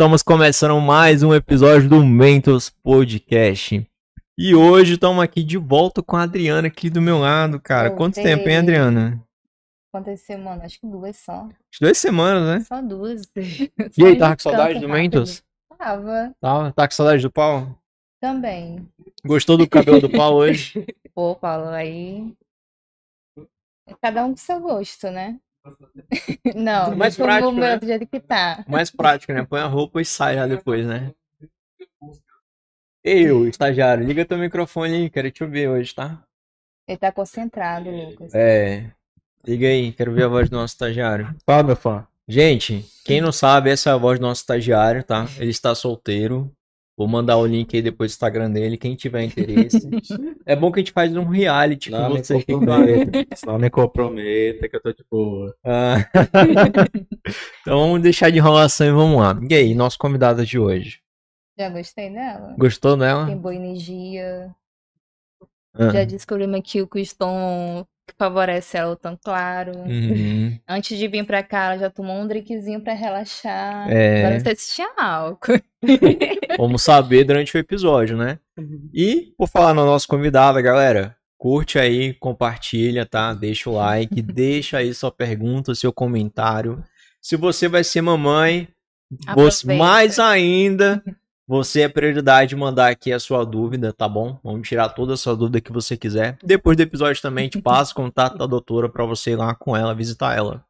Estamos começando mais um episódio do Mentos Podcast. E hoje estamos aqui de volta com a Adriana aqui do meu lado, cara. Quanto tempo, hein, Adriana? Quantas semanas? Acho que duas só. Acho Duas semanas, né? Só duas. E aí, tava com saudade do Mentos? Tava. Tá, tá com saudade do pau? Também. Gostou do cabelo do pau hoje? Pô, Paulo, aí. Cada um com seu gosto, né? Não, Mais deixa o prático, meu né? do jeito que tá. Mais prático, né? Põe a roupa e sai já depois, né? Ei, ô, estagiário, liga teu microfone aí, quero te ouvir hoje, tá? Ele tá concentrado, Lucas. É. Liga aí, quero ver a voz do nosso estagiário. Fala, meu fã. Gente, quem não sabe, essa é a voz do nosso estagiário, tá? Ele está solteiro. Vou mandar o link aí depois do Instagram dele, quem tiver interesse. É bom que a gente faz um reality com Não me você. que tá- comprometa. Não me comprometa que eu tô de boa. Ah. então vamos deixar de enrolação e vamos lá. E aí, nosso convidado de hoje? Já gostei dela? Gostou dela? Tem boa energia. Ah. Já descobrimos aqui o que o tom que favorece ela, o tom claro. Uhum. Antes de vir pra cá, ela já tomou um drinkzinho pra relaxar. É. Agora não sei se tinha álcool. Vamos saber durante o episódio, né? E, por falar na nossa convidada, galera, curte aí, compartilha, tá? Deixa o like, deixa aí sua pergunta, seu comentário. Se você vai ser mamãe, você- mais ainda, você é prioridade de mandar aqui a sua dúvida, tá bom? Vamos tirar toda a sua dúvida que você quiser. Depois do episódio também, a gente passa o contato da doutora pra você ir lá com ela, visitar ela.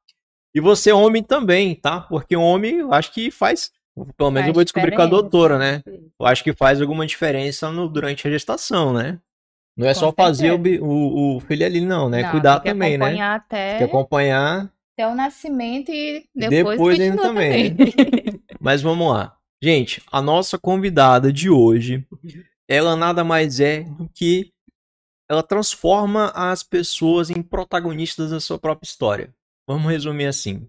E você, homem, também, tá? Porque homem, eu acho que faz. Pelo menos eu Faz vou descobrir com a doutora, né? Eu acho que faz alguma diferença no, durante a gestação, né? Não é Com só fazer o, certeza. o, o filho ali, não, né? Não, Cuidar tem também, né? até, Tem que acompanhar. até o nascimento e depois, Depois ainda também. também. Mas vamos lá. Gente, a nossa convidada de hoje, ela nada mais é do que ela transforma as pessoas em protagonistas da sua própria história. Vamos resumir assim.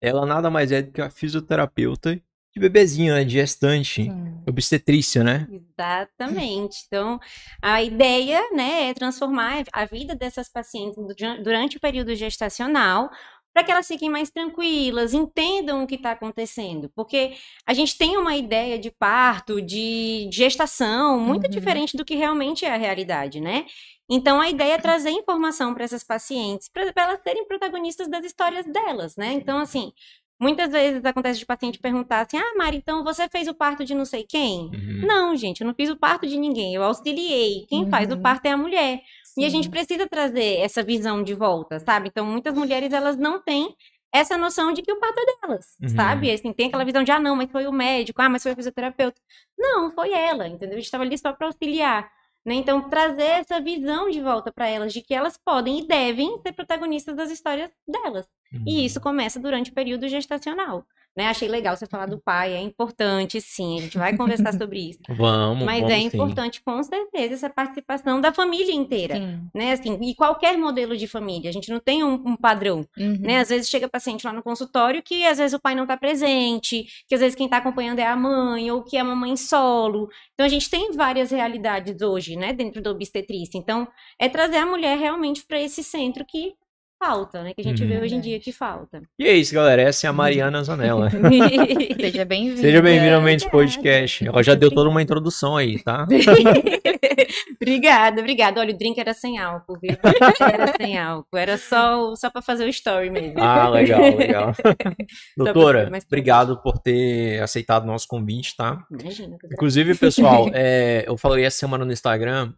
Ela nada mais é do que a fisioterapeuta de bebezinho, né? De gestante, Sim. obstetrícia, né? Exatamente. Então, a ideia, né, é transformar a vida dessas pacientes du- durante o período gestacional para que elas fiquem mais tranquilas, entendam o que está acontecendo. Porque a gente tem uma ideia de parto, de gestação, muito Uhum. diferente do que realmente é a realidade, né? Então, a ideia é trazer informação para essas pacientes, para elas serem protagonistas das histórias delas, né? Então, assim, muitas vezes acontece de paciente perguntar assim: ah, Mari, então você fez o parto de não sei quem? Uhum. Não, gente, eu não fiz o parto de ninguém, eu auxiliei. Quem faz o Uhum. parto é a mulher. E a Sim. gente precisa trazer essa visão de volta, sabe? Então, muitas mulheres, elas não têm essa noção de que o parto é delas, Uhum. sabe? Assim, tem aquela visão de, ah, não, mas foi o médico, ah, mas foi o fisioterapeuta. Não, foi ela, entendeu? A gente estava ali só para auxiliar. Né? Então, trazer essa visão de volta para elas, de que elas podem e devem ser protagonistas das histórias delas. Uhum. E isso começa durante o período gestacional. Né? Achei legal você falar do pai, é importante, sim. A gente vai conversar sobre isso. Vamos, Mas vamos é sim. importante, com certeza, essa participação da família inteira. Sim. Né? Assim, e qualquer modelo de família. A gente não tem um, um padrão. Uhum. Né? Às vezes chega paciente lá no consultório que às vezes o pai não está presente, que às vezes quem está acompanhando é a mãe, ou que é a mamãe solo. Então a gente tem várias realidades hoje, né, dentro da obstetrícia. Então, é trazer a mulher realmente para esse centro que falta, né? Que a gente vê Uhum. hoje em dia que falta. E é isso, galera. Essa é a Mariana Zanella. Seja bem-vinda. Seja bem-vindo ao Mendes. Podcast. Ela já deu toda uma introdução aí, tá? obrigada, obrigada. Olha, o drink era sem álcool, viu? Era sem álcool. Era só, só para fazer o story mesmo. Ah, legal, legal. Doutora, obrigado por ter aceitado o nosso convite, tá? Imagina. Inclusive, pessoal, é, eu falei essa semana no Instagram,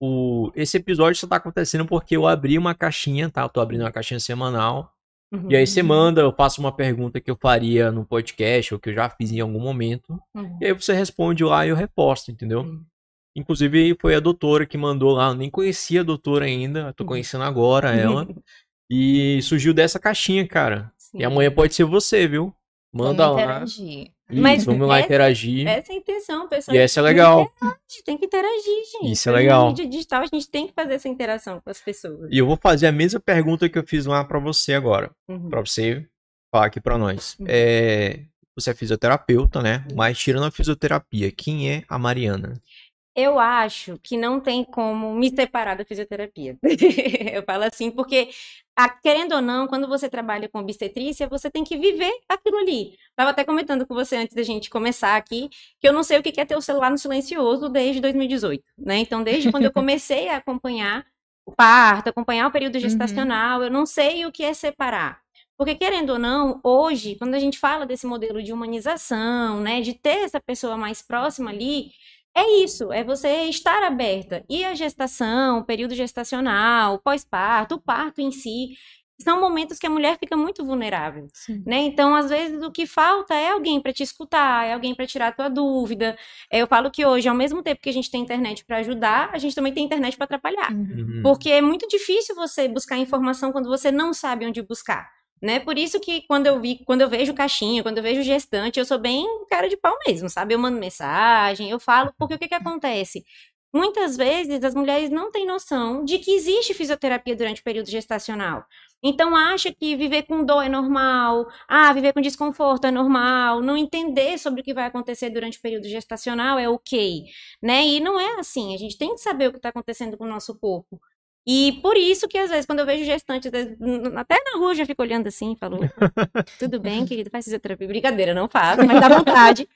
o, esse episódio só tá acontecendo porque eu abri uma caixinha, tá? Eu tô abrindo uma caixinha semanal. Uhum. E aí você manda, eu faço uma pergunta que eu faria no podcast, ou que eu já fiz em algum momento. Uhum. E aí você responde lá e eu reposto, entendeu? Uhum. Inclusive, foi a doutora que mandou lá. Eu nem conhecia a doutora ainda, tô Uhum. conhecendo agora ela. E surgiu dessa caixinha, cara. Sim. E amanhã pode ser você, viu? Manda lá. interagir. Isso, Mas vamos lá essa- interagir. Essa é a intenção, pessoal. E essa é legal. Tem que interagir, gente. Isso é legal. Na mídia digital, a gente tem que fazer essa interação com as pessoas. E eu vou fazer a mesma pergunta que eu fiz lá pra você agora. Uhum. Pra você falar aqui pra nós. Uhum. É, você é fisioterapeuta, né? Mas tirando a fisioterapia, quem é a Mariana? Eu acho que não tem como me separar da fisioterapia. eu falo assim porque a- querendo ou não, quando você trabalha com obstetrícia, você tem que viver aquilo ali. Estava até comentando com você antes da gente começar aqui, que eu não sei o que é ter o celular no silencioso desde 2018, né? Então, desde quando eu comecei a acompanhar o parto, acompanhar o período gestacional, eu não sei o que é separar. Porque, querendo ou não, hoje, quando a gente fala desse modelo de humanização, né, de ter essa pessoa mais próxima ali, é isso, é você estar aberta. E a gestação, o período gestacional, o pós-parto, o parto em si, são momentos que a mulher fica muito vulnerável, Sim. né? Então, às vezes, o que falta é alguém para te escutar, é alguém para tirar a tua dúvida. É, Eu falo que hoje, ao mesmo tempo que a gente tem internet para ajudar, a gente também tem internet para atrapalhar. Uhum. Uhum. Porque é muito difícil você buscar informação quando você não sabe onde buscar. Né? Por isso que quando eu vi, quando eu vejo caixinha, quando eu vejo gestante, eu sou bem cara de pau mesmo, sabe? Eu mando mensagem, eu falo, porque o que que acontece? Muitas vezes as mulheres não têm noção de que existe fisioterapia durante o período gestacional. Então acha que viver com dor é normal, ah, viver com desconforto é normal, não entender sobre o que vai acontecer durante o período gestacional é ok, né? E não é assim, a gente tem que saber o que está acontecendo com o nosso corpo. E por isso que às vezes quando eu vejo gestante, às vezes, n- até na rua já fico olhando assim, e falo, tudo bem, querido, faz fisioterapia. Brincadeira, não faço, mas dá vontade.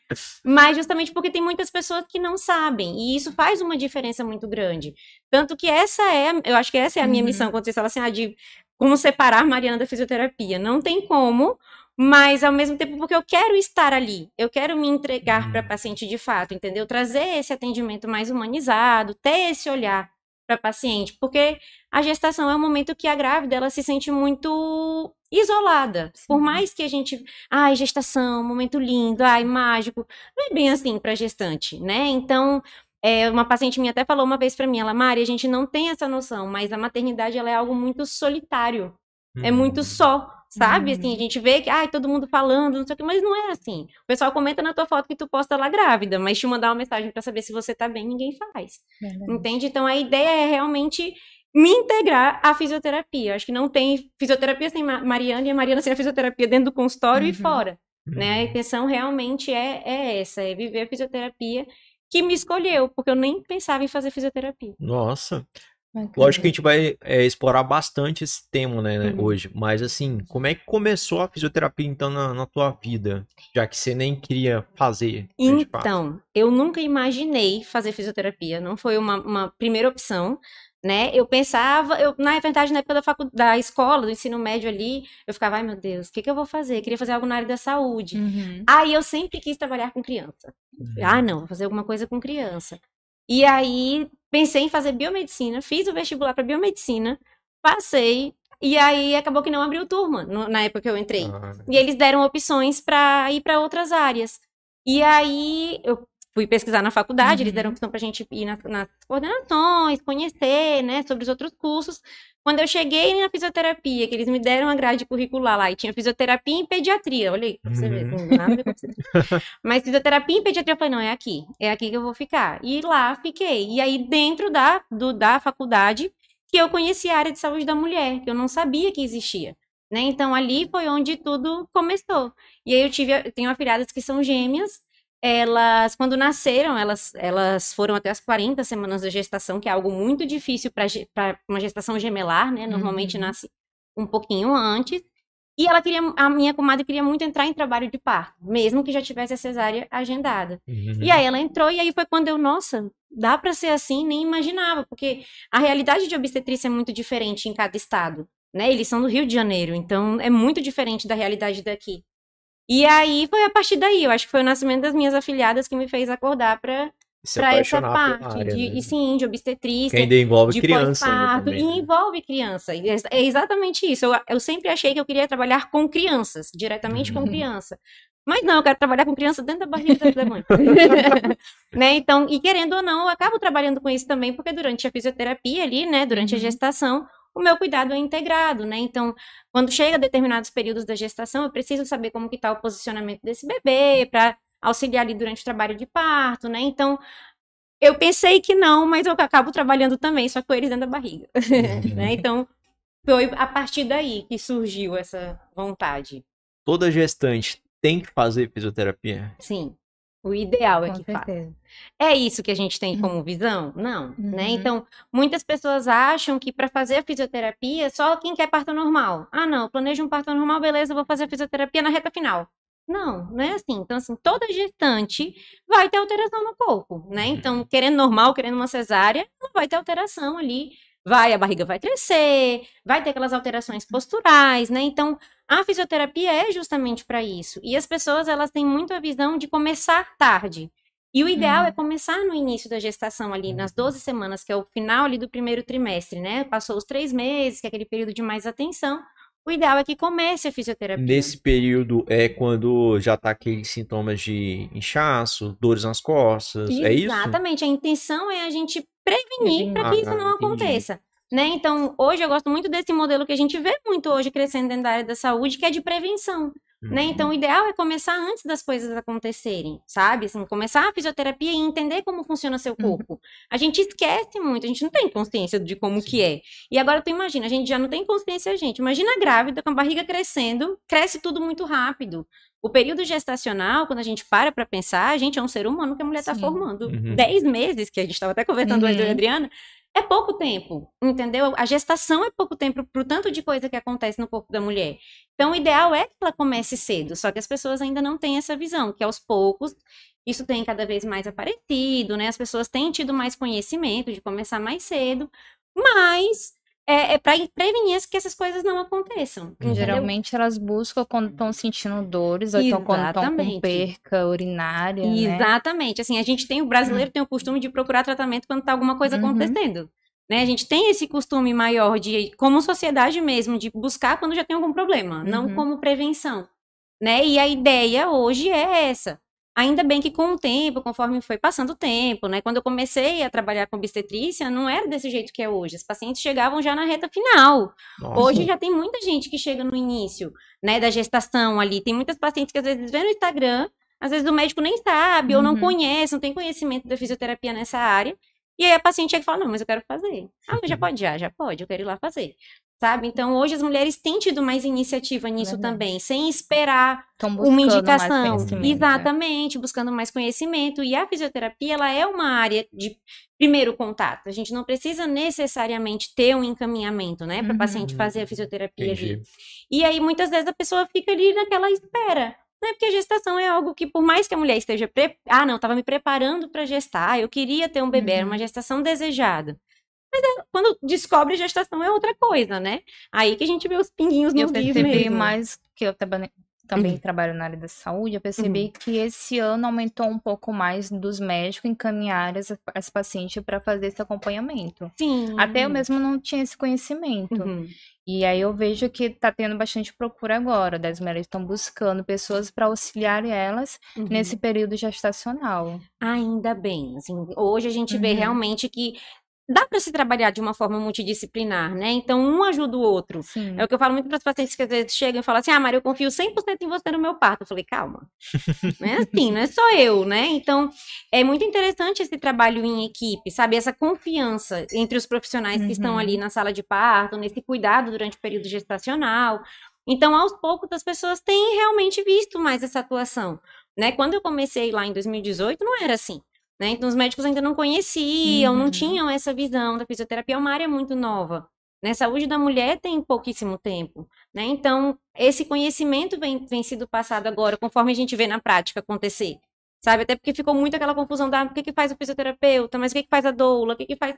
Mas justamente porque tem muitas pessoas que não sabem, e isso faz uma diferença muito grande. Tanto que essa é, eu acho que essa é a minha Uhum. missão, quando vocês falam assim, ah, de como separar Mariana da fisioterapia. Não tem como, mas ao mesmo tempo porque eu quero estar ali, eu quero me entregar para a paciente de fato, entendeu? Trazer esse atendimento mais humanizado, ter esse olhar para a paciente, porque a gestação é um momento que a grávida ela se sente muito isolada. Por Sim. mais que a gente, ai, gestação, momento lindo, ai, mágico, não é bem assim para gestante, né? Então, é, uma paciente minha até falou uma vez para mim, ela, Mari, a gente não tem essa noção, mas a maternidade ela é algo muito solitário, é muito só, sabe? Uhum. Assim, a gente vê que, ai, todo mundo falando, não sei o que, mas não é assim. O pessoal comenta na tua foto que tu posta lá grávida, mas te mandar uma mensagem para saber se você tá bem, ninguém faz. Verdade. Entende? Então a ideia é realmente me integrar à fisioterapia. Acho que não tem fisioterapia sem Ma- Mariana e a Mariana sem a fisioterapia dentro do consultório e Uhum. fora. Uhum. Né? A intenção realmente é, é essa, é viver a fisioterapia que me escolheu, porque eu nem pensava em fazer fisioterapia. Nossa, Bacana. lógico que a gente vai é, explorar bastante esse tema, né, né, Uhum. hoje. Mas assim, como é que começou a fisioterapia então na, na tua vida? Já que você nem queria fazer. né. Então, eu nunca imaginei fazer fisioterapia, não foi uma, uma primeira opção, né? Eu pensava, eu, na verdade, na época da, facu, da escola, do ensino médio ali, eu ficava, ai meu Deus, o que, que eu vou fazer? Eu queria fazer algo na área da saúde. Uhum. Aí eu sempre quis trabalhar com criança. Uhum. Ah, não, vou fazer alguma coisa com criança. E aí pensei em fazer biomedicina, fiz o vestibular para biomedicina, passei, e aí acabou que não abriu turma no- na época que eu entrei. Ah, E eles deram opções para ir para outras áreas. E aí eu fui pesquisar na faculdade, eles Uhum. deram opção para a gente ir nas, nas coordenações, conhecer, né, sobre os outros cursos. Quando eu cheguei na fisioterapia, que eles me deram a grade curricular lá, e tinha fisioterapia e pediatria, olha aí, pra você ver, Uhum. não nada ver com obstetrícia. Mas fisioterapia e pediatria, eu falei, não, é aqui, é aqui que eu vou ficar. E lá fiquei. E aí, dentro da, do, da faculdade, que eu conheci a área de saúde da mulher, que eu não sabia que existia. Né? Então, ali foi onde tudo começou. E aí, eu tive, eu tenho afilhadas que são gêmeas, elas, quando nasceram, elas, elas foram até as 40 semanas da gestação, que é algo muito difícil para uma gestação gemelar, né? Normalmente Uhum. nasce um pouquinho antes. E ela queria, a minha comadre queria muito entrar em trabalho de parto, mesmo que já tivesse a cesárea agendada. uhum. E aí ela entrou, e aí foi quando eu, nossa, dá para ser assim, nem imaginava, porque a realidade de obstetrícia é muito diferente em cada estado, né? Eles são do Rio de Janeiro, então é muito diferente da realidade daqui. E aí foi a partir daí, eu acho que foi o nascimento das minhas afilhadas que me fez acordar para para essa parte área, de, né? e sim, de Que obstetrícia, ainda envolve de criança ainda e né? envolve criança. É é exatamente isso. Eu, eu sempre achei que eu queria trabalhar com crianças, diretamente com Uhum. criança. Mas não, eu quero trabalhar com criança dentro da barriga da mãe. né? Então, e querendo ou não, eu acabo trabalhando com isso também, porque durante a fisioterapia ali, né, durante a Uhum. gestação, o meu cuidado é integrado, né? Então, quando chega determinados períodos da gestação, eu preciso saber como que tá o posicionamento desse bebê para auxiliar ali durante o trabalho de parto, né? Então, eu pensei que não, mas eu acabo trabalhando também, só com eles dentro da barriga, né? Então, foi a partir daí que surgiu essa vontade. Toda gestante tem que fazer fisioterapia. Sim. O ideal é Com que faça. certeza. É isso que a gente tem como visão? Não, né? Uhum. Então, muitas pessoas acham que para fazer a fisioterapia, só quem quer parto normal. Ah, não, eu planejo um parto normal, beleza, eu vou fazer a fisioterapia na reta final. Não, não é assim. Então, assim, toda gestante vai ter alteração no corpo, né? Então, querendo normal, querendo uma cesárea, não vai ter alteração ali. Vai, a barriga vai crescer, vai ter aquelas alterações posturais, né? Então, a fisioterapia é justamente para isso. E as pessoas, elas têm muito a visão de começar tarde. E o ideal Uhum. é começar no início da gestação ali, nas 12 semanas, que é o final ali do primeiro trimestre, né? Passou os três meses, que é aquele período de mais atenção. O ideal é que comece a fisioterapia. Nesse período é quando já tá aqueles sintomas de inchaço, dores nas costas, é isso? Exatamente. A intenção é a gente prevenir para Ah, que isso tá, não entendi. aconteça. Né? Então, hoje eu gosto muito desse modelo que a gente vê muito hoje crescendo dentro da área da saúde, que é de prevenção. Né? Uhum. Então, o ideal é começar antes das coisas acontecerem, sabe? Assim, começar a fisioterapia e entender como funciona seu Uhum. corpo. A gente esquece muito, a gente não tem consciência de como que é. E agora tu imagina, a gente já não tem consciência, gente. Imagina a grávida com a barriga crescendo, cresce tudo muito rápido. O período gestacional, quando a gente para pra pensar, a gente é um ser humano que a mulher tá Sim. formando. Uhum. 10 meses, que a gente estava até conversando Uhum. Adriana, é pouco tempo, entendeu? A gestação é pouco tempo pro tanto de coisa que acontece no corpo da mulher. Então, o ideal é que ela comece cedo, só que as pessoas ainda não têm essa visão, que aos poucos isso tem cada vez mais aparecido, né? As pessoas têm tido mais conhecimento de começar mais cedo, mas é, é para prevenir que essas coisas não aconteçam. entendeu? Geralmente elas buscam quando estão sentindo dores, ou então quando estão com perca urinária, né? Exatamente. Assim, a gente tem, o brasileiro tem o costume de procurar tratamento quando tá alguma coisa Uhum. acontecendo. Né? A gente tem esse costume maior de, como sociedade mesmo, de buscar quando já tem algum problema, não Uhum. como prevenção. Né? E a ideia hoje é essa. Ainda bem que com o tempo, conforme foi passando o tempo, né? Quando eu comecei a trabalhar com obstetrícia, não era desse jeito que é hoje. As pacientes chegavam já na reta final. Nossa. Hoje já tem muita gente que chega no início, né, da gestação ali. Tem muitas pacientes que às vezes vê no Instagram, às vezes o médico nem sabe ou não Uhum. conhece, não tem conhecimento da fisioterapia nessa área. E aí a paciente chega e fala: "Não, mas eu quero fazer". Ah, mas já pode já, já pode, eu quero ir lá fazer. Sabe? Então, hoje as mulheres têm tido mais iniciativa nisso Verdade. também, sem esperar uma indicação. né? Exatamente, buscando mais conhecimento. E a fisioterapia, ela é uma área de primeiro contato. A gente não precisa necessariamente ter um encaminhamento, né, para Uhum. paciente fazer a fisioterapia. E aí, muitas vezes, a pessoa fica ali naquela espera. Né? Porque a gestação é algo que, por mais que a mulher esteja. Pre... Ah, não, estava me preparando para gestar, eu queria ter um bebê, era uma gestação desejada. Mas é- quando descobre gestação é outra coisa, né? Aí que a gente vê os pinguinhos Eu nos dias percebi mesmo. mais que eu também, também Uhum. trabalho na área da saúde, eu percebi que esse ano aumentou um pouco mais dos médicos encaminharem as, as pacientes para fazer esse acompanhamento. Sim. Até eu mesmo não tinha esse conhecimento. Uhum. E aí eu vejo que tá tendo bastante procura agora, das mulheres estão buscando pessoas para auxiliar elas Uhum. nesse período gestacional. Ainda bem, assim, hoje a gente vê Uhum. realmente que dá para se trabalhar de uma forma multidisciplinar, né? Então, um ajuda o outro. Sim. É o que eu falo muito para as pacientes que às vezes chegam e falam assim: Ah, Maria, eu confio 100% em você no meu parto. Eu falei: Calma, não é assim, não é só eu, né? Então, é muito interessante esse trabalho em equipe, sabe? Essa confiança entre os profissionais que estão Uhum. ali na sala de parto, nesse cuidado durante o período gestacional. Então, aos poucos, as pessoas têm realmente visto mais essa atuação. Né? Quando eu comecei lá em 2018, não era assim. Né? Então, os médicos ainda não conheciam, não Uhum. tinham essa visão da fisioterapia, é uma área muito nova. Né? Saúde da mulher tem pouquíssimo tempo. Né? Então, esse conhecimento vem, vem sido passado agora, conforme a gente vê na prática acontecer. Sabe? Até porque ficou muito aquela confusão da o que, que faz o fisioterapeuta, mas o que, que faz a doula, o que, que faz.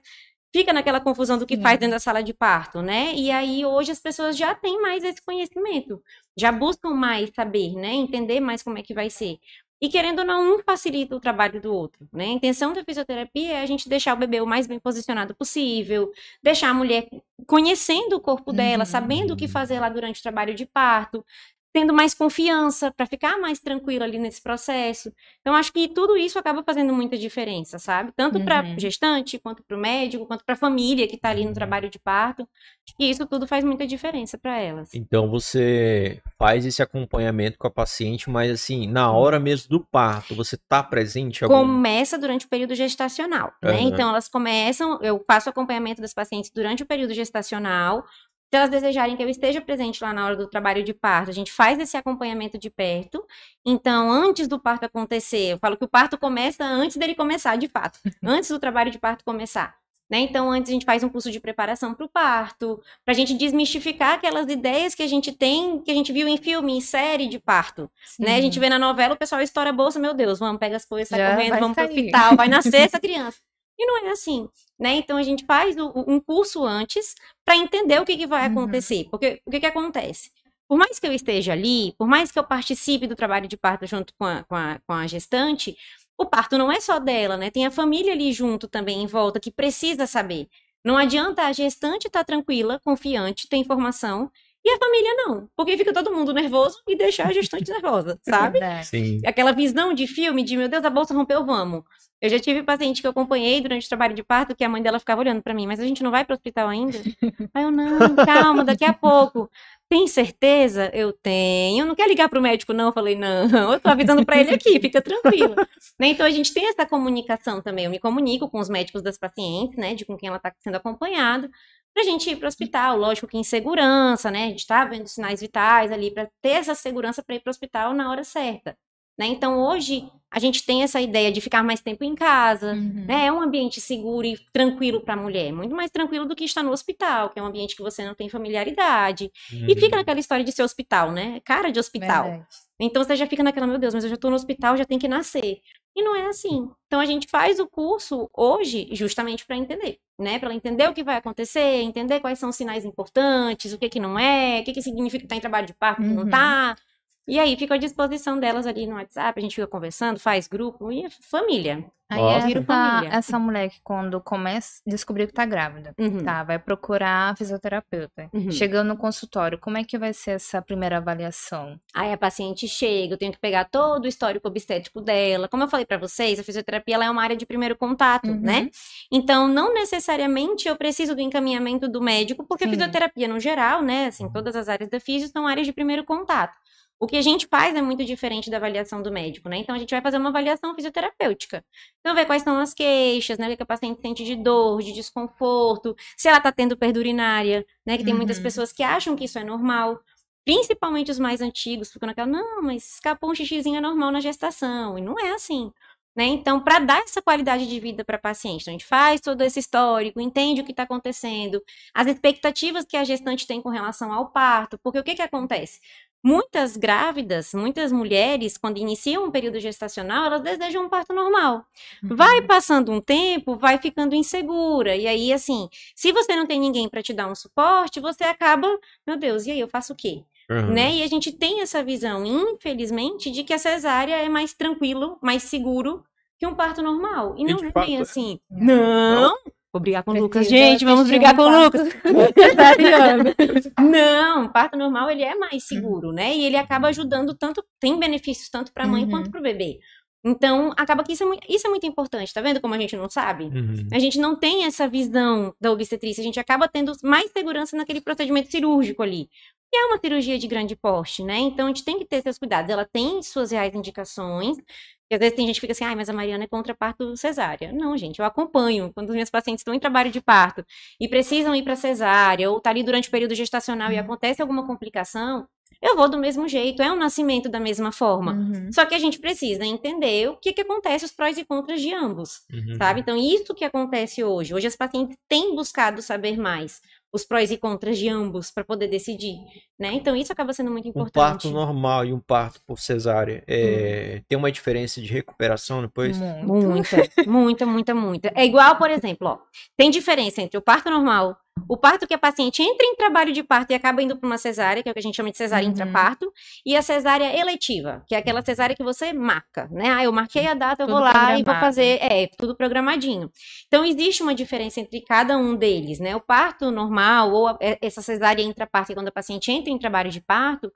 Fica naquela confusão do que faz Sim. dentro da sala de parto, né? E aí hoje as pessoas já têm mais esse conhecimento, já buscam mais saber, né? Entender mais como é que vai ser. E querendo ou não, um facilita o trabalho do outro, né? A intenção da fisioterapia é a gente deixar o bebê o mais bem posicionado possível, deixar a mulher conhecendo o corpo dela, Uhum. sabendo o que fazer lá durante o trabalho de parto, tendo mais confiança para ficar mais tranquila ali nesse processo. Então, acho que tudo isso acaba fazendo muita diferença, sabe? Tanto para Uhum. gestante, quanto para o médico, quanto para a família que está ali no trabalho de parto. Acho que isso tudo faz muita diferença para elas. Então você faz esse acompanhamento com a paciente, mas assim, na hora mesmo do parto, você tá presente algum... Começa durante o período gestacional, né? Aham. Então, elas começam, eu faço acompanhamento das pacientes durante o período gestacional, Se elas desejarem que eu esteja presente lá na hora do trabalho de parto, a gente faz esse acompanhamento de perto. Então, antes do parto acontecer, eu falo que o parto começa antes dele começar, de fato. Antes do trabalho de parto começar. Né? Então, antes a gente faz um curso de preparação para o parto, para a gente desmistificar aquelas ideias que a gente tem, que a gente viu em filme, em série de parto. Né? A gente vê na novela, o pessoal estoura a bolsa, meu Deus, vamos, pega as coisas, sai Já correndo, vamos para o hospital, vai nascer essa criança. E não é assim, né? Então a gente faz o- um curso antes para entender o que, que vai Uhum. acontecer. Porque o que, que acontece? Por mais que eu esteja ali, por mais que eu participe do trabalho de parto junto com a, com a, com a gestante, o parto não é só dela, né? Tem a família ali junto também em volta que precisa saber. Não adianta a gestante estar tranquila, confiante, ter informação, e a família não. Porque fica todo mundo nervoso e deixa a gestante nervosa, sabe? Sim. aquela visão de filme de meu Deus, a bolsa rompeu, vamos. Eu já tive paciente que eu acompanhei durante o trabalho de parto que a mãe dela ficava olhando pra mim, mas a gente não vai pro hospital ainda? Aí eu, não, calma, daqui a pouco. Tem certeza? Eu tenho. Não quer ligar pro médico, não? Eu falei, não, eu tô avisando pra ele aqui, fica tranquilo. Né? Então a gente tem essa comunicação também. Eu me comunico com os médicos das pacientes, né, de com quem ela tá sendo acompanhada, pra gente ir pro hospital, lógico que em segurança, né? A gente tá vendo sinais vitais ali pra ter essa segurança pra ir pro hospital na hora certa. Né? Então, hoje, a gente tem essa ideia de ficar mais tempo em casa, Uhum. né? É um ambiente seguro e tranquilo para a mulher, muito mais tranquilo do que estar no hospital, que é um ambiente que você não tem familiaridade. E fica naquela história de ser hospital, né? Cara de hospital. Verdade. Então você já fica naquela, meu Deus, mas eu já tô no hospital, já tem que nascer. E não é assim. Então a gente faz o curso hoje justamente para entender, né? Para ela entender o que vai acontecer, entender quais são os sinais importantes, o que que não é, o que que significa estar em trabalho de parto, que não Uhum. tá. E aí fica à disposição delas ali no WhatsApp, a gente fica conversando, faz grupo e é família. Aí Nossa. Essa, família. essa mulher que quando começa, descobriu que tá grávida, Uhum. tá, vai procurar fisioterapeuta. Uhum. Chegando no consultório, como é que vai ser essa primeira avaliação? Aí a paciente chega, eu tenho que pegar todo o histórico obstétrico dela. Como eu falei pra vocês, a fisioterapia ela é uma área de primeiro contato, Uhum. né? Então, não necessariamente eu preciso do encaminhamento do médico, porque a Sim. fisioterapia no geral, né, assim, todas as áreas da fisio são áreas de primeiro contato. O que a gente faz é muito diferente da avaliação do médico, né? Então a gente vai fazer uma avaliação fisioterapêutica. Então ver quais são as queixas, né? O que a paciente sente de dor, de desconforto, se ela tá tendo perda urinária, né? Que tem muitas Uhum. pessoas que acham que isso é normal. Principalmente os mais antigos, ficam naquela, não, mas escapou um xixizinho é normal na gestação. E não é assim. Né? Então, para dar essa qualidade de vida para a paciente, então, a gente faz todo esse histórico, entende o que está acontecendo, as expectativas que a gestante tem com relação ao parto, porque o que, que acontece? Muitas grávidas, muitas mulheres, quando iniciam um período gestacional, elas desejam um parto normal. Vai passando um tempo, vai ficando insegura. E aí, assim, se você não tem ninguém para te dar um suporte, você acaba, meu Deus, e aí eu faço o quê? Uhum. né? E a gente tem essa visão, infelizmente, de que a cesárea é mais tranquilo, mais seguro que um parto normal. E E não de é fato bem é. assim. Não! Vou brigar com o Lucas. Gente, vamos brigar um com o. Lucas. Não, parto normal ele é mais seguro, né? E ele acaba ajudando tanto, tem benefícios tanto para a mãe Uhum. quanto para o bebê. Então, acaba que isso é, muito, isso é muito importante, tá vendo como a gente não sabe? Uhum. A gente não tem essa visão da obstetrícia, a gente acaba tendo mais segurança naquele procedimento cirúrgico ali. E é uma cirurgia de grande porte, né? Então a gente tem que ter seus cuidados. Ela tem suas reais indicações. E às vezes tem gente que fica assim, ai, mas a Mariana é contra parto cesárea. Não, gente, eu acompanho. Quando os meus pacientes estão em trabalho de parto e precisam ir para cesárea, ou tá ali durante o período gestacional e acontece alguma complicação, eu vou do mesmo jeito. É um nascimento da mesma forma. Uhum. Só que a gente precisa entender o que, que acontece, os prós e contras de ambos Uhum. sabe? Então, isso que acontece hoje. Hoje as pacientes têm buscado saber mais os prós e contras de ambos para poder decidir, né? Então, isso acaba sendo muito Um importante. parto normal e um parto por cesárea é, tem uma diferença de recuperação depois? Muito. Muita, muita, muita, muita. É igual, por exemplo, ó, tem diferença entre o parto normal, o parto que a paciente entra em trabalho de parto e acaba indo para uma cesárea, que é o que a gente chama de cesárea Uhum. intraparto, e a cesárea eletiva, que é aquela cesárea que você marca, né? Ah, eu marquei a data, eu Tudo vou lá e vou fazer, é, tudo programadinho. Então, existe uma diferença entre cada um deles, né? O parto normal ou a- é- essa cesárea intraparto, é quando a paciente entra em trabalho de parto,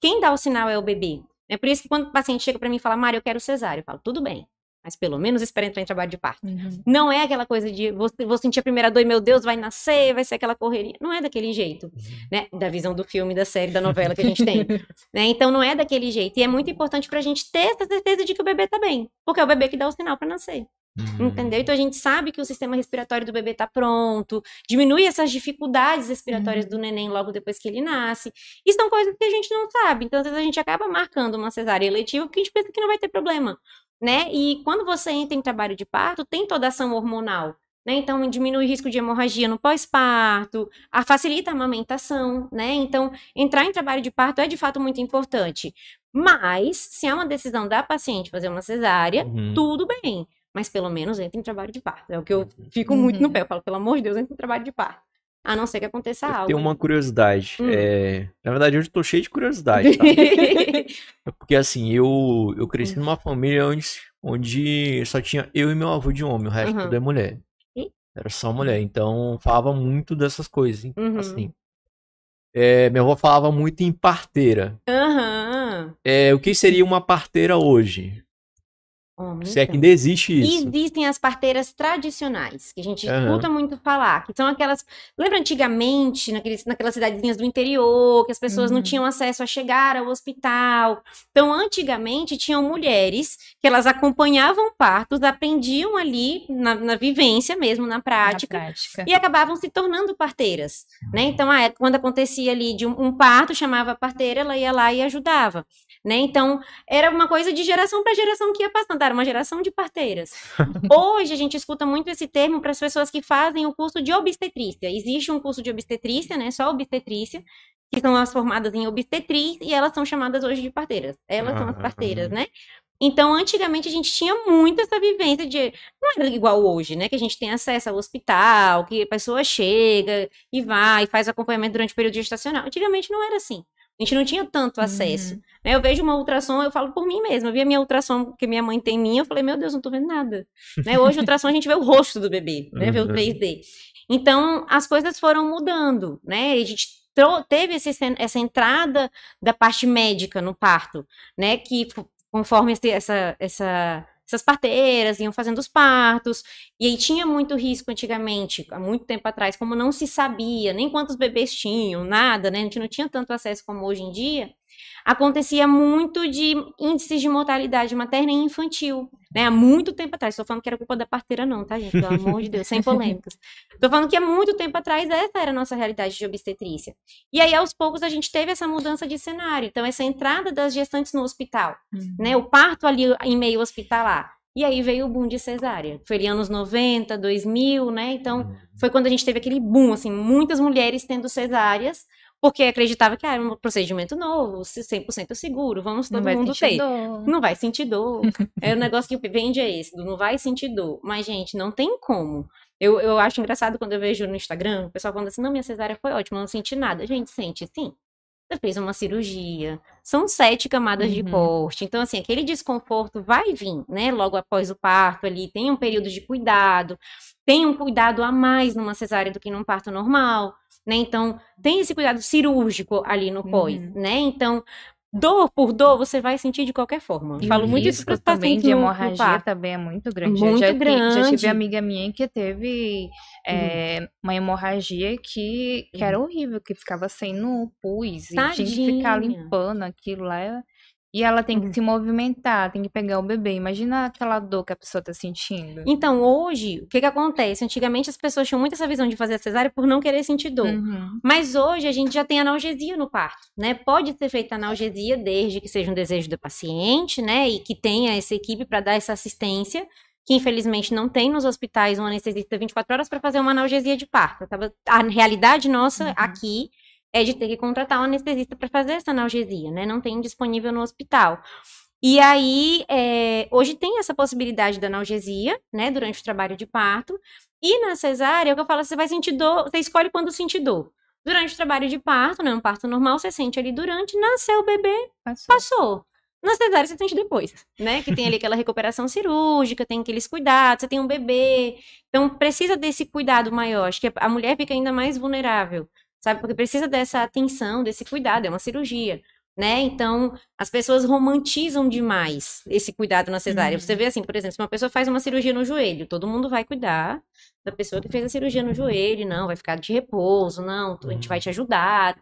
quem dá o sinal é o bebê. É por isso que quando o paciente chega para mim e fala, Mário, eu quero cesárea, eu falo, tudo bem, mas pelo menos espera entrar em trabalho de parto. Uhum. Não é aquela coisa de vou, vou sentir a primeira dor e meu Deus, vai nascer, vai ser aquela correria. Não é daquele jeito, né? Da visão do filme, da série, da novela que a gente tem. né? Então não é daquele jeito. E é muito importante pra gente ter essa certeza de que o bebê tá bem. Porque é o bebê que dá o sinal pra nascer. Uhum. Entendeu? Então a gente sabe que o sistema respiratório do bebê tá pronto, diminui essas dificuldades respiratórias do neném logo depois que ele nasce. E são coisas que a gente não sabe. Então, às vezes, a gente acaba marcando uma cesárea eletiva porque a gente pensa que não vai ter problema. Né? E quando você entra em trabalho de parto, tem toda a ação hormonal. Né? Então, diminui o risco de hemorragia no pós-parto, a- facilita a amamentação, né? Então, entrar em trabalho de parto é de fato muito importante. Mas, se é uma decisão da paciente fazer uma cesárea, Uhum. tudo bem. Mas pelo menos entre em trabalho de parto. É o que eu fico muito no Uhum. pé. Eu falo, pelo amor de Deus, entre em trabalho de parto. A não ser que aconteça Eu algo. tenho uma curiosidade. Hum. é, Na verdade, hoje eu tô cheio de curiosidade, tá? Porque assim, eu, eu cresci numa família onde, onde só tinha eu e meu avô de homem, o resto Uhum. tudo é mulher. Era só mulher, então falava muito dessas coisas, hein, Uhum. assim. É, minha avó falava muito em parteira. Aham. É, o que seria uma parteira hoje? Homem, Se é que então. ainda existe isso. Existem as parteiras tradicionais, que a gente Aham. escuta muito falar, que são aquelas. Lembra antigamente, naqueles, naquelas cidadezinhas do interior, que as pessoas não Uhum. tinham acesso a chegar ao hospital. Então, antigamente, tinham mulheres que elas acompanhavam partos, aprendiam ali na, na vivência mesmo, na Na prática, prática. e acabavam se tornando parteiras, né? Então, a quando acontecia ali de um, um parto, chamava a parteira, ela ia lá e ajudava, né? Então, era uma coisa de geração para geração que ia passando, era uma geração de parteiras. Hoje a gente escuta muito esse termo para as pessoas que fazem o curso de obstetrícia. Existe um curso de obstetrícia, né? Só obstetrícia, que são as formadas em obstetriz e elas são chamadas hoje de parteiras. Elas são as Ah, parteiras, ah. né? Então, antigamente a gente tinha muito essa vivência de. Não era igual hoje, né? Que a gente tem acesso ao hospital, que a pessoa chega e vai, faz acompanhamento durante o período gestacional. Antigamente não era assim. A gente não tinha tanto acesso. Uhum. né? Eu vejo uma ultrassom, eu falo por mim mesma. Eu vi a minha ultrassom que minha mãe tem minha, eu falei, meu Deus, não tô vendo nada. né? Hoje, ultrassom, a gente vê o rosto do bebê, né? Vê o Uhum. 3D. Então, as coisas foram mudando, né? A gente teve esse essa entrada da parte médica no parto, né? Que conforme esse- essa, essa, essas parteiras iam fazendo os partos, e aí tinha muito risco antigamente, há muito tempo atrás, como não se sabia, nem quantos bebês tinham, nada, né? A gente não tinha tanto acesso como hoje em dia. Acontecia muito de índices de mortalidade materna e infantil, né? Há muito tempo atrás. Estou falando que era culpa da parteira, não, tá, gente? Pelo amor de Deus, sem polêmicas. Estou falando que há muito tempo atrás essa era a nossa realidade de obstetrícia. E aí, aos poucos, a gente teve essa mudança de cenário. Então, essa entrada das gestantes no hospital, Uhum. né? O parto ali em meio hospitalar. E aí veio o boom de cesárea. Foi ali anos 90, 2000, né? Então, foi quando a gente teve aquele boom, assim, muitas mulheres tendo cesáreas, porque acreditava que ah, era um procedimento novo, 100% seguro, vamos todo Não mundo ter. dor. Não vai sentir dor. é o negócio que vende é esse, não vai sentir dor. Mas, gente, não tem como. Eu, eu acho engraçado quando eu vejo no Instagram, o pessoal falando assim, não, minha cesárea foi ótima, não senti nada. Gente, sente sim. Você fez uma cirurgia. São sete camadas de Uhum. corte. Então, assim, aquele desconforto vai vir, né? Logo após o parto ali. Tem um período de cuidado. Tem um cuidado a mais numa cesárea do que num parto normal, né? Então, tem esse cuidado cirúrgico ali no pós, Uhum. né? Então, dor por dor, você vai sentir de qualquer forma. E Falo muito isso para os pacientes de hemorragia também é muito grande. Muito já, ti- já grande. tive amiga minha que teve é, uma hemorragia que, que era horrível, que ficava sem no pus e tinha que ficar limpando aquilo lá. E ela tem que Uhum. se movimentar, tem que pegar o bebê. Imagina aquela dor que a pessoa tá sentindo. Então, hoje, o que que acontece? Antigamente as pessoas tinham muito essa visão de fazer a cesárea por não querer sentir dor. Uhum. Mas hoje a gente já tem analgesia no parto, né? Pode ser feita analgesia desde que seja um desejo do paciente, né? E que tenha essa equipe para dar essa assistência, que infelizmente não tem nos hospitais um anestesista 24 horas para fazer uma analgesia de parto. A realidade nossa Uhum. aqui é de ter que contratar um anestesista para fazer essa analgesia, né? Não tem disponível no hospital. E aí, é, hoje tem essa possibilidade da analgesia, né, durante o trabalho de parto. E na cesárea, é o que eu falo, você vai sentir dor, você escolhe quando sentir dor. Durante o trabalho de parto, né, um parto normal, você sente ali durante, nasceu o bebê, Passou. passou. Na cesárea você sente depois, né? Que tem ali aquela recuperação cirúrgica, tem aqueles cuidados, você tem um bebê. Então precisa desse cuidado maior. Acho que a mulher fica ainda mais vulnerável, sabe? Porque precisa dessa atenção, desse cuidado, é uma cirurgia. Né? Então, as pessoas romantizam demais esse cuidado na cesárea. Uhum. Você vê assim, por exemplo, se uma pessoa faz uma cirurgia no joelho, todo mundo vai cuidar da pessoa que fez a cirurgia no joelho, não, vai ficar de repouso, não, a gente vai te ajudar.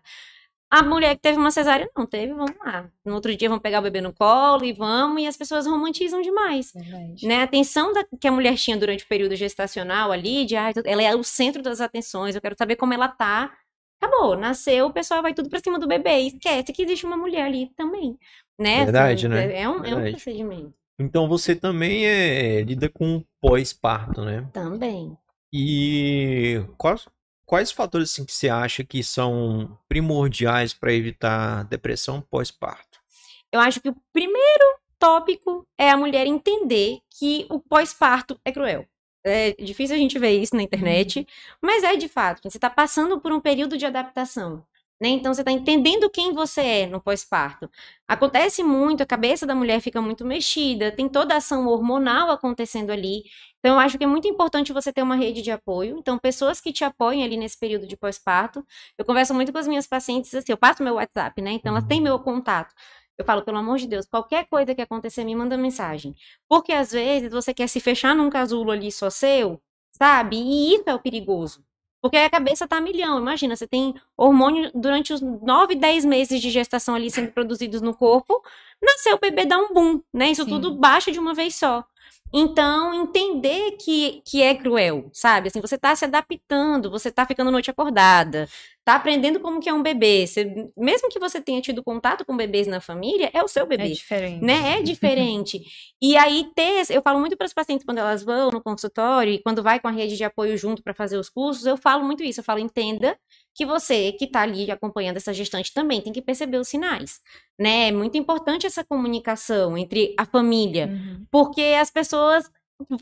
A mulher que teve uma cesárea não teve, vamos lá. No outro dia vamos pegar o bebê no colo e vamos, e as pessoas romantizam demais. Verdade. Né? A atenção da- que a mulher tinha durante o período gestacional ali, de ah, ela é o centro das atenções, eu quero saber como ela tá. Acabou, nasceu, o pessoal vai tudo pra cima do bebê. e Esquece que existe uma mulher ali também. Né? Verdade, Assim, né? É um, é um Verdade. procedimento. Então você também é, lida com pós-parto, né? Também. E quais, quais fatores assim, que você acha que são primordiais para evitar depressão pós-parto? Eu acho que o primeiro tópico é a mulher entender que o pós-parto é cruel. É difícil a gente ver isso na internet, mas é de fato. Você está passando por um período de adaptação. Né? Então você está entendendo quem você é no pós-parto. Acontece muito, a cabeça da mulher fica muito mexida, tem toda a ação hormonal acontecendo ali. Então, eu acho que é muito importante você ter uma rede de apoio. Então, pessoas que te apoiem ali nesse período de pós-parto. Eu converso muito com as minhas pacientes assim, eu passo meu WhatsApp, né? Então, ela tem meu contato. Eu falo, pelo amor de Deus, qualquer coisa que acontecer, me manda mensagem. Porque às vezes você quer se fechar num casulo ali só seu, sabe? E isso é o perigoso. Porque a cabeça tá a milhão. Imagina, você tem hormônio durante os 9, 10 meses de gestação ali sendo produzidos no corpo, nasceu o bebê dá um boom, né? Isso Sim. tudo baixa de uma vez só. Então, entender que, que é cruel, sabe? Assim, você tá se adaptando, você tá ficando noite acordada, tá aprendendo como que é um bebê. Você- mesmo que você tenha tido contato com bebês na família, é o seu É bebê diferente. né? É diferente. e aí ter, eu falo muito para as pacientes quando elas vão no consultório e quando vai com a rede de apoio junto para fazer os cursos, eu falo muito isso. Eu falo, entenda que você que está ali acompanhando essa gestante também tem que perceber os sinais, né? É muito importante essa comunicação entre a família, Uhum. porque as pessoas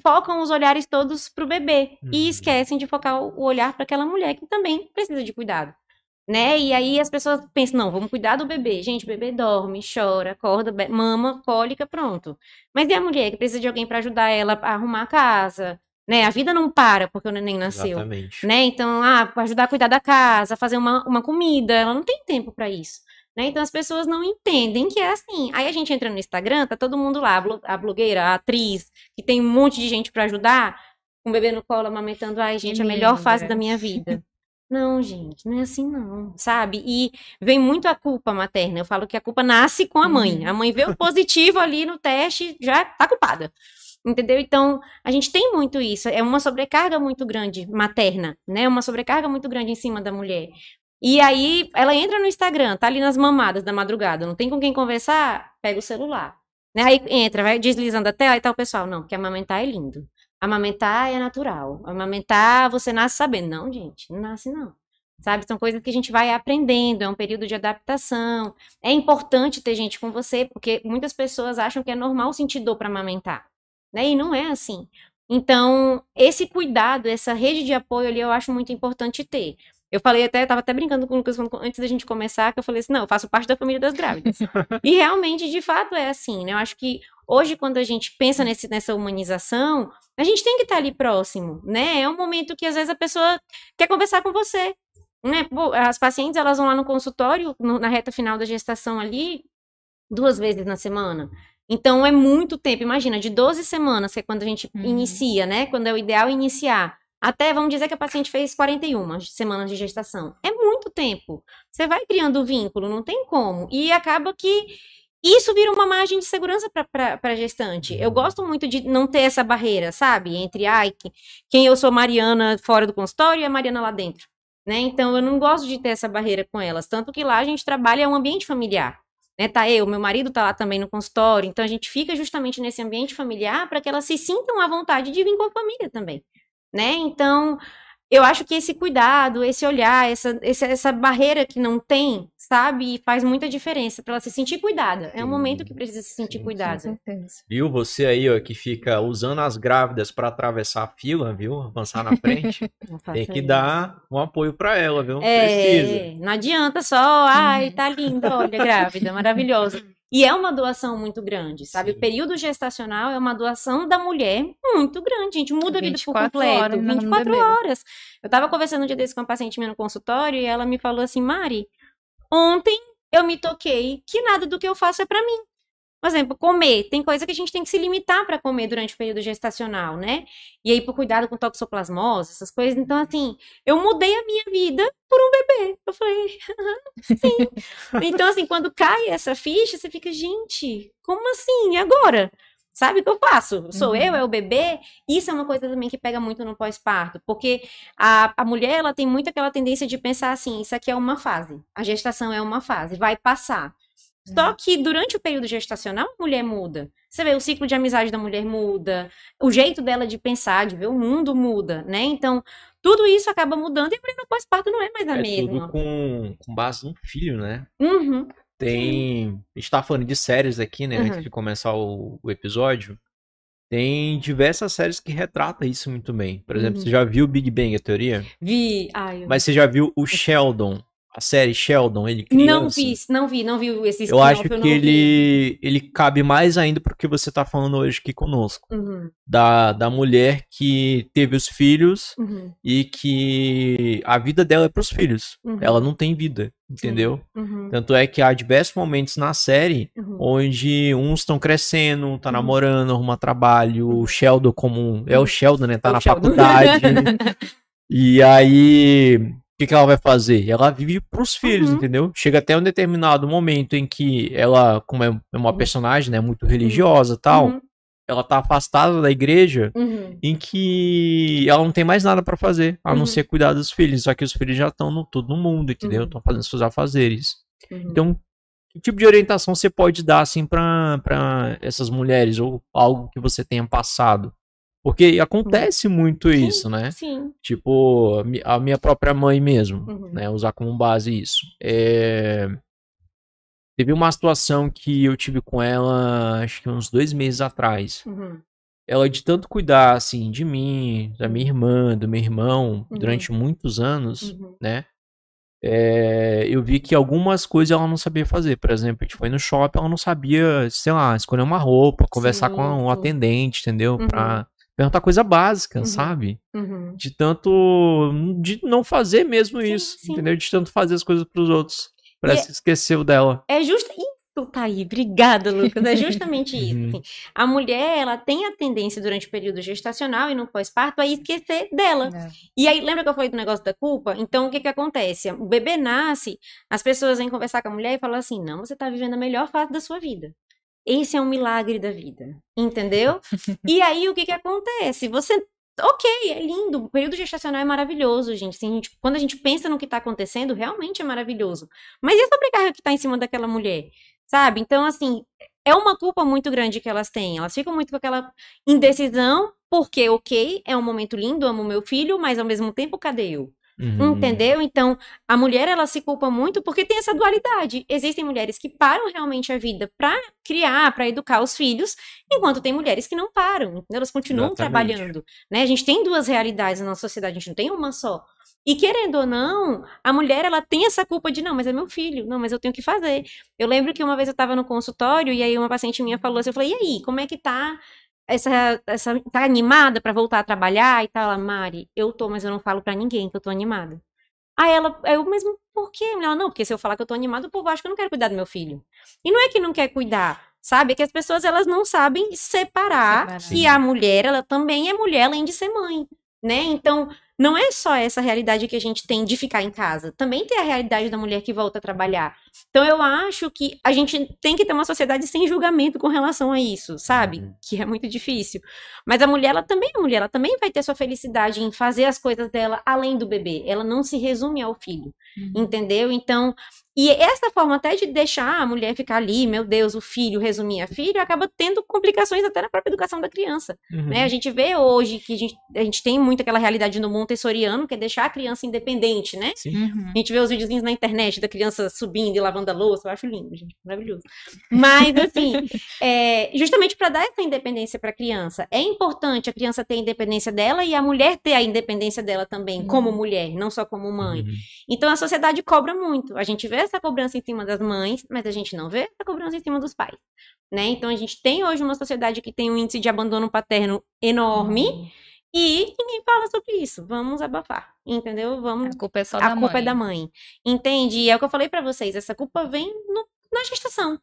focam os olhares todos pro bebê Uhum. e esquecem de focar o olhar para aquela mulher que também precisa de cuidado. Né? E aí as pessoas pensam, não, vamos cuidar do bebê. Gente, o bebê dorme, chora, acorda, mama, cólica, pronto. Mas e a mulher que precisa de alguém para ajudar ela a arrumar a casa, né? A vida não para porque o neném nasceu, Exatamente. né? Então, ah, para ajudar a cuidar da casa, fazer uma, uma comida, ela não tem tempo para isso. Né? Então as pessoas não entendem que é assim. Aí a gente entra no Instagram, tá todo mundo lá, a blo- a blogueira, a atriz, que tem um monte de gente para ajudar, com o bebê no colo, amamentando, ai, gente, a melhor fase da minha vida. Não, gente, não é assim não, sabe? E vem muito a culpa materna. Eu falo que a culpa nasce com a mãe. Uhum. A mãe vê o positivo ali no teste, já tá culpada. Entendeu? Então, a gente tem muito isso. É uma sobrecarga muito grande materna, né? Uma sobrecarga muito grande em cima da mulher. E aí, ela entra no Instagram, tá ali nas mamadas da madrugada, não tem com quem conversar, pega o celular. Né? Aí entra, vai deslizando a tela e o pessoal, não, que amamentar é lindo. Amamentar é natural. Amamentar, você nasce sabendo. Não, gente, não nasce não. Sabe? São coisas que a gente vai aprendendo, é um período de adaptação. É importante ter gente com você, porque muitas pessoas acham que é normal sentir dor para amamentar. Né? E não é assim. Então, esse cuidado, essa rede de apoio ali, eu acho muito importante ter. Eu falei até, tava até brincando com o Lucas antes da gente começar, que eu falei assim, não, eu faço parte da família das grávidas. e realmente, de fato, é assim, né? Eu acho que hoje, quando a gente pensa nesse, nessa humanização, a gente tem que estar ali próximo, né? É um momento que às vezes a pessoa quer conversar com você, né? Pô, as pacientes, elas vão lá no consultório, no- na reta final da gestação ali, duas vezes na semana. Então, é muito tempo. Imagina, de 12 semanas, que é quando a gente Uhum. inicia, né? Quando é o ideal iniciar. Até, vamos dizer que a paciente fez 41 semanas de gestação. É muito tempo. Você vai criando o vínculo, não tem como. E acaba que isso vira uma margem de segurança para a gestante. Eu gosto muito de não ter essa barreira, sabe? Entre, ai, que- quem eu sou Mariana fora do consultório e a Mariana lá dentro. Né? Então, eu não gosto de ter essa barreira com elas. Tanto que lá a gente trabalha um ambiente familiar. Né? Tá eu, meu marido tá lá também no consultório. Então, a gente fica justamente nesse ambiente familiar para que elas se sintam à vontade de vir com a família também. Né? Então, eu acho que esse cuidado, esse olhar, essa, essa, essa barreira que não tem, sabe, faz muita diferença para ela se sentir cuidada. É um momento que precisa se sentir cuidada. certeza. Viu? Você aí, ó, que fica usando as grávidas para atravessar a fila, viu? Avançar na frente. Tem que isso. dar um apoio para ela, viu? Precisa. É, não adianta só, ai, tá linda, olha, grávida, maravilhosa. E é uma doação muito grande, sabe? Sim. O período gestacional é uma doação da mulher muito grande, gente. Muda a vida por 24 completo. horas no 24 bebê. horas. Eu tava conversando um dia desse com uma paciente minha no consultório e ela me falou assim, Mari, ontem eu me toquei que nada do que eu faço é pra mim. Por exemplo, comer. Tem coisa que a gente tem que se limitar para comer durante o período gestacional, né? E aí, por cuidado com toxoplasmose, essas coisas. Então, assim, eu mudei a minha vida por um bebê. Eu falei, sim. Então, assim, quando cai essa ficha, você fica, gente, como assim? Agora? Sabe o que eu faço? Sou Uhum. eu, é o bebê? Isso é uma coisa também que pega muito no pós-parto, porque a, a mulher, ela tem muito aquela tendência de pensar assim, isso aqui é uma fase, a gestação é uma fase, vai passar. Só que durante o período gestacional, a mulher muda. Você vê, o ciclo de amizade da mulher muda, o jeito dela de pensar, de ver o mundo muda, né? Então, tudo isso acaba mudando e a mulher no pós-parto não é mais a É mesma. tudo com, com base no filho, né? Uhum, Tem. A gente tá falando de séries aqui, né? Antes Uhum. de começar o, o episódio. Tem diversas séries que retratam isso muito bem. Por exemplo, Uhum. você já viu Big Bang, a teoria? Vi. Ai, eu... Mas você já viu o Sheldon? A série Sheldon, ele criança? Não vi, não vi, não vi esse Eu spin-off, acho que vi. ele, ele cabe mais ainda pro que você tá falando hoje aqui conosco. Uhum, Da, da mulher que teve os filhos uhum, e que a vida dela é pros filhos. Uhum. Ela não tem vida, entendeu? uhum, Tanto é que há diversos momentos na série uhum. onde uns estão crescendo, tá namorando, arruma trabalho, o Sheldon como é o Sheldon, né, tá É na Sheldon. faculdade. e aí, que que ela vai fazer? Ela vive pros filhos, Uhum. entendeu? Chega até um determinado momento em que ela, como é uma personagem, né, muito religiosa, e tal, Uhum, ela tá afastada da igreja uhum, em que ela não tem mais nada pra fazer, a não Uhum. ser cuidar dos filhos, só que os filhos já estão no tudo no mundo, entendeu? Uhum. Estão fazendo seus afazeres. uhum. Então, que tipo de orientação você pode dar assim pra pra essas mulheres ou algo que você tenha passado? Porque acontece muito isso, né? Sim. Tipo, a mi- a minha própria mãe mesmo, Uhum. né? Usar como base isso. É... Teve uma situação que eu tive com ela, acho que uns dois meses atrás. Uhum, Ela de tanto cuidar, assim, de mim, da minha irmã, do meu irmão, Uhum. durante muitos anos, uhum, né? É, eu vi que algumas coisas ela não sabia fazer. Por exemplo, a gente foi no shopping, ela não sabia, sei lá, escolher uma roupa, conversar Sim, com um sim. atendente, entendeu? Uhum. Pra perguntar coisa básica, Uhum. sabe? uhum. De tanto. de não fazer mesmo Sim, isso, sim. entendeu? De tanto fazer as coisas pros outros. Parece E- que esqueceu dela. É justo. Isso, tá aí. Obrigada, Lucas. É justamente isso. Uhum. assim. A mulher, ela tem a tendência durante o período gestacional e no pós-parto a esquecer dela. É. E aí, lembra que eu falei do negócio da culpa? Então, o que que acontece? O bebê nasce, as pessoas vêm conversar com a mulher e falam assim: não, você tá vivendo a melhor fase da sua vida. Esse é um milagre da vida. Entendeu? e aí, o que que acontece? Você. Ok, é lindo. O período gestacional é maravilhoso, gente. Assim, a gente- quando a gente pensa no que tá acontecendo, realmente é maravilhoso. Mas e a sobrecarga que tá em cima daquela mulher? Sabe? Então, assim, é uma culpa muito grande que elas têm. Elas ficam muito com aquela indecisão, porque, ok, é um momento lindo, amo meu filho, mas ao mesmo tempo, cadê eu? Uhum. Entendeu? Então, a mulher, ela se culpa muito porque tem essa dualidade. Existem mulheres que param realmente a vida pra criar, pra educar os filhos, enquanto tem mulheres que não param? Elas continuam Exatamente. trabalhando, né? A gente tem duas realidades na nossa sociedade, a gente não tem uma só. E querendo ou não, a mulher, ela tem essa culpa de, não, mas é meu filho, não, mas eu tenho que fazer. Eu lembro que uma vez eu tava no consultório e aí uma paciente minha falou assim, eu falei, e aí, como é que tá essa, essa tá animada pra voltar a trabalhar e tal, ela, Mari, eu tô, mas eu não falo pra ninguém que eu tô animada. Aí ela, aí eu mesmo, por quê? Ela, não, porque se eu falar que eu tô animada, o povo acha que eu não quero cuidar do meu filho. E não é que não quer cuidar, sabe? É que as pessoas, elas não sabem separar, Separar. que a mulher, ela também é mulher além de ser mãe, né? Então, não é só essa realidade que a gente tem de ficar em casa. Também tem a realidade da mulher que volta a trabalhar. Então, eu acho que a gente tem que ter uma sociedade sem julgamento com relação a isso, sabe? Uhum. Que é muito difícil. Mas a mulher, ela também é mulher, ela também vai ter sua felicidade em fazer as coisas dela além do bebê. Ela não se resume ao filho, Uhum. entendeu? Então, e essa forma até de deixar a mulher ficar ali, meu Deus, o filho, resumir a filho, acaba tendo complicações até na própria educação da criança, Uhum. né? A gente vê hoje que a gente, a gente tem muito aquela realidade no montessoriano, que é deixar a criança independente, né? Uhum. A gente vê os videozinhos na internet da criança subindo e lavando a louça, eu acho lindo, gente, maravilhoso. Mas, assim, é, justamente para dar essa independência para a criança, é importante a criança ter a independência dela e a mulher ter a independência dela também, como Uhum. mulher, não só como mãe. Uhum. Então a sociedade cobra muito. A gente vê essa cobrança em cima das mães, mas a gente não vê essa cobrança em cima dos pais. Né? Então a gente tem hoje uma sociedade que tem um índice de abandono paterno enorme Uhum. e ninguém fala sobre isso. Vamos abafar, entendeu? Vamos A culpa é só a da culpa mãe. é da mãe. Entende? E é o que eu falei pra vocês, essa culpa vem no- na gestação.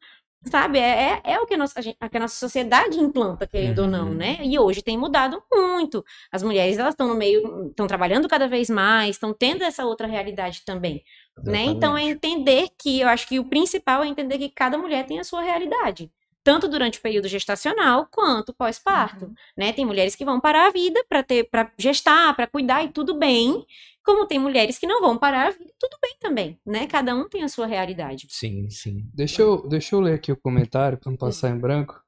Sabe? É, é, é o que a, nossa, a, gente, a que a nossa sociedade implanta, querendo ou não, Uhum. né? E hoje tem mudado muito. As mulheres, elas estão no meio, estão trabalhando cada vez mais, estão tendo essa outra realidade também, né? Então é entender que, eu acho que o principal é entender que cada mulher tem a sua realidade. Tanto durante o período gestacional quanto pós-parto, né? Tem mulheres que vão parar a vida para ter, para gestar, para cuidar e tudo bem, como tem mulheres que não vão parar a vida, e tudo bem também, né? Cada um tem a sua realidade. Sim, sim. Deixa eu, deixa eu ler aqui o comentário para não passar em branco.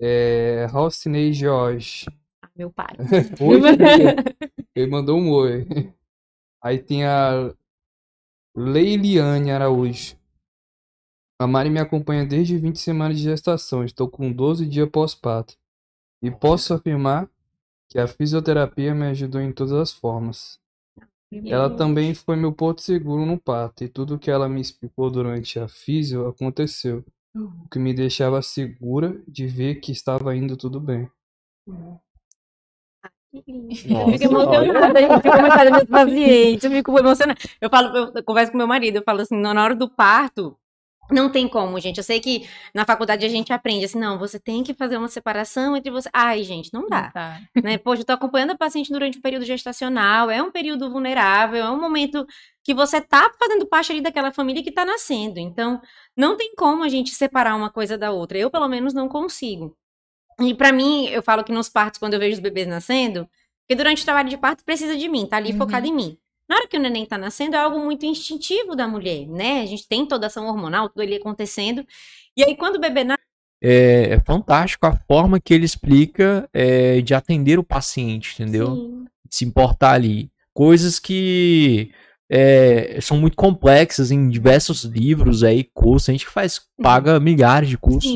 É, Rossinei Jorge. Ah, Meu pai. Oi, ele mandou um oi. Aí tem a Leiliane Araújo. A Mari me acompanha desde 20 semanas de gestação. Estou com 12 dias pós-parto. E posso afirmar que a fisioterapia me ajudou em todas as formas. Ela também foi meu porto seguro no parto, e tudo que ela me explicou durante a fisio aconteceu, o que me deixava segura de ver que estava indo tudo bem. Eu fico emocionada, gente, com o comentário dos pacientes, eu fico emocionada. Eu falo, eu, eu converso com meu marido, eu falo assim, na hora do parto, não tem como, gente. Eu sei que na faculdade a gente aprende assim, não, você tem que fazer uma separação entre você. Ai, gente, não dá. Tá. né? Poxa, eu tô acompanhando a paciente durante o período gestacional, é um período vulnerável, é um momento que você tá fazendo parte ali daquela família que tá nascendo. Então, não tem como a gente separar uma coisa da outra. Eu, pelo menos, não consigo. E pra mim, eu falo que nos partos, quando eu vejo os bebês nascendo, porque durante o trabalho de parto precisa de mim, tá ali Uhum. focado em mim. Na hora que o neném tá nascendo, é algo muito instintivo da mulher, né? A gente tem toda a ação hormonal, tudo ali acontecendo. E aí, quando o bebê nasce, É, é fantástico a forma que ele explica é, de atender o paciente, entendeu? Sim. De se importar ali. Coisas que é, são muito complexas em diversos livros aí, cursos. A gente faz, paga milhares de cursos.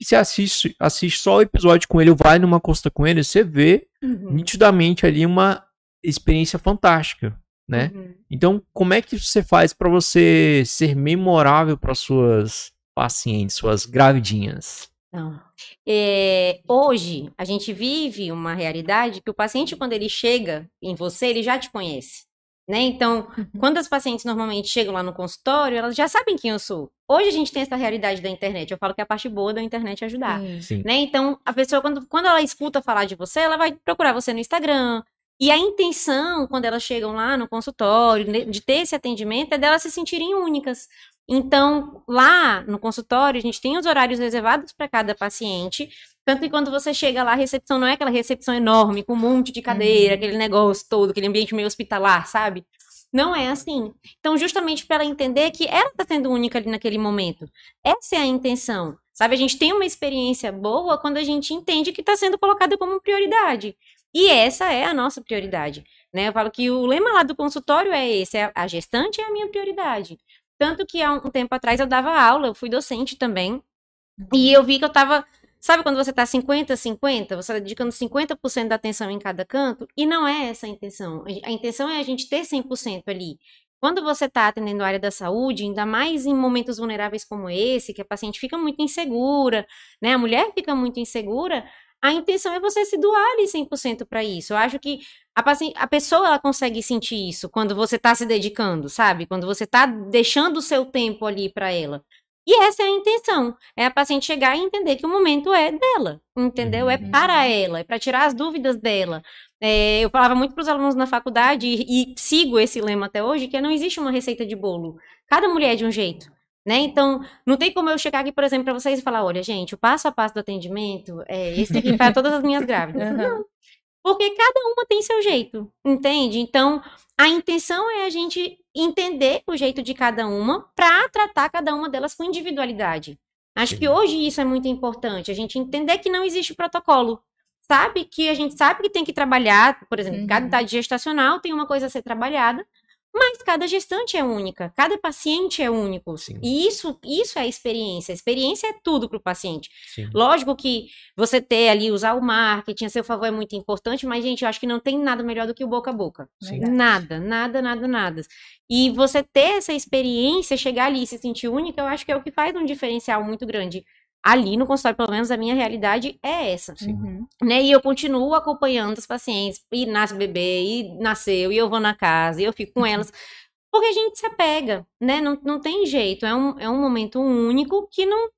E você assiste, assiste só o episódio com ele, ou vai numa consulta com ele, você vê Uhum. nitidamente ali uma experiência fantástica, né? Uhum. Então, como é que você faz pra você ser memorável para suas pacientes, suas gravidinhas? Não. É, hoje, a gente vive uma realidade que o paciente, quando ele chega em você, ele já te conhece. Né? Então, quando as pacientes normalmente chegam lá no consultório, elas já sabem quem eu sou. Hoje a gente tem essa realidade da internet. Eu falo que é a parte boa da internet é ajudar. Né? Então, a pessoa, quando, quando ela escuta falar de você, ela vai procurar você no Instagram. E a intenção, quando elas chegam lá no consultório, de ter esse atendimento, é delas se sentirem únicas. Então, lá no consultório, a gente tem os horários reservados para cada paciente. Tanto que quando você chega lá, a recepção não é aquela recepção enorme, com um monte de cadeira, Uhum. aquele negócio todo, aquele ambiente meio hospitalar, sabe? Não é assim. Então, justamente para ela entender que ela está sendo única ali naquele momento. Essa é a intenção. Sabe, a gente tem uma experiência boa quando a gente entende que está sendo colocada como prioridade. E essa é a nossa prioridade. Né? Eu falo que o lema lá do consultório é esse: é a gestante é a minha prioridade. Tanto que há um tempo atrás eu dava aula, eu fui docente também. E eu vi que eu tava. Sabe quando você tá 50-50? Você tá dedicando 50% da atenção em cada canto? E não é essa a intenção. A intenção é a gente ter 100% ali. Quando você está atendendo a área da saúde, ainda mais em momentos vulneráveis como esse, que a paciente fica muito insegura, né? A mulher fica muito insegura, a intenção é você se doar ali 100% para isso. Eu acho que a, paci- a pessoa ela consegue sentir isso quando você está se dedicando, sabe? Quando você está deixando o seu tempo ali para ela. E essa é a intenção. É a paciente chegar e entender que o momento é dela, entendeu? É Uhum. para ela, é para tirar as dúvidas dela. É, eu falava muito para os alunos na faculdade e, e sigo esse lema até hoje, que não existe uma receita de bolo. Cada mulher é de um jeito. Né? Então, não tem como eu chegar aqui, por exemplo, para vocês e falar: olha, gente, o passo a passo do atendimento é esse aqui para todas as minhas grávidas. Uhum. Não. Porque cada uma tem seu jeito, entende? Então, a intenção é a gente entender o jeito de cada uma para tratar cada uma delas com individualidade. Acho que hoje isso é muito importante, a gente entender que não existe protocolo. Sabe que a gente sabe que tem que trabalhar, por exemplo, Uhum. cada idade gestacional tem uma coisa a ser trabalhada, mas cada gestante é única, cada paciente é único. Sim. E isso, isso é a experiência. A experiência é tudo para o paciente. Sim. Lógico que você ter ali, usar o marketing a seu favor é muito importante, mas, gente, eu acho que não tem nada melhor do que o boca a boca. Sim. Nada, nada, nada, nada. E você ter essa experiência, chegar ali e se sentir única, eu acho que é o que faz um diferencial muito grande. Ali no consultório, pelo menos a minha realidade é essa. Sim. Uhum. Né? E eu continuo acompanhando os pacientes, e nasce bebê, e nasceu, e eu vou na casa, e eu fico com elas. Porque a gente se apega, né? Não, não tem jeito. É um, é um momento único que não.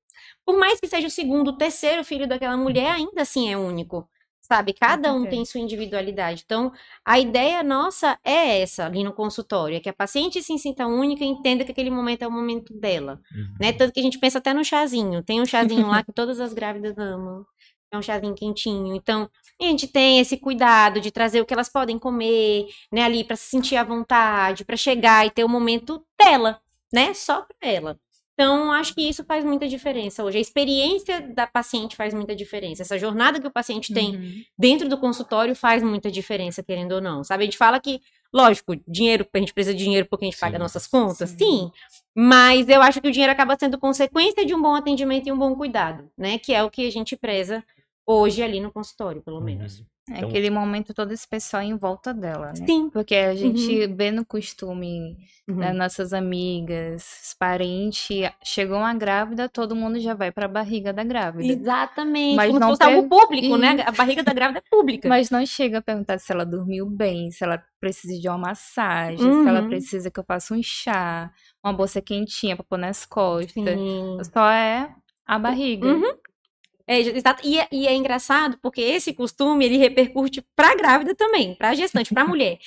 Por mais que seja o segundo, o terceiro filho daquela mulher, ainda assim é único. Sabe? Cada um tem sua individualidade. Então, a ideia nossa é essa ali no consultório, é que a paciente se sinta única e entenda que aquele momento é o momento dela. Né? Tanto que a gente pensa até no chazinho. Tem um chazinho lá que todas as grávidas amam. É um chazinho quentinho. Então, a gente tem esse cuidado de trazer o que elas podem comer, né, ali para se sentir à vontade, para chegar e ter o momento dela, né? Só para ela. Então, acho que isso faz muita diferença hoje. A experiência da paciente faz muita diferença. Essa jornada que o paciente tem Uhum. dentro do consultório faz muita diferença, querendo ou não. Sabe? A gente fala que, lógico, dinheiro, a gente precisa de dinheiro porque a gente paga Sim. nossas contas, Sim. sim. Mas eu acho que o dinheiro acaba sendo consequência de um bom atendimento e um bom cuidado, né? Que é o que a gente preza hoje ali no consultório, pelo menos. É Então- aquele momento todo especial em volta dela, né? Sim. Porque a gente vê no costume Uhum. das nossas amigas, os parentes, chegou uma grávida, todo mundo já vai pra barriga da grávida. Exatamente. Mas Como não se fosse per- público, né? A barriga da grávida é pública. Mas não chega a perguntar se ela dormiu bem, se ela precisa de uma massagem, se ela Uhum. precisa que eu faça um chá, uma bolsa quentinha pra pôr nas costas. Sim. Só é a barriga. Uhum. É, exato. E, é- e é engraçado porque esse costume ele repercute pra grávida também, pra gestante, pra mulher.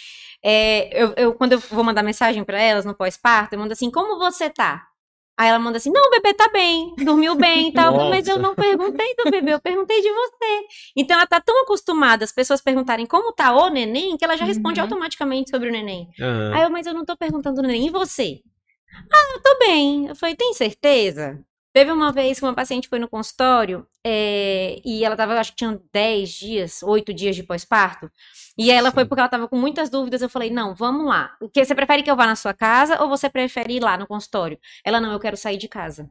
É, eu, eu- quando eu vou mandar mensagem pra elas no pós-parto, eu mando assim: como você tá? Aí ela manda assim: não, o bebê tá bem, dormiu bem e tal. Falo, Mas eu Nossa. não perguntei do bebê, eu perguntei de você. Então ela tá tão acostumada as pessoas perguntarem como tá o neném que ela já responde Uhum. automaticamente sobre o neném. Aham. Aí eu, mas eu não tô perguntando nem, e você? Ah, eu tô bem. Eu falei, tem certeza? Teve uma vez que uma paciente foi no consultório é, e ela tava, acho que tinha 10 dias, 8 dias de pós-parto. E ela foi Sim. porque ela tava com muitas dúvidas. Eu falei, não, vamos lá. O que, você prefere que eu vá na sua casa ou você prefere ir lá no consultório? Ela, não, eu quero sair de casa.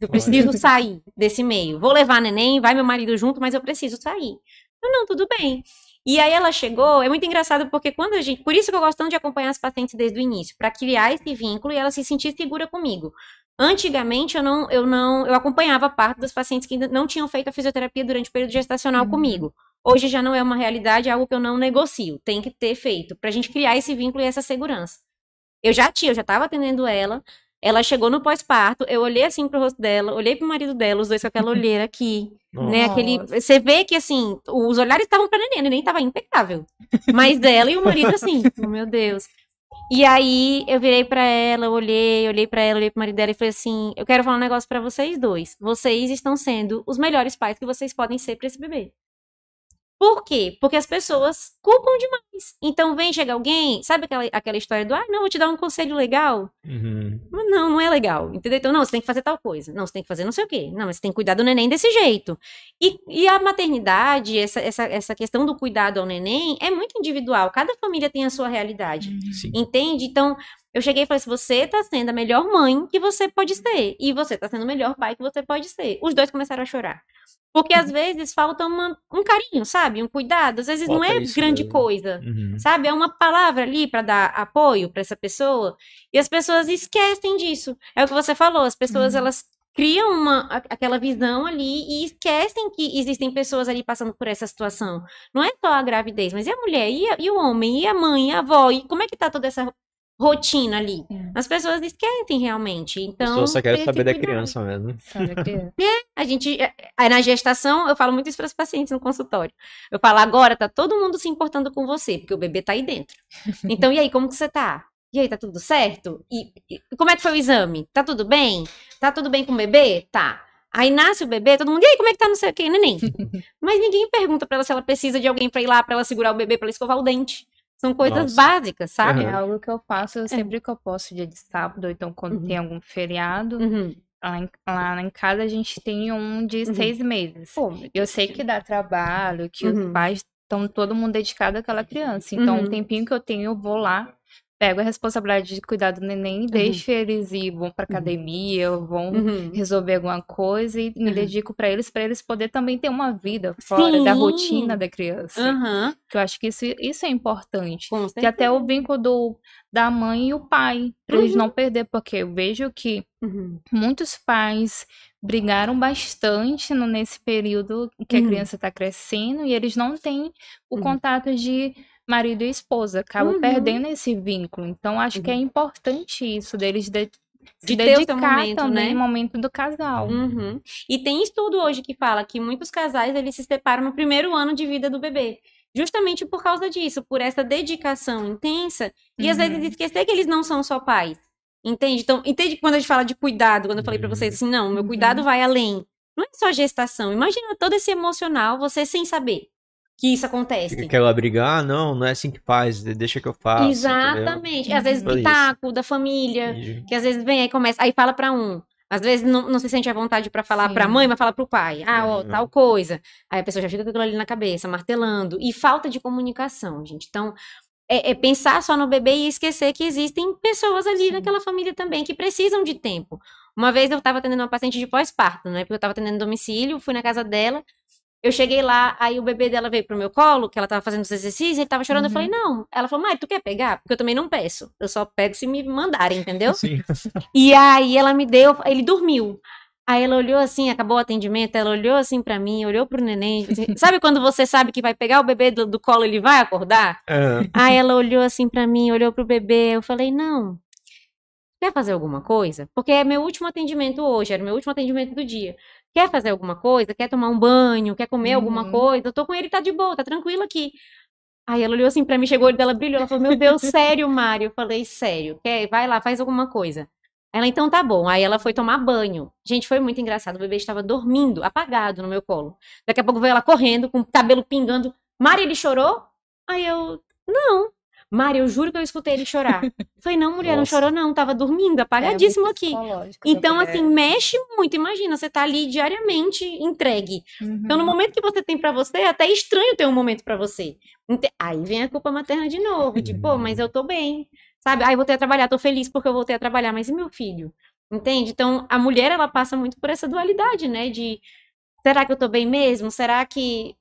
Eu preciso sair desse meio. Vou levar neném, vai meu marido junto, mas eu preciso sair. Eu, não, tudo bem. E aí ela chegou, é muito engraçado porque quando a gente, por isso que eu gosto tanto de acompanhar as pacientes desde o início, para criar esse vínculo e ela se sentir segura comigo. Antigamente eu não, eu não, eu acompanhava parte das pacientes que ainda não tinham feito a fisioterapia durante o período gestacional Uhum. comigo. Hoje já não é uma realidade, é algo que eu não negocio, tem que ter feito pra gente criar esse vínculo e essa segurança. Eu já tinha, eu já estava atendendo ela. Ela chegou no pós-parto, eu olhei assim pro rosto dela, olhei pro marido dela, os dois com aquela olheira aqui, né? Aquele, Nossa. você vê que assim, os olhares estavam pra neném, a neném tava impecável. Mas dela e o marido assim, oh, meu Deus. E aí eu virei pra ela, olhei, olhei pra ela, olhei pro marido dela e falei assim: "Eu quero falar um negócio pra vocês dois. Vocês estão sendo os melhores pais que vocês podem ser pra esse bebê." Por quê? Porque as pessoas culpam demais. Então vem chega alguém, sabe aquela, aquela história do, ah, não, vou te dar um conselho legal. Uhum. Não, não é legal, entendeu? Então, não, você tem que fazer tal coisa. Não, você tem que fazer não sei o quê. Não, mas você tem que cuidar do neném desse jeito. E, e a maternidade, essa, essa, essa questão do cuidado ao neném é muito individual. Cada família tem a sua realidade. Sim. Entende? Então, eu cheguei e falei assim: você tá sendo a melhor mãe que você pode ser. E você tá sendo o melhor pai que você pode ser. Os dois começaram a chorar. Porque às vezes falta uma- um carinho, sabe? Um cuidado. Às vezes não Falta é grande mesmo. coisa. Uhum. Sabe? É uma palavra ali para dar apoio para essa pessoa. E as pessoas esquecem disso. É o que você falou, as pessoas Uhum. elas criam uma, aquela visão ali e esquecem que existem pessoas ali passando por essa situação. Não é só a gravidez, mas e a mulher, e, a- e o homem, e a mãe, e a avó, e como é que tá toda essa rotina ali? Sim. As pessoas esquecem realmente. As Então, pessoas só querem saber da criança mesmo. Sabe a gente, é, aí na gestação, eu falo muito isso para os pacientes no consultório. Eu falo, agora tá todo mundo se importando com você, porque o bebê tá aí dentro. Então, e aí, como que você tá? E aí, tá tudo certo? E, e como é que foi o exame? Tá tudo bem? Tá tudo bem com o bebê? Tá. Aí nasce o bebê, todo mundo, e aí, como é que tá não sei o que, neném? Mas ninguém pergunta pra ela se ela precisa de alguém pra ir lá, pra ela segurar o bebê, pra ela escovar o dente. São coisas Nossa. básicas, sabe? É algo que eu faço sempre que eu posso, dia de sábado, ou então quando Uhum. tem algum feriado. Uhum. Lá em, lá em casa a gente tem um de Uhum. seis meses. Pô, Eu sei que dá trabalho, que Uhum. os pais estão todo mundo dedicado àquela criança. Então, Uhum. o tempinho que eu tenho, eu vou lá, pego a responsabilidade de cuidar do neném, deixo eles ir, vão pra academia, vão Uhum. resolver alguma coisa e me Uhum. dedico pra eles, pra eles poderem também ter uma vida fora da Sim. rotina da criança. Aham. Que eu acho que isso, isso é importante. Que até o vínculo do, da mãe e o pai, pra eles Uhum. não perder, porque eu vejo que Uhum. muitos pais brigaram bastante no- nesse período que a Uhum. criança está crescendo e eles não têm o Uhum. contato de marido e esposa, acabam Uhum. perdendo esse vínculo. Então, acho que é importante isso deles de- Se de dedicar momento, também né? no momento do casal. Uhum. E tem estudo hoje que fala que muitos casais eles se separam no primeiro ano de vida do bebê. Justamente por causa disso, por essa dedicação intensa e às Uhum. vezes esquecer que eles não são só pais. Entende? Então, entende quando a gente fala de cuidado, quando eu falei pra vocês assim, não, meu Uhum. cuidado vai além. Não é só gestação. Imagina todo esse emocional, você sem saber que isso acontece. Fica aquela briga, ah, não, não é assim que faz, deixa que eu faço. Exatamente. Às vezes pitaco da família, entendeu? que às vezes vem aí começa, aí fala pra um. Às vezes não, não se sente à vontade pra falar pra Sim. mãe, mas fala pro pai. Ah, ó, Uhum. tal coisa. Aí a pessoa já fica com aquilo ali na cabeça, martelando. E falta de comunicação, gente. Então, é, é pensar só no bebê e esquecer que existem pessoas ali Sim. naquela família também que precisam de tempo. Uma vez eu tava atendendo uma paciente de pós-parto, né? Porque eu tava atendendo domicílio, fui na casa dela. Eu cheguei lá, aí o bebê dela veio pro meu colo, que ela tava fazendo os exercícios, ele tava chorando. Eu Uhum. falei, não. Ela falou, Mari, tu quer pegar? Porque eu também não peço. Eu só pego se me mandarem, entendeu? Sim. E aí ela me deu, ele dormiu. Aí ela olhou assim, acabou o atendimento, ela olhou assim pra mim, olhou pro neném. assim, sabe quando você sabe que vai pegar o bebê do, do colo, ele vai acordar? É. Aí ela olhou assim pra mim, olhou pro bebê, eu falei, não. Quer fazer alguma coisa? Porque é meu último atendimento hoje, era meu último atendimento do dia. Quer fazer alguma coisa? Quer tomar um banho? Quer comer alguma Uhum. coisa? Eu tô com ele, tá de boa, tá tranquilo aqui. Aí ela olhou assim pra mim, chegou o olho dela brilhou, ela falou, meu Deus, sério, Mário? Eu falei, sério, quer? Vai lá, faz alguma coisa. Ela, então tá bom. Aí ela foi tomar banho. Gente, foi muito engraçado. O bebê estava dormindo, apagado no meu colo. Daqui a pouco veio ela correndo, com o cabelo pingando. Mari, ele chorou? Aí eu, não. Mari, eu juro que eu escutei ele chorar. Falei, não, mulher, não Nossa. chorou não, tava dormindo, apagadíssimo É, aqui. psicológico da Então, mulher. assim, mexe muito. Imagina, você tá ali diariamente entregue. Uhum. Então, no momento que você tem pra você, é até estranho ter um momento pra você. Aí vem a culpa materna de novo, de, pô, mas eu tô bem, sabe? Aí eu voltei a trabalhar, tô feliz porque eu voltei a trabalhar, mas e meu filho? Entende? Então, a mulher, ela passa muito por essa dualidade, né? De, será que eu tô bem mesmo? Será que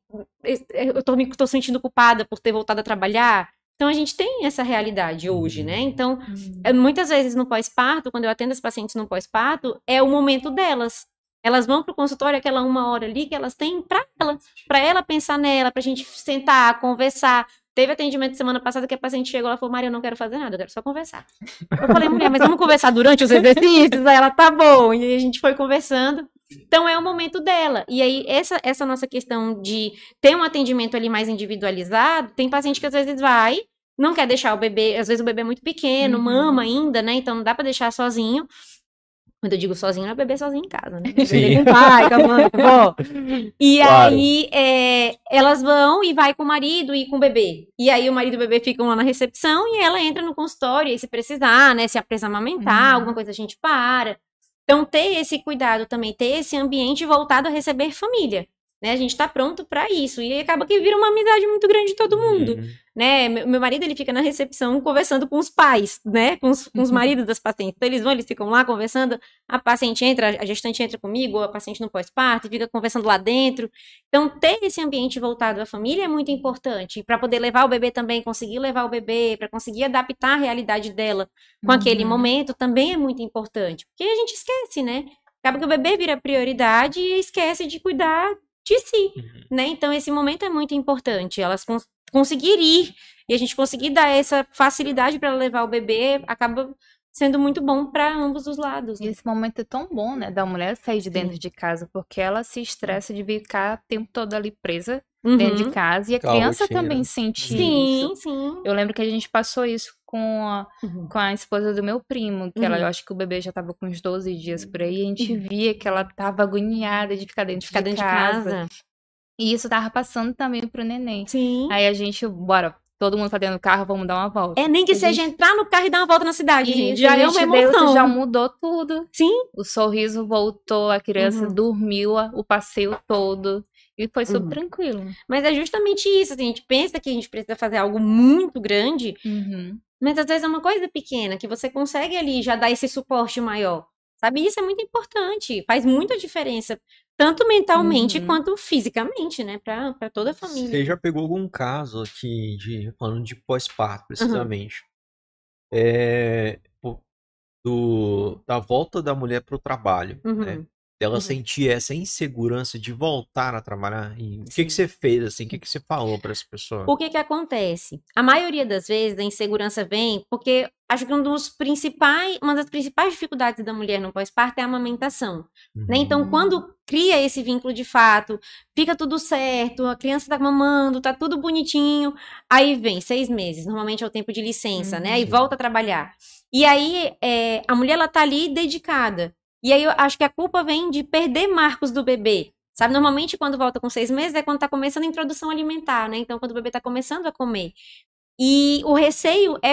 eu tô me tô sentindo culpada por ter voltado a trabalhar? Então, a gente tem essa realidade hoje, né? Então, Uhum. é, muitas vezes no pós-parto, quando eu atendo as pacientes no pós-parto, é o momento delas. Elas vão pro consultório aquela uma hora ali que elas têm pra ela, pra ela pensar nela, pra gente sentar, conversar. Teve atendimento semana passada que a paciente chegou, ela falou, Maria, eu não quero fazer nada, eu quero só conversar. Eu falei, mulher, mas vamos conversar durante os exercícios? Aí ela, tá bom. E a gente foi conversando. Então é o momento dela. E aí, essa, essa nossa questão de ter um atendimento ali mais individualizado, tem paciente que às vezes vai, não quer deixar o bebê, às vezes o bebê é muito pequeno, Uhum. mama ainda, né? Então não dá pra deixar sozinho. Quando eu digo sozinho, não é bebê sozinho em casa, né? Sim. Com o pai, com a mãe, com a avó. E Claro. aí, é, elas vão e vai com o marido e com o bebê. E aí, o marido e o bebê ficam lá na recepção e ela entra no consultório. E aí, se precisar, né? Se a presa amamentar, Uhum. alguma coisa a gente para. Então, ter esse cuidado também, ter esse ambiente voltado a receber família. Né? A gente tá pronto pra isso. E acaba que vira uma amizade muito grande de todo mundo Uhum. né? Meu, marido ele fica na recepção conversando com os pais, né? Com os, com os maridos das pacientes. Então eles vão, eles ficam lá conversando. A paciente entra, a gestante entra comigo, a paciente no pós-parto, fica conversando lá dentro. Então ter esse ambiente voltado à família é muito importante para poder levar o bebê também, conseguir levar o bebê, para conseguir adaptar a realidade dela com aquele Uhum. momento também é muito importante, porque a gente esquece, né? Acaba que o bebê vira prioridade e esquece de cuidar de si Uhum. né? Então esse momento é muito importante. Elas cons conseguir ir e a gente conseguir dar essa facilidade para levar o bebê acaba sendo muito bom para ambos os lados. E né? esse momento é tão bom, né, da mulher sair de dentro de casa, porque ela se estressa de ficar o tempo todo ali presa dentro de Uhum. casa. E a Aquela criança rotina. também sente Sim, isso. sim. Eu lembro que a gente passou isso com a, Uhum. com a esposa do meu primo, que ela, Uhum. eu acho que o bebê já tava com uns 12 dias por aí, e a gente via que ela tava agoniada de ficar dentro, Ficar de, dentro de casa. casa. E isso tava passando também pro neném. Sim. Aí a gente, bora, todo mundo tá dentro do carro, vamos dar uma volta. É nem que a seja gente- entrar no carro e dar uma volta na cidade, gente. Isso, Já é uma deu, emoção. já mudou tudo. Sim. O sorriso voltou, a criança Uhum. dormiu a- o passeio todo. E foi super Uhum. tranquilo. Mas é justamente isso. assim, a gente pensa que a gente precisa fazer algo muito grande, Uhum. Mas às vezes é uma coisa pequena que você consegue ali já dar esse suporte maior. Sabe? Isso é muito importante. Faz muita diferença, tanto mentalmente Uhum. quanto fisicamente, né? Pra, pra toda a família. Você já pegou algum caso aqui de falando de pós-parto, precisamente? É, pô, do, da volta da mulher pro trabalho, né? Uhum. Dela Uhum. sentir essa insegurança de voltar a trabalhar? E o que, que você fez, assim? O que, que você falou pra essa pessoa? O que que acontece? A maioria das vezes a insegurança vem porque acho que um dos principais, uma das principais dificuldades da mulher no pós-parto é a amamentação. né? Então, Uhum. quando cria esse vínculo de fato, fica tudo certo, a criança tá mamando, tá tudo bonitinho, aí vem seis meses, normalmente é o tempo de licença, né? Aí Uhum. volta a trabalhar. E aí é, a mulher ela tá ali dedicada. E aí eu acho que a culpa vem de perder marcos do bebê. Sabe, normalmente quando volta com seis meses é quando tá começando a introdução alimentar, né? Então, quando o bebê tá começando a comer. E o receio é,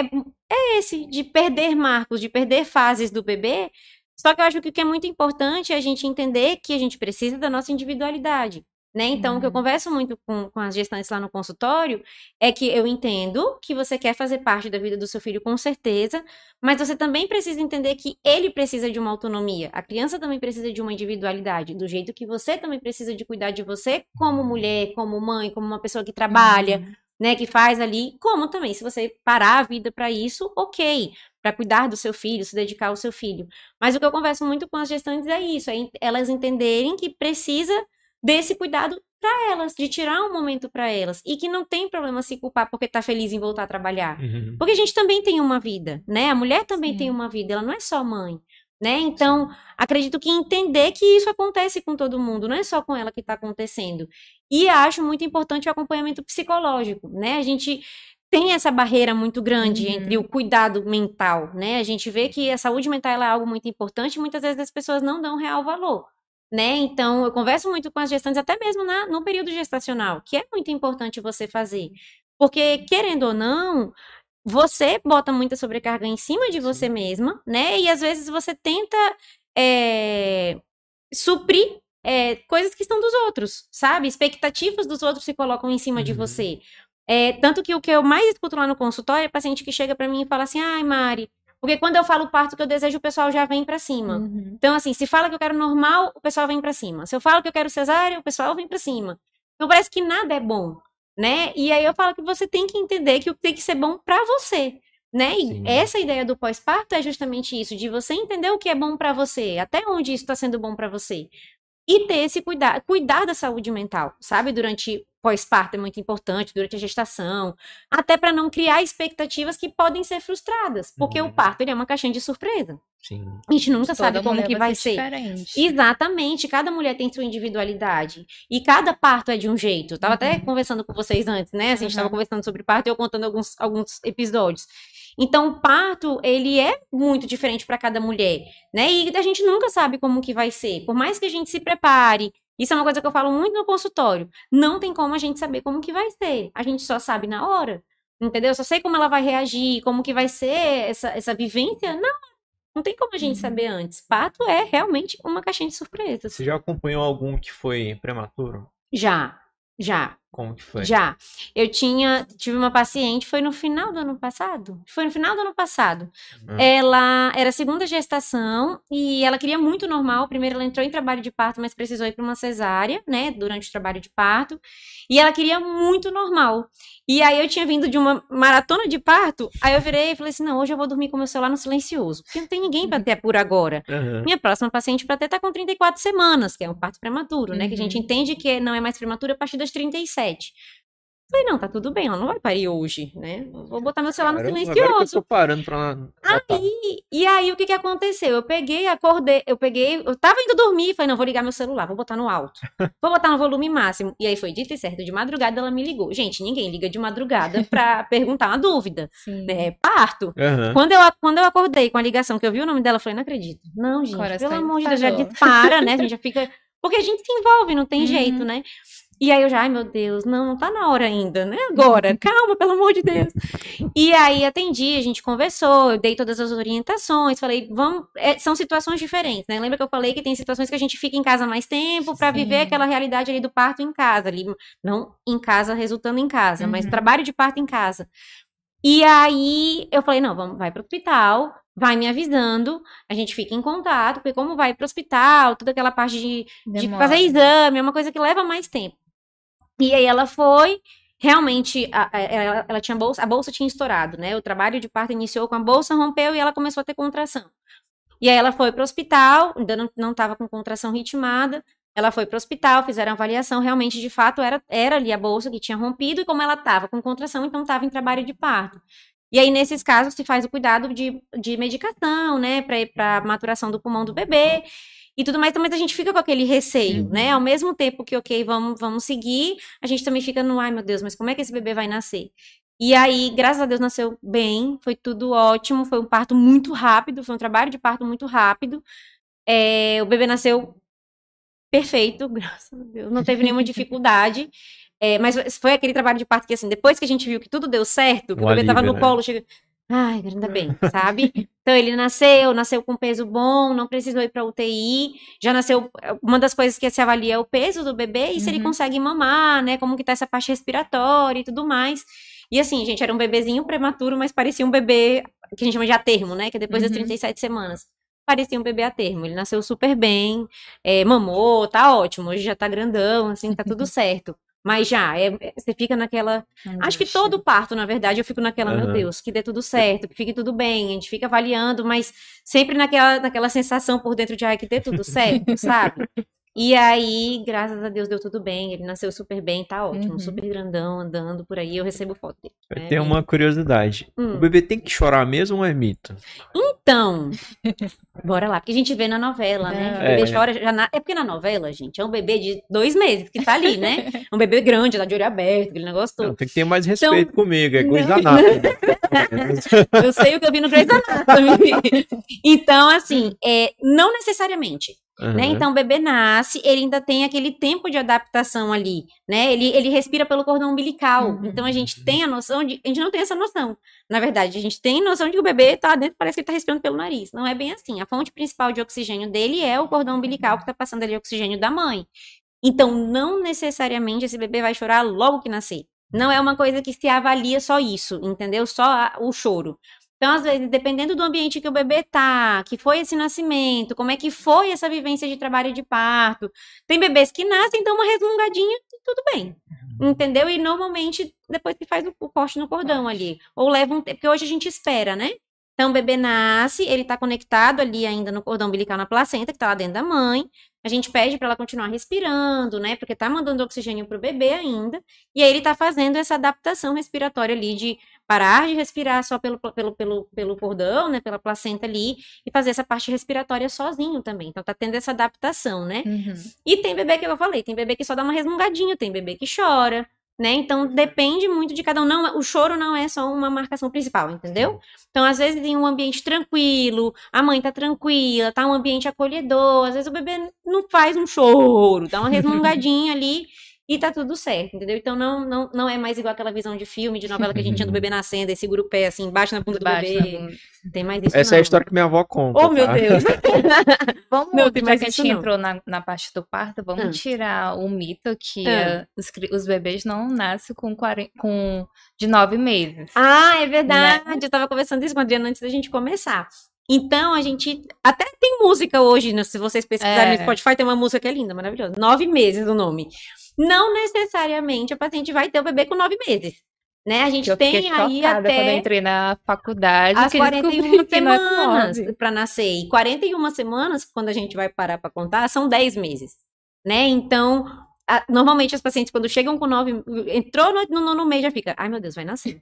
é esse, de perder marcos, de perder fases do bebê. Só que eu acho que o que é muito importante é a gente entender que a gente precisa da nossa individualidade. Né? Então, o que eu Uhum. converso muito com, com as gestantes lá no consultório é que eu entendo que você quer fazer parte da vida do seu filho com certeza, mas você também precisa entender que ele precisa de uma autonomia. A criança também precisa de uma individualidade, do jeito que você também precisa de cuidar de você como mulher, como mãe, como uma pessoa que trabalha, Uhum. né, que faz ali, como também, se você parar a vida para isso, ok, para cuidar do seu filho, se dedicar ao seu filho. Mas o que eu converso muito com as gestantes é isso, é elas entenderem que precisa desse cuidado para elas, de tirar um momento para elas e que não tem problema se culpar porque tá feliz em voltar a trabalhar. Uhum. Porque a gente também tem uma vida, né? A mulher também Sim. tem uma vida, ela não é só mãe, né? Então, acredito que entender que isso acontece com todo mundo, não é só com ela que está acontecendo. E acho muito importante o acompanhamento psicológico, né? A gente tem essa barreira muito grande Uhum. entre o cuidado mental, né? A gente vê que a saúde mental ela é algo muito importante e muitas vezes as pessoas não dão real valor. Né? Então, eu converso muito com as gestantes, até mesmo na, no período gestacional, que é muito importante você fazer. Porque, querendo ou não, você bota muita sobrecarga em cima de você mesma, né? E às vezes você tenta é, suprir é, coisas que estão dos outros, sabe? Expectativas dos outros se colocam em cima de Uhum. você. É, tanto que o que eu mais escuto lá no consultório é paciente que chega pra mim e fala assim: ai, Mari, porque quando eu falo o parto que eu desejo, o pessoal já vem pra cima. Uhum. Então, assim, se fala que eu quero normal, o pessoal vem pra cima. Se eu falo que eu quero cesárea, o pessoal vem pra cima. Então, parece que nada é bom, né? E aí eu falo que você tem que entender que o que tem que ser bom pra você, né? E Sim. essa ideia do pós-parto é justamente isso, de você entender o que é bom pra você, até onde isso tá sendo bom pra você. E ter esse cuidado, cuidar da saúde mental, sabe? Durante pós-parto é muito importante, durante a gestação, até pra não criar expectativas que podem ser frustradas, porque Uhum. o parto ele é uma caixinha de surpresa. Sim. A gente nunca Toda sabe como que vai ser. Diferente. Exatamente, cada mulher tem sua individualidade. E cada parto é de um jeito. Eu tava até conversando com vocês antes, né? A gente tava Uhum. conversando sobre parto e eu contando alguns, alguns episódios. Então, o parto, ele é muito diferente para cada mulher, né? E a gente nunca sabe como que vai ser. Por mais que a gente se prepare, isso é uma coisa que eu falo muito no consultório. Não tem como a gente saber como que vai ser. A gente só sabe na hora. Entendeu? Eu só sei como ela vai reagir, como que vai ser essa, essa vivência. Não, não tem como a gente Uhum. saber antes. Parto é realmente uma caixinha de surpresas. Você já acompanhou algum que foi prematuro? Já, já, Como que foi? já. Eu tinha, tive uma paciente, foi no final do ano passado? Foi no final do ano passado. Hum. Ela era segunda gestação e ela queria muito normal. Primeiro ela entrou em trabalho de parto, mas precisou ir para uma cesárea, né, durante o trabalho de parto. E ela queria muito normal. E aí eu tinha vindo de uma maratona de parto, aí eu virei e falei assim: "Não, hoje eu vou dormir com meu celular no silencioso, porque não tem ninguém para ter por agora". Aham. Minha próxima paciente para ter tá com 34 semanas, que é um parto prematuro, né? Que a gente Uhum. entende que não é mais prematuro a partir das 37. Falei, não, tá tudo bem, ela não vai parir hoje, né? Vou botar meu celular no Caramba, silencioso. Agora que eu tô parando pra. Aí, e aí, o que que aconteceu? Eu peguei, acordei, eu peguei, eu tava indo dormir, falei, não, vou ligar meu celular, vou botar no alto. Vou botar no volume máximo. E aí foi dito e certo, de madrugada ela me ligou. Gente, ninguém liga de madrugada pra perguntar uma dúvida, Sim. né? Parto. Aham. Quando eu, quando eu acordei com a ligação, que eu vi o nome dela, eu falei, não acredito. Não, gente, Coração pelo amor de Deus, já disparou. dispara, né? A gente já fica... Porque a gente se envolve, não tem Uhum. jeito, né? E aí eu já, ai meu Deus, não, não tá na hora ainda, né? Agora, calma, pelo amor de Deus. E aí atendi, a gente conversou, eu dei todas as orientações, falei, vamos, é, são situações diferentes, né? Lembra que eu falei que tem situações que a gente fica em casa mais tempo Sim. viver aquela realidade ali do parto em casa, ali, não em casa resultando em casa, mas Uhum. trabalho de parto em casa. E aí eu falei, não, vamos, vai pro hospital, vai me avisando, a gente fica em contato, porque como vai pro hospital, toda aquela parte de, de fazer exame, é uma coisa que leva mais tempo. E aí ela foi, realmente, a- a- ela, ela tinha bolsa, a bolsa tinha estourado, né? O trabalho de parto iniciou com a bolsa, rompeu e ela começou a ter contração. E aí ela foi pro hospital, ainda não, não tava com contração ritmada. Ela foi pro hospital, fizeram a avaliação, realmente, de fato, era, era ali a bolsa que tinha rompido, e como ela tava com contração, então tava em trabalho de parto. E aí, nesses casos, se faz o cuidado de, de medicação, né, para maturação do pulmão do bebê e tudo mais, mas a gente fica com aquele receio, né? Ao mesmo tempo que, ok, vamos, vamos seguir, a gente também fica no, ai meu Deus, mas como é que esse bebê vai nascer? E aí, graças a Deus, nasceu bem, foi tudo ótimo, foi um parto muito rápido, foi um trabalho de parto muito rápido. É, o bebê nasceu perfeito, graças a Deus, não teve nenhuma dificuldade. É, mas foi aquele trabalho de parto que, assim, depois que a gente viu que tudo deu certo, que Um o bebê tava alívio, no né? colo, chega. Ai, ainda bem, sabe? Então ele nasceu, nasceu com peso bom, não precisou ir pra UTI, já nasceu. Uma das coisas que se avalia é o peso do bebê e se ele Uhum. consegue mamar, né? Como que tá essa parte respiratória e tudo mais. E assim, gente, era um bebezinho prematuro, mas parecia um bebê que a gente chama de a termo, né? Que é depois das Uhum. 37 semanas. Parecia um bebê a termo. Ele nasceu super bem, é, mamou, tá ótimo. Hoje já tá grandão, assim, tá tudo certo. Mas já, é- é- você fica naquela. Acho que todo parto, na verdade, eu fico naquela, meu Aham. Deus, que dê tudo certo, que fique tudo bem. A gente fica avaliando, mas sempre naquela, naquela sensação por dentro de, ai, que dê tudo certo, sabe? E aí, graças a Deus, deu tudo bem. Ele nasceu super bem, tá ótimo. Uhum. Super grandão, andando por aí. Eu recebo foto dele. né? Tem uma curiosidade. Hum. O bebê tem que chorar mesmo ou é mito? Então, bora lá, porque a gente vê na novela, né? O É. bebê chora já na... É porque na novela, gente, é um bebê de dois meses que tá ali, né? É um bebê grande, lá de olho aberto, aquele negócio todo. Não, tem que ter mais Então, respeito comigo, é coisa danada. Eu sei o que eu vi no Grey's Anatomy. Então, assim, é, não necessariamente, né? Aham. Então, o bebê nasce, ele ainda tem aquele tempo de adaptação ali, né? Ele, ele respira pelo cordão umbilical. Uhum. Então, a gente tem a noção de... A gente não tem essa noção. Na verdade, a gente tem noção de que o bebê tá dentro, parece que ele tá respirando pelo nariz. Não é bem assim. A fonte principal de oxigênio dele é o cordão umbilical que tá passando ali o oxigênio da mãe. Então, não necessariamente esse bebê vai chorar logo que nascer. Não é uma coisa que se avalia só isso, entendeu? Só a- o choro. Então, às vezes, dependendo do ambiente que o bebê tá, que foi esse nascimento, como é que foi essa vivência de trabalho de parto. Tem bebês que nascem, dão uma resmungadinha e tudo bem. Entendeu? E normalmente, depois que faz o, corte no cordão ali. Ou leva um tempo, porque hoje a gente espera, né? Então, o bebê nasce, ele tá conectado ali ainda no cordão umbilical na placenta, que tá lá dentro da mãe. A gente pede para ela continuar respirando, né? Porque tá mandando oxigênio pro bebê ainda. E aí ele tá fazendo essa adaptação respiratória ali de parar de respirar só pelo, pelo, pelo, pelo cordão, né? Pela placenta ali. E fazer essa parte respiratória sozinho também. Então tá tendo essa adaptação, né? Uhum. E tem bebê que eu falei, tem bebê que só dá uma resmungadinha, tem bebê que chora, né? Então depende muito de cada um. Não, o choro não é só uma marcação principal, entendeu? Então, às vezes, em um ambiente tranquilo, a mãe tá tranquila, tá um ambiente acolhedor, às vezes o bebê não faz um choro, dá uma resmungadinha ali. E tá tudo certo, entendeu? Então não, não, não é mais igual aquela visão de filme, de novela que a gente tinha do bebê nascendo, e segura o pé assim, embaixo na bunda do Baixo bebê. bunda. Tem mais isso Essa é a não. história que minha avó conta. Oh, meu tá? Deus. Vamos, Não, tem já mais que a gente não. entrou na, na parte do parto, vamos Ah. tirar o mito que Ah. eh, os, os bebês não nascem com, 40, com de nove meses. Ah, é verdade. Eu tava conversando isso com a Adriana antes da gente começar. Então, a gente. Até tem música hoje, né? se vocês pesquisarem É. no Spotify, tem uma música que é linda, maravilhosa. Nove meses o nome. Não necessariamente a paciente vai ter o bebê com nove meses. Né? A gente Eu tem aí chocada quando eu até entrei na faculdade. as que descobri 41 que não é semanas para nascer. E 41 semanas, quando a gente vai parar para contar, são 10 meses. Né? Então, a- normalmente as pacientes, quando chegam com nove, entrou no, no nono mês, já fica, ai meu Deus, vai nascer.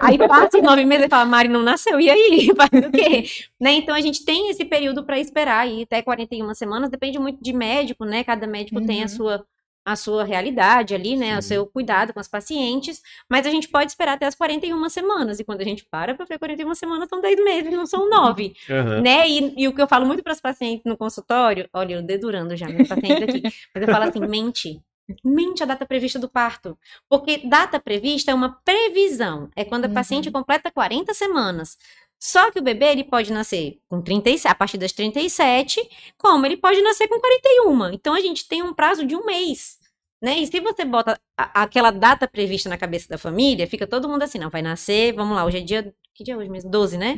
Aí passa os nove meses e fala, Mari, não nasceu, e aí? Faz o quê? Né? Então a gente tem esse período para esperar aí, até 41 semanas, depende muito de médico, né? Cada médico tem a Uhum. sua, a sua realidade ali, né? O Sim. seu cuidado com as pacientes, mas a gente pode esperar até as 41 semanas, e quando a gente para para ver 41 semanas, são 10 meses, não são 9 Aham. né? E, e o que eu falo muito para as pacientes no consultório, olha, eu dedurando já meus pacientes aqui, mas eu falo assim, mente. Mente a data prevista do parto. Porque data prevista é uma previsão. É quando a Uhum. paciente completa 40 semanas. Só que o bebê ele pode nascer com 37, a partir das 37, como ele pode nascer com 41. Então a gente tem um prazo de um mês. Né? E se você bota a- aquela data prevista na cabeça da família, fica todo mundo assim, não, vai nascer, vamos lá, hoje é dia. Que dia é hoje mesmo? 12, né?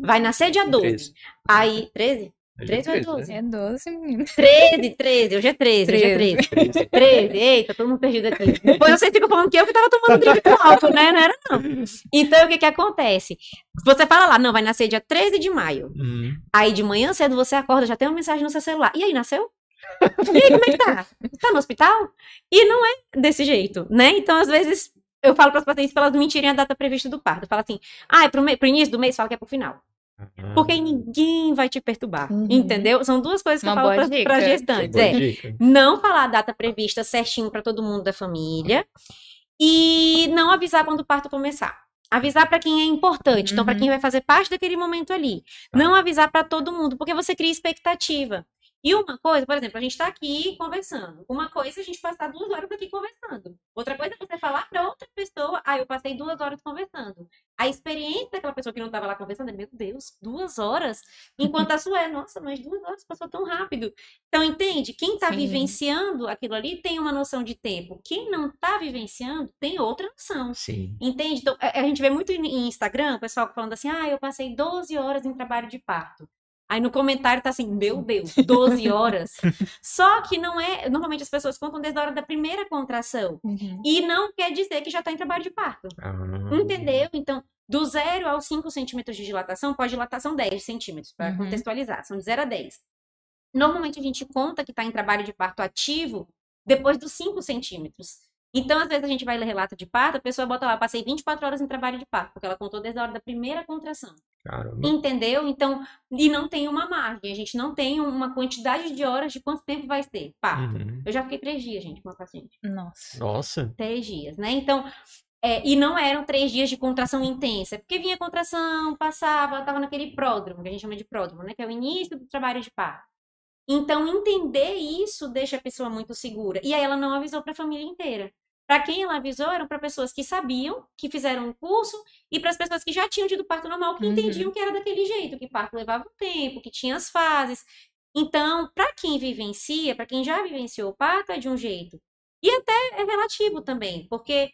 Vai nascer dia 12. Treze. Aí, 13? É 13 ou é 13, 12? É 12, menino. 13, 13, hoje é 13, hoje é 13. 13. 13, eita, todo mundo perdido aqui. Depois vocês ficam falando que eu que tava tomando drink com álcool, né? Não era, não. Então, o que que acontece? Você fala lá, não, vai nascer dia 13 de maio. Hum. Aí, de manhã cedo, você acorda, já tem uma mensagem no seu celular. E aí, nasceu? E aí, como é que tá? Tá no hospital? E não é desse jeito, né? Então, às vezes, eu falo para os pacientes para elas mentirem a data prevista do parto. Eu falo assim, ah, é pro, me- pro início do mês, fala que é pro final. Porque ninguém vai te perturbar, Uhum. entendeu? São duas coisas que Uma eu falo para dica. gestantes. É, não falar a data prevista certinho para todo mundo da família e não avisar quando o parto começar. Avisar para quem é importante, então para Uhum. quem vai fazer parte daquele momento ali. Tá. Não avisar para todo mundo, porque você cria expectativa. E uma coisa, por exemplo, a gente está aqui conversando. Uma coisa é a gente passar duas horas aqui conversando. Outra coisa é você falar para outra pessoa, ah, eu passei duas horas conversando. A experiência daquela pessoa que não estava lá conversando é, meu Deus, duas horas? Enquanto a sua é, nossa, mas duas horas passou tão rápido. Então, entende? Quem está vivenciando aquilo ali tem uma noção de tempo. Quem não está vivenciando tem outra noção. Sim. Entende? Então, a a gente vê muito em Instagram, o pessoal falando assim, ah, eu passei 12 horas em trabalho de parto. Aí no comentário tá assim, meu Deus, 12 horas. Só que não é. Normalmente as pessoas contam desde a hora da primeira contração. Uhum. E não quer dizer que já tá em trabalho de parto. Ah. Entendeu? Então, do 0 aos 5 centímetros de dilatação, pode dilatação 10 centímetros, para Uhum. contextualizar. São de 0 a 10. Normalmente a gente conta que está em trabalho de parto ativo depois dos 5 centímetros. Então, às vezes, a gente vai ler relato de parto, a pessoa bota lá, passei 24 horas em trabalho de parto, porque ela contou desde a hora da primeira contração. Caramba. Entendeu? Então, e não tem uma margem, a gente não tem uma quantidade de horas de quanto tempo vai ter parto. Uhum. Eu já fiquei três dias, gente, com uma paciente Nossa. Nossa. três dias, né? Então, é, e não eram três dias de contração intensa, porque vinha contração, passava, ela estava naquele pródromo, que a gente chama de pródromo, né? Que é o início do trabalho de parto. Então, entender isso deixa a pessoa muito segura. E aí ela não avisou para a família inteira. Para quem ela avisou, eram para pessoas que sabiam, que fizeram um curso, e para as pessoas que já tinham tido parto normal, que Uhum. entendiam que era daquele jeito, que parto levava um tempo, que tinha as fases. Então, para quem vivencia, para quem já vivenciou o parto, é de um jeito. E até é relativo também, porque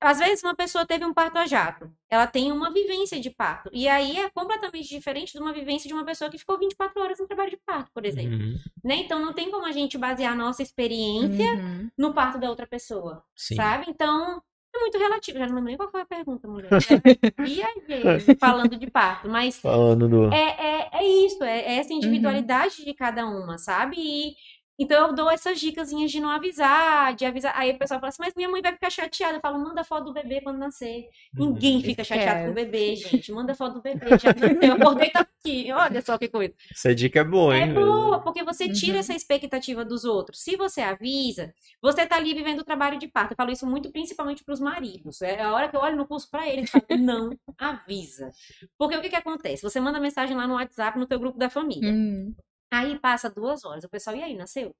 às vezes uma pessoa teve um parto a jato, ela tem uma vivência de parto, e aí é completamente diferente de uma vivência de uma pessoa que ficou 24 horas em trabalho de parto, por exemplo. Uhum. Né? Então não tem como a gente basear a nossa experiência Uhum. no parto da outra pessoa, Sim. sabe? Então é muito relativo. Já não lembro nem qual foi a pergunta, mulher. E aí, falando de parto, mas Falando do. é, é, é isso, é, é essa individualidade de cada uma, sabe? E então eu dou essas dicasinhas de não avisar, de avisar. Aí o pessoal fala assim, mas minha mãe vai ficar chateada. Eu falo, manda foto do bebê quando nascer. Ninguém fica chateado com o bebê, gente. Manda foto do bebê. Já nasceu. Eu acordei e tá aqui. Olha só que coisa. Essa dica é boa, É hein? boa, porque você tira Uhum. essa expectativa dos outros. Se você avisa, você tá ali vivendo o trabalho de parto. Eu falo isso muito principalmente para os maridos. É a hora que eu olho no curso para eles, eu falo, não avisa. Porque o que que acontece? Você manda mensagem lá no WhatsApp, no teu grupo da família. Uhum. Aí passa duas horas, o pessoal, e aí, nasceu?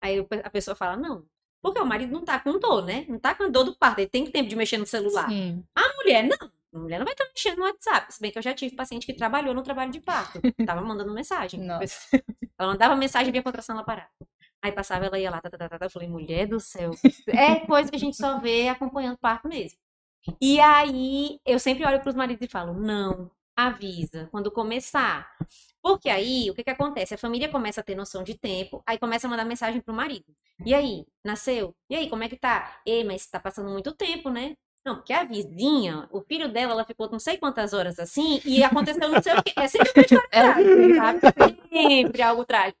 Aí a pessoa fala, não. Porque o marido não tá com dor, né? Não tá com dor do parto, ele tem tempo de mexer no celular. Sim. A mulher, não. A mulher não vai estar mexendo no WhatsApp. Se bem que eu já tive paciente que trabalhou no trabalho de parto. Tava mandando mensagem. Nossa. Ela mandava mensagem e via a contração ela parar. Aí passava, ela ia lá, tá, tá, tá, tá, tá. Eu falei, mulher do céu. É coisa que a gente só vê acompanhando o parto mesmo. E aí, eu sempre olho pros maridos e falo, não, avisa, quando começar. Porque aí, o que que acontece? A família começa a ter noção de tempo, aí começa a mandar mensagem pro marido. E aí, nasceu? E aí, como é que tá? Ei, mas tá passando muito tempo, né? Não, porque a vizinha, o filho dela, ela ficou não sei quantas horas assim, e aconteceu não sei o quê. É sempre uma história trágica, sabe? Sempre algo trágico.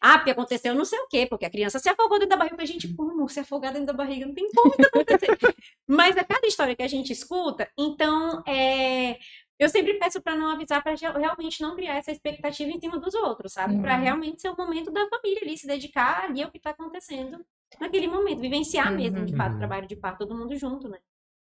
Ah, porque aconteceu não sei o quê, porque a criança se afogou dentro da barriga. Falei, gente, como se afogar dentro da barriga? Não tem como isso acontecer. Mas a cada história que a gente escuta, então, é... eu sempre peço para não avisar, para realmente não criar essa expectativa em cima dos outros, sabe? Para Uhum. realmente ser o momento da família ali, se dedicar ali ao que tá acontecendo naquele momento, vivenciar mesmo, de fato, o Uhum. trabalho de parto, todo mundo junto, né?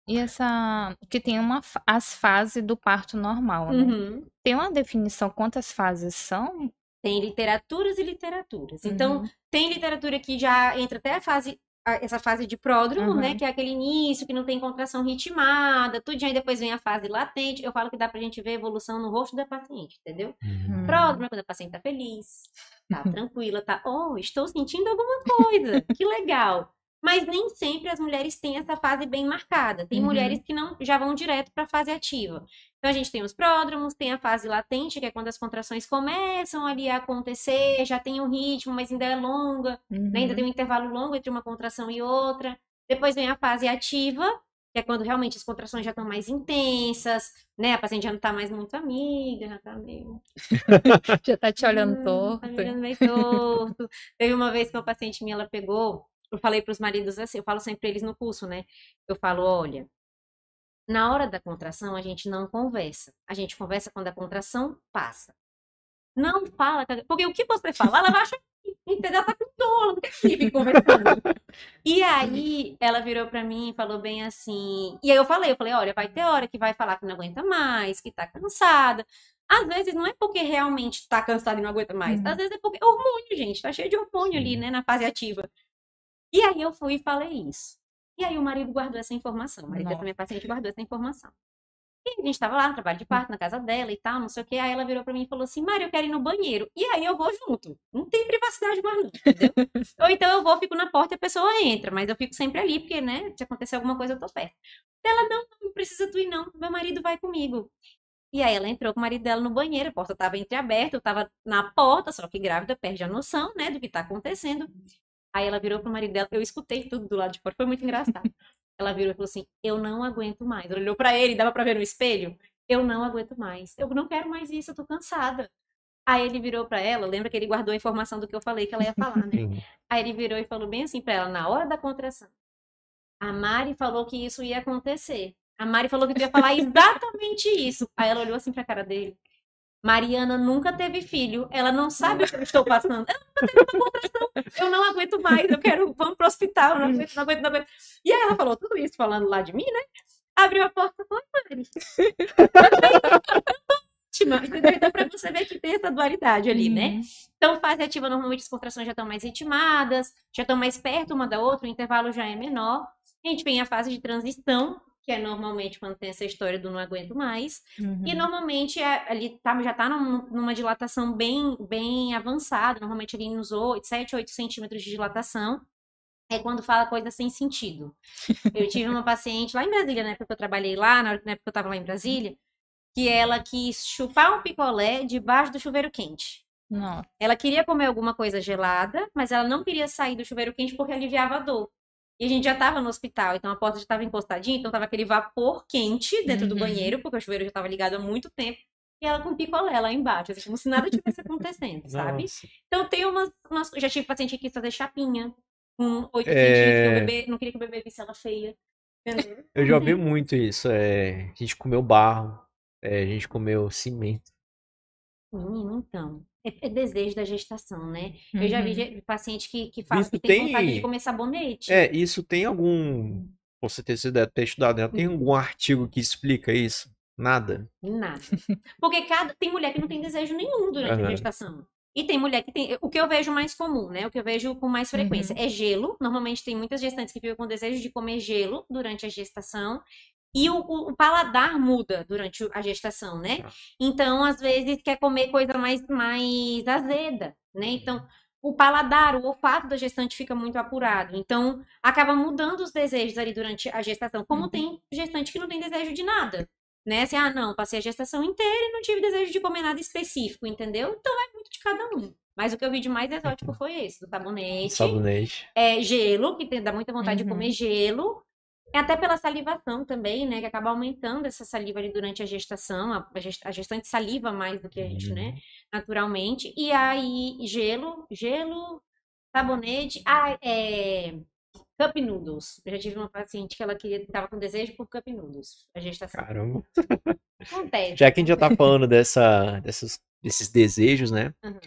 E essa. Que tem uma, as fases do parto normal, né? Uhum. Tem uma definição quantas fases são? Tem literaturas e literaturas. Então, Uhum. tem literatura que já entra até a fase, essa fase de pródromo, Uhum. né? Que é aquele início que não tem contração ritmada, tudo, aí depois vem a fase latente. Eu falo que dá pra gente ver a evolução no rosto da paciente, entendeu? Uhum. Pródromo é quando a paciente tá feliz, tá tranquila, tá, oh, estou sentindo alguma coisa, que legal. Mas nem sempre as mulheres têm essa fase bem marcada. Tem Uhum. mulheres que não já vão direto para a fase ativa. Então a gente tem os pródromos, tem a fase latente, que é quando as contrações começam ali a acontecer, já tem um ritmo, mas ainda é longa, né? Ainda Uhum. tem um intervalo longo entre uma contração e outra. Depois vem a fase ativa, que é quando realmente as contrações já estão mais intensas, né? A paciente já não tá mais muito amiga, já tá meio. Já tá te olhando "Hum, torto. Tá me olhando meio torto. Teve uma vez que uma paciente minha, ela pegou, eu falei pros maridos assim, eu falo sempre eles no curso, né? Eu falo, olha, na hora da contração a gente não conversa. A gente conversa quando a contração passa. Não fala, porque o que você fala, ela vai achar que, entendeu? Tá com dor, não quer que conversando. E aí, ela virou pra mim e falou bem assim. E aí eu falei, eu falei, olha, vai ter hora que vai falar que não aguenta mais, que tá cansada. Às vezes não é porque realmente tá cansada e não aguenta mais. Uhum. Às vezes é porque hormônio, gente. Tá cheio de hormônio ali, né, na fase ativa. E aí eu fui e falei isso. E aí o marido guardou essa informação. O marido Nossa. minha paciente guardou essa informação. E a gente tava lá trabalho de parto, na casa dela e tal, não sei o que. Aí ela virou pra mim e falou assim: Mário, eu quero ir no banheiro. E aí eu vou junto. Não tem privacidade mais, não, entendeu? Ou então eu vou, fico na porta e a pessoa entra, mas eu fico sempre ali, porque, né, se acontecer alguma coisa, eu tô perto. Ela, não, não precisa tu ir, não. Meu marido vai comigo. E aí ela entrou com o marido dela no banheiro, a porta tava entreaberta, eu tava na porta, só que grávida perde a noção, né, do que tá acontecendo. Aí ela virou pro marido dela, eu escutei tudo do lado de fora, foi muito engraçado. Ela virou e falou assim: Eu não aguento mais. Ela olhou pra ele, dava pra ver no espelho. Eu não aguento mais. Eu não quero mais isso, eu tô cansada. Aí ele virou pra ela, lembra que ele guardou a informação do que eu falei que ela ia falar, né? Aí ele virou e falou bem assim pra ela, na hora da contração. A Mari falou que isso ia acontecer. A Mari falou que tu ia falar exatamente isso. Aí ela olhou assim pra cara dele. Mariana nunca teve filho. Ela não sabe o que eu estou passando. Ela nunca teve uma contração. Eu não aguento mais. Eu quero. Vamos pro hospital. Não aguento, não aguento, não aguento. E aí ela falou tudo isso falando lá de mim, né? Abriu a porta e falou, Mari. Ótima, entendeu? Então, pra você ver que tem essa dualidade ali, né? Uhum. Então, fase ativa, normalmente as contrações já estão mais ritmadas, já estão mais perto uma da outra, o intervalo já é menor. A gente tem a fase de transição, que é normalmente quando tem essa história do não aguento mais. Uhum. E normalmente é, ali tá, já tá num- numa dilatação bem, bem avançada, normalmente ali nos 8, 7, 8 centímetros de dilatação. É quando fala coisa sem sentido. Eu tive uma paciente lá em Brasília, na época que eu trabalhei lá, na época que eu tava lá em Brasília, que ela quis chupar um picolé debaixo do chuveiro quente. Nossa. Ela queria comer alguma coisa gelada, mas ela não queria sair do chuveiro quente porque aliviava a dor. E a gente já estava no hospital, então a porta já estava encostadinha, então tava aquele vapor quente dentro do Uhum. banheiro, porque o chuveiro já estava ligado há muito tempo. E ela com picolé lá embaixo, assim, como se nada tivesse acontecendo, sabe? Nossa. Então tem umas, umas- Já tive paciente que quis fazer chapinha com oito É. que o bebê não queria que o bebê visse ela feia. Entendeu? Eu já ouvi muito isso. É, a gente comeu barro, é, a gente comeu cimento. Menino, então. É, é desejo da gestação, né? Eu já vi Uhum. paciente que, que fala Isso que tem tem- vontade de comer sabonete. É, isso tem algum. Você ter, deve ter estudado, né? Tem algum artigo que explica isso? Nada. Nada. Porque cada tem mulher que não tem desejo nenhum durante a Aham. gestação. E tem mulher que tem. O que eu vejo mais comum, né? O que eu vejo com mais frequência é gelo. Normalmente tem muitas gestantes que ficam com desejo de comer gelo durante a gestação. E o, o- paladar muda durante a gestação, né? Tá. Então, às vezes, quer comer coisa mais, mais azeda, né? Então, o paladar, o olfato da gestante fica muito apurado. Então, acaba mudando os desejos ali durante a gestação. Como Uhum. tem gestante que não tem desejo de nada né? Assim, ah, não, passei a gestação inteira e não tive desejo de comer nada específico, entendeu? Então é muito de cada um. Mas o que eu vi de mais exótico foi esse, do sabonete. Sabonete. É, gelo, que tem- dá muita vontade de Uhum. comer gelo. É até pela salivação também, né? Que acaba aumentando essa saliva ali durante a gestação. A, gest- a gestante saliva mais do que a gente, né? Naturalmente. E aí, gelo, gelo, sabonete. Ah, é. Cup noodles. Eu já tive uma paciente que ela queria, tava com desejo por cup noodles. A gestação. Caramba. Acontece. Já que a gente já tá falando dessa, dessas, desses desejos, né? Uhum.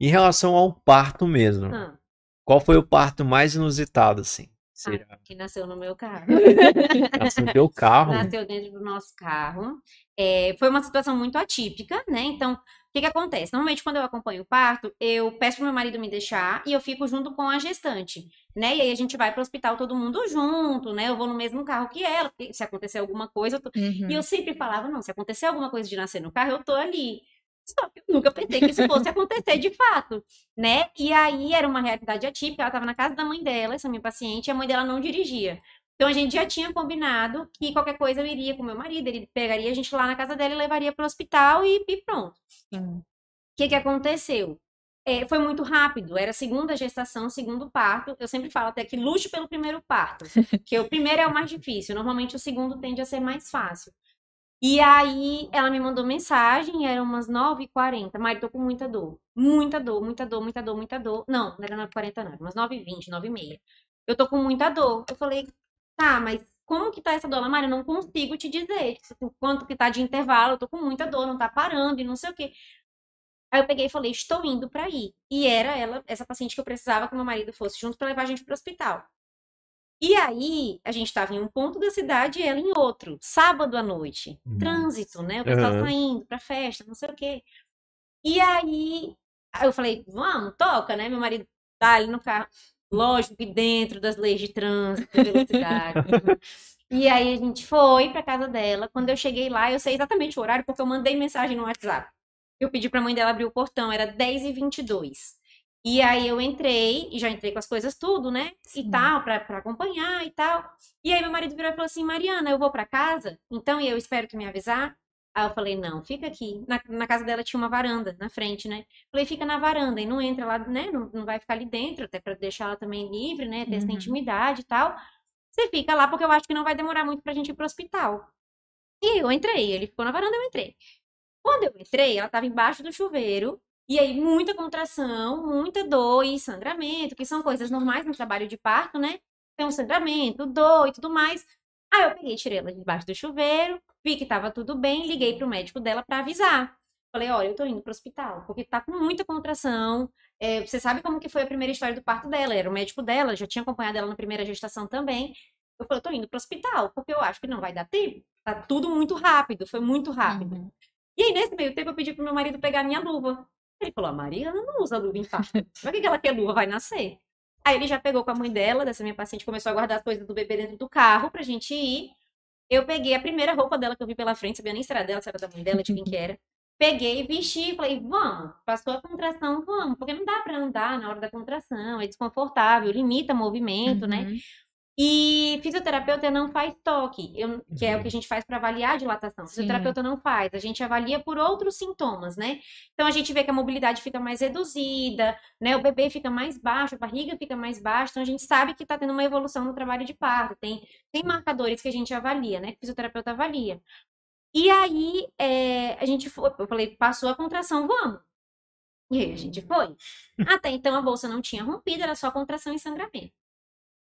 Em relação ao parto mesmo. Ah, Qual foi o parto mais inusitado, assim? Você ah, que nasceu no meu carro. nasceu no teu carro? Nasceu dentro do nosso carro. É, foi uma situação muito atípica, né? Então, o que que acontece? Normalmente, quando eu acompanho o parto, eu peço pro meu marido me deixar e eu fico junto com a gestante, né? E aí a gente vai pro hospital todo mundo junto, né? Eu vou no mesmo carro que ela, se acontecer alguma coisa, eu tô... Uhum. E eu sempre falava, não, se acontecer alguma coisa de nascer no carro, eu tô ali. Só que eu nunca pensei que isso fosse acontecer de fato, né? E aí era uma realidade atípica, ela estava na casa da mãe dela, essa minha paciente, e a mãe dela não dirigia. Então a gente já tinha combinado que qualquer coisa eu iria com meu marido, ele pegaria a gente lá na casa dela e levaria para o hospital e, e pronto. O que, que aconteceu? É, foi muito rápido, era segunda gestação, segundo parto. Eu sempre falo até que lute pelo primeiro parto, que o primeiro é o mais difícil, normalmente o segundo tende a ser mais fácil. E aí ela me mandou mensagem, eram umas 9h40. Mari, tô com muita dor. Muita dor, muita dor, muita dor, muita dor. Não, não era 9h40, não, era umas 9h20, 9h30. Eu tô com muita dor. Eu falei, tá, mas como que tá essa dor? Mari, eu não consigo te dizer tipo, quanto que tá de intervalo, eu tô com muita dor, não tá parando e não sei o quê. Aí eu peguei e falei, estou indo para ir. E era ela, essa paciente que eu precisava que meu marido fosse junto para levar a gente para o hospital. E aí, a gente estava em um ponto da cidade e ela em outro, sábado à noite. Uhum. Trânsito, né? O pessoal uhum. saindo pra festa, não sei o quê. E aí, eu falei, vamos, toca, né? Meu marido tá ali no carro. Lógico que dentro das leis de trânsito, velocidade. e aí a gente foi pra casa dela. Quando eu cheguei lá, eu sei exatamente o horário, porque eu mandei mensagem no WhatsApp. Eu pedi pra mãe dela abrir o portão, era 10h22. E aí eu entrei, e já entrei com as coisas tudo, né? Sim. E tal, pra, pra acompanhar e tal. E aí meu marido virou e falou assim, Mariana, eu vou para casa, então e eu espero que me avisar. Aí eu falei, não, fica aqui. Na, na, casa dela tinha uma varanda na frente, né? Falei, fica na varanda e não entra lá, né? Não, não vai ficar ali dentro, até para deixar ela também livre, né? Ter uhum. essa intimidade e tal. Você fica lá porque eu acho que não vai demorar muito pra gente ir pro hospital. E eu entrei, ele ficou na varanda, eu entrei. Quando eu entrei, ela tava embaixo do chuveiro, e aí, muita contração, muita dor e sangramento, que são coisas normais no trabalho de parto, né? Tem um sangramento, dor e tudo mais. Aí eu peguei, tirei ela debaixo do chuveiro, vi que tava tudo bem, liguei pro médico dela para avisar. Falei, olha, eu tô indo pro hospital, porque tá com muita contração. É, você sabe como que foi a primeira história do parto dela? Era o médico dela, já tinha acompanhado ela na primeira gestação também. Eu falei, eu tô indo pro hospital, porque eu acho que não vai dar tempo. Tá tudo muito rápido, foi muito rápido. Uhum. E aí, nesse meio tempo, eu pedi pro meu marido pegar minha luva. Ele falou: a Mariana não usa luva em parto. Pra que ela quer luva? Vai nascer. Aí ele já pegou com a mãe dela, dessa minha paciente, começou a guardar as coisas do bebê dentro do carro pra gente ir. Eu peguei a primeira roupa dela que eu vi pela frente, sabia nem se era dela, se era da mãe dela, de quem que era. Peguei, vesti, falei, vamos, passou a contração, vamos, porque não dá para andar na hora da contração, é desconfortável, limita movimento, né? uhum. né? E fisioterapeuta não faz toque, eu, que é o que a gente faz para avaliar a dilatação. Sim. Fisioterapeuta não faz, a gente avalia por outros sintomas, né? Então a gente vê que a mobilidade fica mais reduzida, né? O bebê fica mais baixo, a barriga fica mais baixa, então a gente sabe que está tendo uma evolução no trabalho de parto. Tem, tem marcadores que a gente avalia, né? Que o fisioterapeuta avalia. E aí é, a gente foi, eu falei, passou a contração, vamos. E aí a gente foi. Até então a bolsa não tinha rompido, era só contração e sangramento.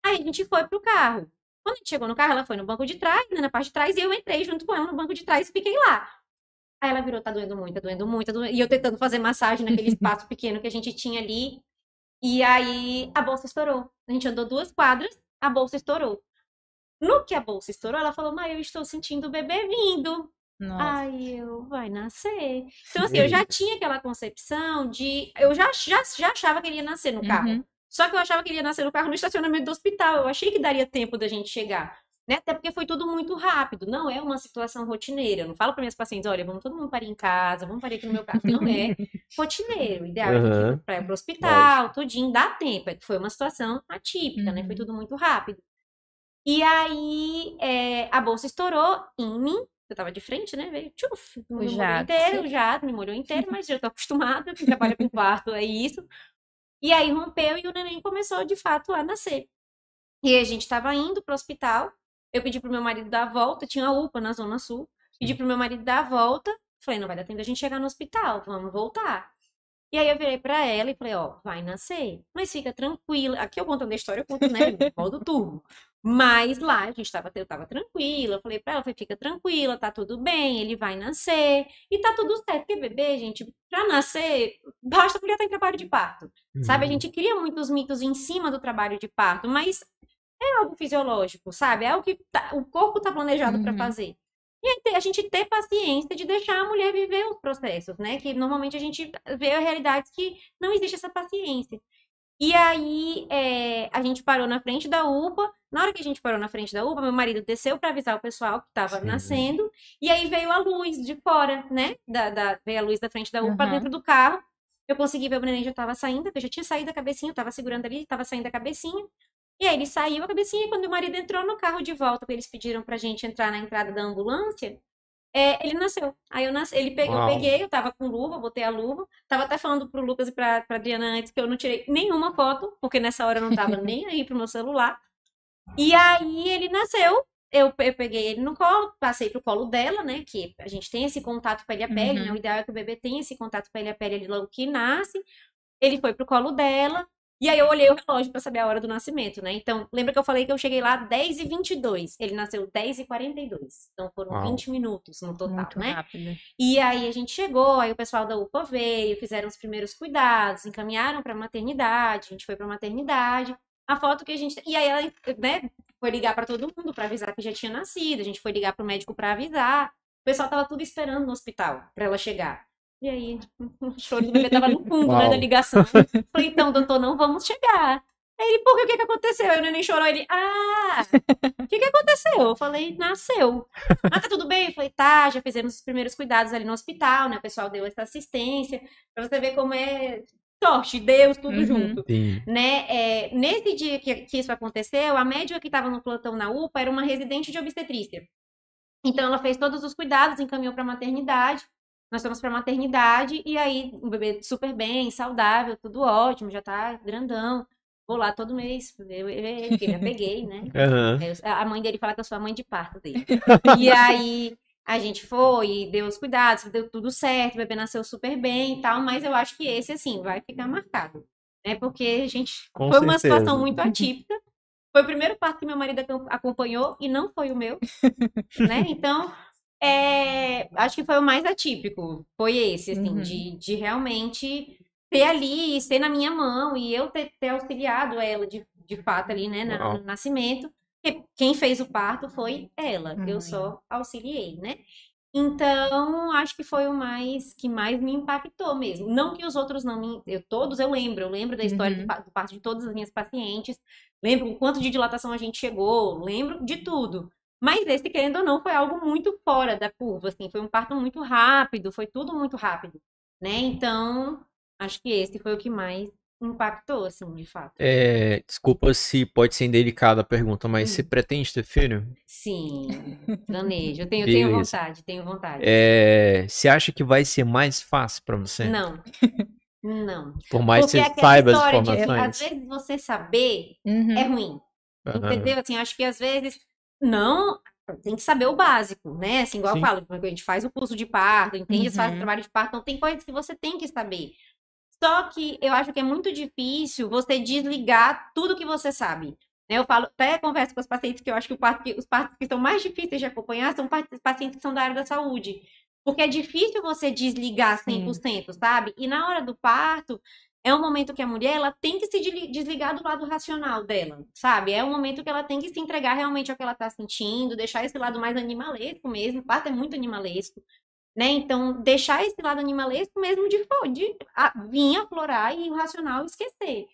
Aí a gente foi pro carro. Quando a gente chegou no carro, ela foi no banco de trás, né, na parte de trás, e eu entrei junto com ela no banco de trás e fiquei lá. Aí ela virou, tá doendo muito, tá doendo muito, tá doendo... e eu tentando fazer massagem naquele espaço pequeno que a gente tinha ali. E aí a bolsa estourou. A gente andou duas quadras, a bolsa estourou. No que a bolsa estourou, ela falou, mas eu estou sentindo o bebê vindo. Nossa. Aí eu, vai nascer. Então, assim, eu já tinha aquela concepção de. Eu já, já, já achava que ele ia nascer no carro. Uhum. Só que eu achava que ele ia nascer no carro no estacionamento do hospital. Eu achei que daria tempo da gente chegar. Né? Até porque foi tudo muito rápido. Não é uma situação rotineira. Eu não falo para minhas pacientes, olha, vamos todo mundo parar em casa, vamos parar aqui no meu carro. Não é rotineiro. O ideal uhum. é para ir para o hospital, tudinho, dá tempo. É foi uma situação atípica, uhum. né? Foi uhum. tudo muito rápido. E aí é, a bolsa estourou em mim. Eu tava de frente, né? Veio, tchuf, me molhou inteiro, já me molhou inteiro, mas já tô acostumada, quem trabalha com quarto é isso. E aí rompeu e o neném começou de fato a nascer. E a gente estava indo para o hospital. Eu pedi pro meu marido dar a volta, tinha a UPA na Zona Sul. Pedi pro meu marido dar a volta. Falei, não vai dar tempo da gente chegar no hospital, vamos voltar. E aí eu virei para ela e falei, ó, vai nascer, mas fica tranquila. Aqui eu contando a história, eu conto, né, modo turbo. Mas lá a gente tava, eu tava tranquila, eu falei pra ela, falei, fica tranquila, tá tudo bem, ele vai nascer, e tá tudo certo, porque bebê, gente, pra nascer, basta a mulher estar em trabalho de parto, uhum. sabe? A uhum. gente cria muitos mitos em cima do trabalho de parto, mas é algo fisiológico, sabe? É algo que tá, o corpo tá planejado uhum. para fazer. E a gente ter paciência de deixar a mulher viver os processos, né? Que normalmente a gente vê a realidade que não existe essa paciência. E aí é, a gente parou na frente da UPA. Na hora que a gente parou na frente da UPA, meu marido desceu para avisar o pessoal que estava nascendo. E aí veio a luz de fora, né? Da, da- veio a luz da frente da UPA Uhum. dentro do carro. Eu consegui ver o neném já estava saindo, eu já tinha saído a cabecinha, eu tava segurando ali, estava saindo a cabecinha. E aí ele saiu a cabecinha, e quando meu marido entrou no carro de volta, eles pediram pra gente entrar na entrada da ambulância, é, ele nasceu. Aí eu nasci, ele pe- eu peguei, eu tava com luva, botei a luva, tava até falando pro Lucas e pra, pra Adriana antes que eu não tirei nenhuma foto, porque nessa hora eu não tava nem aí pro meu celular. E aí ele nasceu, eu, eu peguei ele no colo, passei pro colo dela, né, que a gente tem esse contato pele a pele, Uhum. né, o ideal é que o bebê tenha esse contato pele a pele ali logo que nasce. Ele foi pro colo dela, e aí eu olhei o relógio pra saber a hora do nascimento, né? Então, lembra que eu falei que eu cheguei lá 10h22, ele nasceu 10h42, então foram Uau. 20 minutos no total, Muito né? rápido. E aí a gente chegou, aí o pessoal da UPA veio, fizeram os primeiros cuidados, encaminharam pra maternidade, a gente foi pra maternidade. A foto que a gente. E aí ela, né, foi ligar pra todo mundo pra avisar que já tinha nascido, a gente foi ligar pro médico pra avisar. O pessoal tava tudo esperando no hospital pra ela chegar. E aí, o choro do bebê tava no fundo, né, da ligação. Falei, então, doutor, não vamos chegar. Aí ele, por que, o que que aconteceu? Aí o neném chorou, ele, ah, o que que aconteceu? Eu falei, nasceu. Ah, tá tudo bem? Eu falei, tá, já fizemos os primeiros cuidados ali no hospital, né? O pessoal deu essa assistência, pra você ver como é sorte, Deus, tudo Uhum. junto. Sim. Né? É, nesse dia que, que isso aconteceu, a médica que estava no plantão na UPA era uma residente de obstetrícia. Então ela fez todos os cuidados, encaminhou para maternidade. Nós fomos para maternidade e aí o bebê super bem, saudável, tudo ótimo, já tá grandão. Vou lá todo mês porque me apeguei, né? Eu- A mãe dele fala que eu sou a mãe de parto dele. E aí a gente foi e deu os cuidados, deu tudo certo, o bebê nasceu super bem e tal, mas eu acho que esse, assim, vai ficar marcado. Né? Porque, gente, Com foi uma certeza. situação muito atípica. Foi o primeiro parto que meu marido acom- acompanhou e não foi o meu. né? Então, é, acho que foi o mais atípico. Foi esse, assim, Uhum. de, de realmente ter ali, e ser na minha mão e eu ter, ter auxiliado ela de, de fato ali, né, na- no nascimento. Porque quem fez o parto foi ela, eu Uhum. só auxiliei, né? Então, acho que foi o mais que mais me impactou mesmo. Não que os outros não me, eu todos eu lembro, eu lembro da história do, Uhum. pa- do parto de todas as minhas pacientes, lembro o quanto de dilatação a gente chegou, lembro de tudo. Mas esse, querendo ou não, foi algo muito fora da curva, assim, foi um parto muito rápido, foi tudo muito rápido, né? Então, acho que esse foi o que mais impactou, assim, de fato. É, desculpa se pode ser indelicada a pergunta, mas Hum. você pretende ter filho? Sim, planejo, eu tenho, tenho vontade, tenho vontade. É, você acha que vai ser mais fácil pra você? Não, não. Por mais Porque que é você saiba as história de, informações? às vezes, você saber Uhum. é ruim. Aham. Entendeu? Assim, acho que às vezes não tem que saber o básico, né? Assim, igual Sim. eu falo, a gente faz o curso de parto, entende? Faz o Uhum. trabalho de parto, então tem coisas que você tem que saber. Só que eu acho que é muito difícil você desligar tudo que você sabe. Eu falo, até converso com os pacientes que eu acho que, parto, que os partos que são mais difíceis de acompanhar são pa- pacientes que são da área da saúde. Porque é difícil você desligar Sim. 100%, sabe? E na hora do parto, é um momento que a mulher ela tem que se desli- desligar do lado racional dela, sabe? É um momento que ela tem que se entregar realmente ao que ela tá sentindo, deixar esse lado mais animalesco mesmo. O parto é muito animalesco, né? Então, deixar esse lado animalesco mesmo de, de a, vir aflorar e o racional esquecer.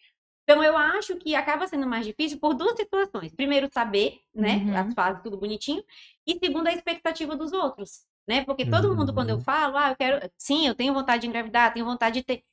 Então, eu acho que acaba sendo mais difícil por duas situações. Primeiro, saber, né? Uhum. As fases, tudo bonitinho. E segundo, a expectativa dos outros, né? Porque todo mundo, quando eu Uhum. falo, ah, eu quero. Sim, eu tenho vontade de engravidar, tenho vontade de ter.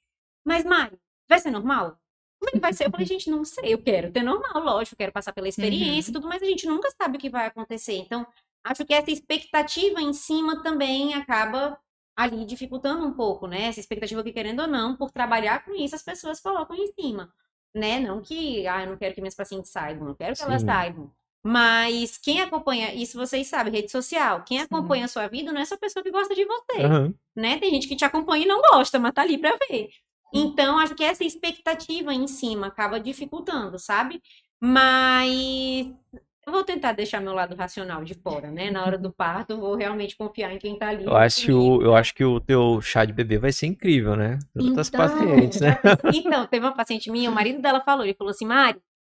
Mas, Mari, vai ser normal? Como é que vai ser? Eu falei, gente, não sei, eu quero ter normal, lógico, quero passar pela experiência e tudo, mas a gente nunca sabe o que vai acontecer. Então, acho que essa expectativa em cima também acaba ali dificultando um pouco, né? Essa expectativa que, querendo ou não, por trabalhar com isso, as pessoas colocam em cima, né? Não que, ah, eu não quero que minhas pacientes saibam, eu quero que elas Sim. saibam. Mas quem acompanha, isso vocês sabem, rede social, quem acompanha a sua vida não é só a pessoa que gosta de você Aham. né? Tem gente que te acompanha e não gosta, mas tá ali pra ver. Então, acho que essa expectativa em cima acaba dificultando, sabe? Mas eu vou tentar deixar meu lado racional de fora, né? Na hora do parto, vou realmente confiar em quem tá ali. Eu acho, que o, eu acho que o teu chá de bebê vai ser incrível, né? Outras Então, pacientes, né? Então, teve uma paciente minha, o marido dela falou, ele falou assim, Mari,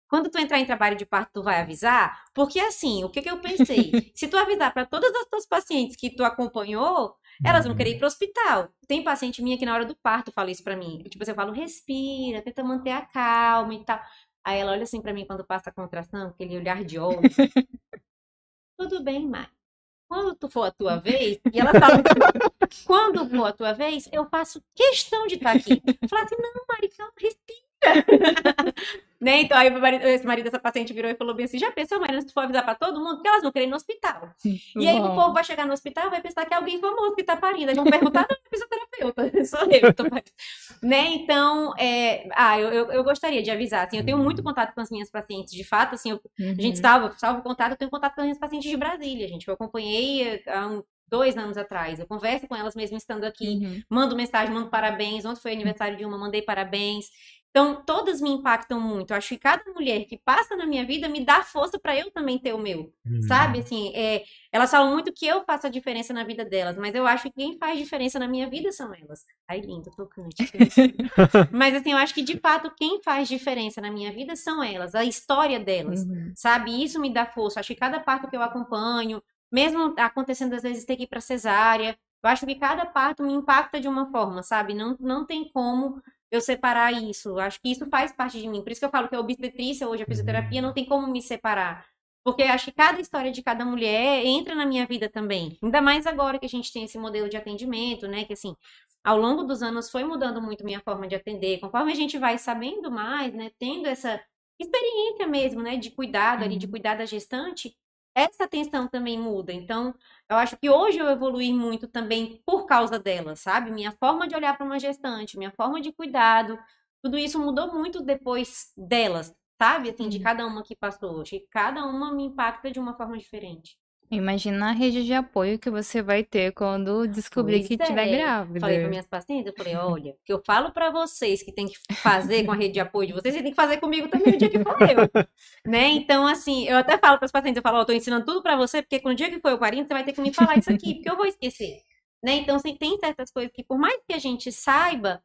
quando tu entrar em trabalho de parto, tu vai avisar? Porque assim, o que que eu pensei? Se tu avisar para todas as tuas pacientes que tu acompanhou, Elas vão Uhum. querer ir pro hospital. Tem paciente minha que na hora do parto fala isso pra mim. Tipo, assim, eu falo, respira, tenta manter a calma e tal. Aí ela olha assim pra mim quando passa a contração, aquele olhar de ódio. Tudo bem, Mari. Quando tu for a tua vez, e ela fala, quando for a tua vez, eu faço questão de estar aqui. Eu falo assim, não, Mari, calma, respira. né? Então, aí o marido, esse marido dessa paciente virou e falou bem assim: já pensou, Marina, se tu for avisar pra todo mundo, porque elas vão querer ir no hospital. E aí o Bom. povo vai chegar no hospital vai pensar que é alguém famoso que tá parindo. Eles vão perguntar, não, é fisioterapeuta, sou eu. Tô... né? Então, é... ah, eu, eu, eu gostaria de avisar, assim, eu tenho muito contato com as minhas pacientes, de fato, assim, eu a Uhum. gente salva, salva o contato, eu tenho contato com as minhas pacientes de Brasília, gente. que Eu acompanhei há um- dois anos atrás. Eu converso com elas mesmo estando aqui, Uhum. mando mensagem, mando parabéns. Ontem foi aniversário de uma, mandei parabéns. Então, todas me impactam muito. Eu acho que cada mulher que passa na minha vida me dá força para eu também ter o meu. Uhum. Sabe, assim, é, elas falam muito que eu faço a diferença na vida delas, mas eu acho que quem faz diferença na minha vida são elas. Ai, lindo, tocante. mas, assim, eu acho que de fato quem faz diferença na minha vida são elas, a história delas Uhum. sabe? Isso me dá força. Acho que cada parto que eu acompanho, mesmo acontecendo às vezes ter que ir para cesárea, eu acho que cada parto me impacta de uma forma, sabe? Não, não tem como eu separar isso. Acho que isso faz parte de mim. Por isso que eu falo que a obstetrícia, hoje a fisioterapia, não tem como me separar. Porque acho que cada história de cada mulher entra na minha vida também. Ainda mais agora que a gente tem esse modelo de atendimento, né? Que assim, ao longo dos anos foi mudando muito minha forma de atender. Conforme a gente vai sabendo mais, né? Tendo essa experiência mesmo, né? De cuidado ali, de Uhum. cuidar da gestante, essa atenção também muda. Então, eu acho que hoje eu evoluí muito também por causa dela, sabe? Minha forma de olhar para uma gestante, minha forma de cuidado, tudo isso mudou muito depois delas, sabe? Assim, de cada uma que passou. Acho que cada uma me impacta de uma forma diferente. Imagina a rede de apoio que você vai ter quando descobrir Pois que estiver é. grávida. Falei para minhas pacientes, eu falei, olha, o que eu falo para vocês que tem que fazer com a rede de apoio de vocês, vocês têm que fazer comigo também o dia que for eu. né? Então, assim, eu até falo para os pacientes, eu falo, ó, eu tô ensinando tudo para você, porque no dia que for eu 40, você vai ter que me falar isso aqui, porque eu vou esquecer. Né? Então, assim, tem certas coisas que, por mais que a gente saiba,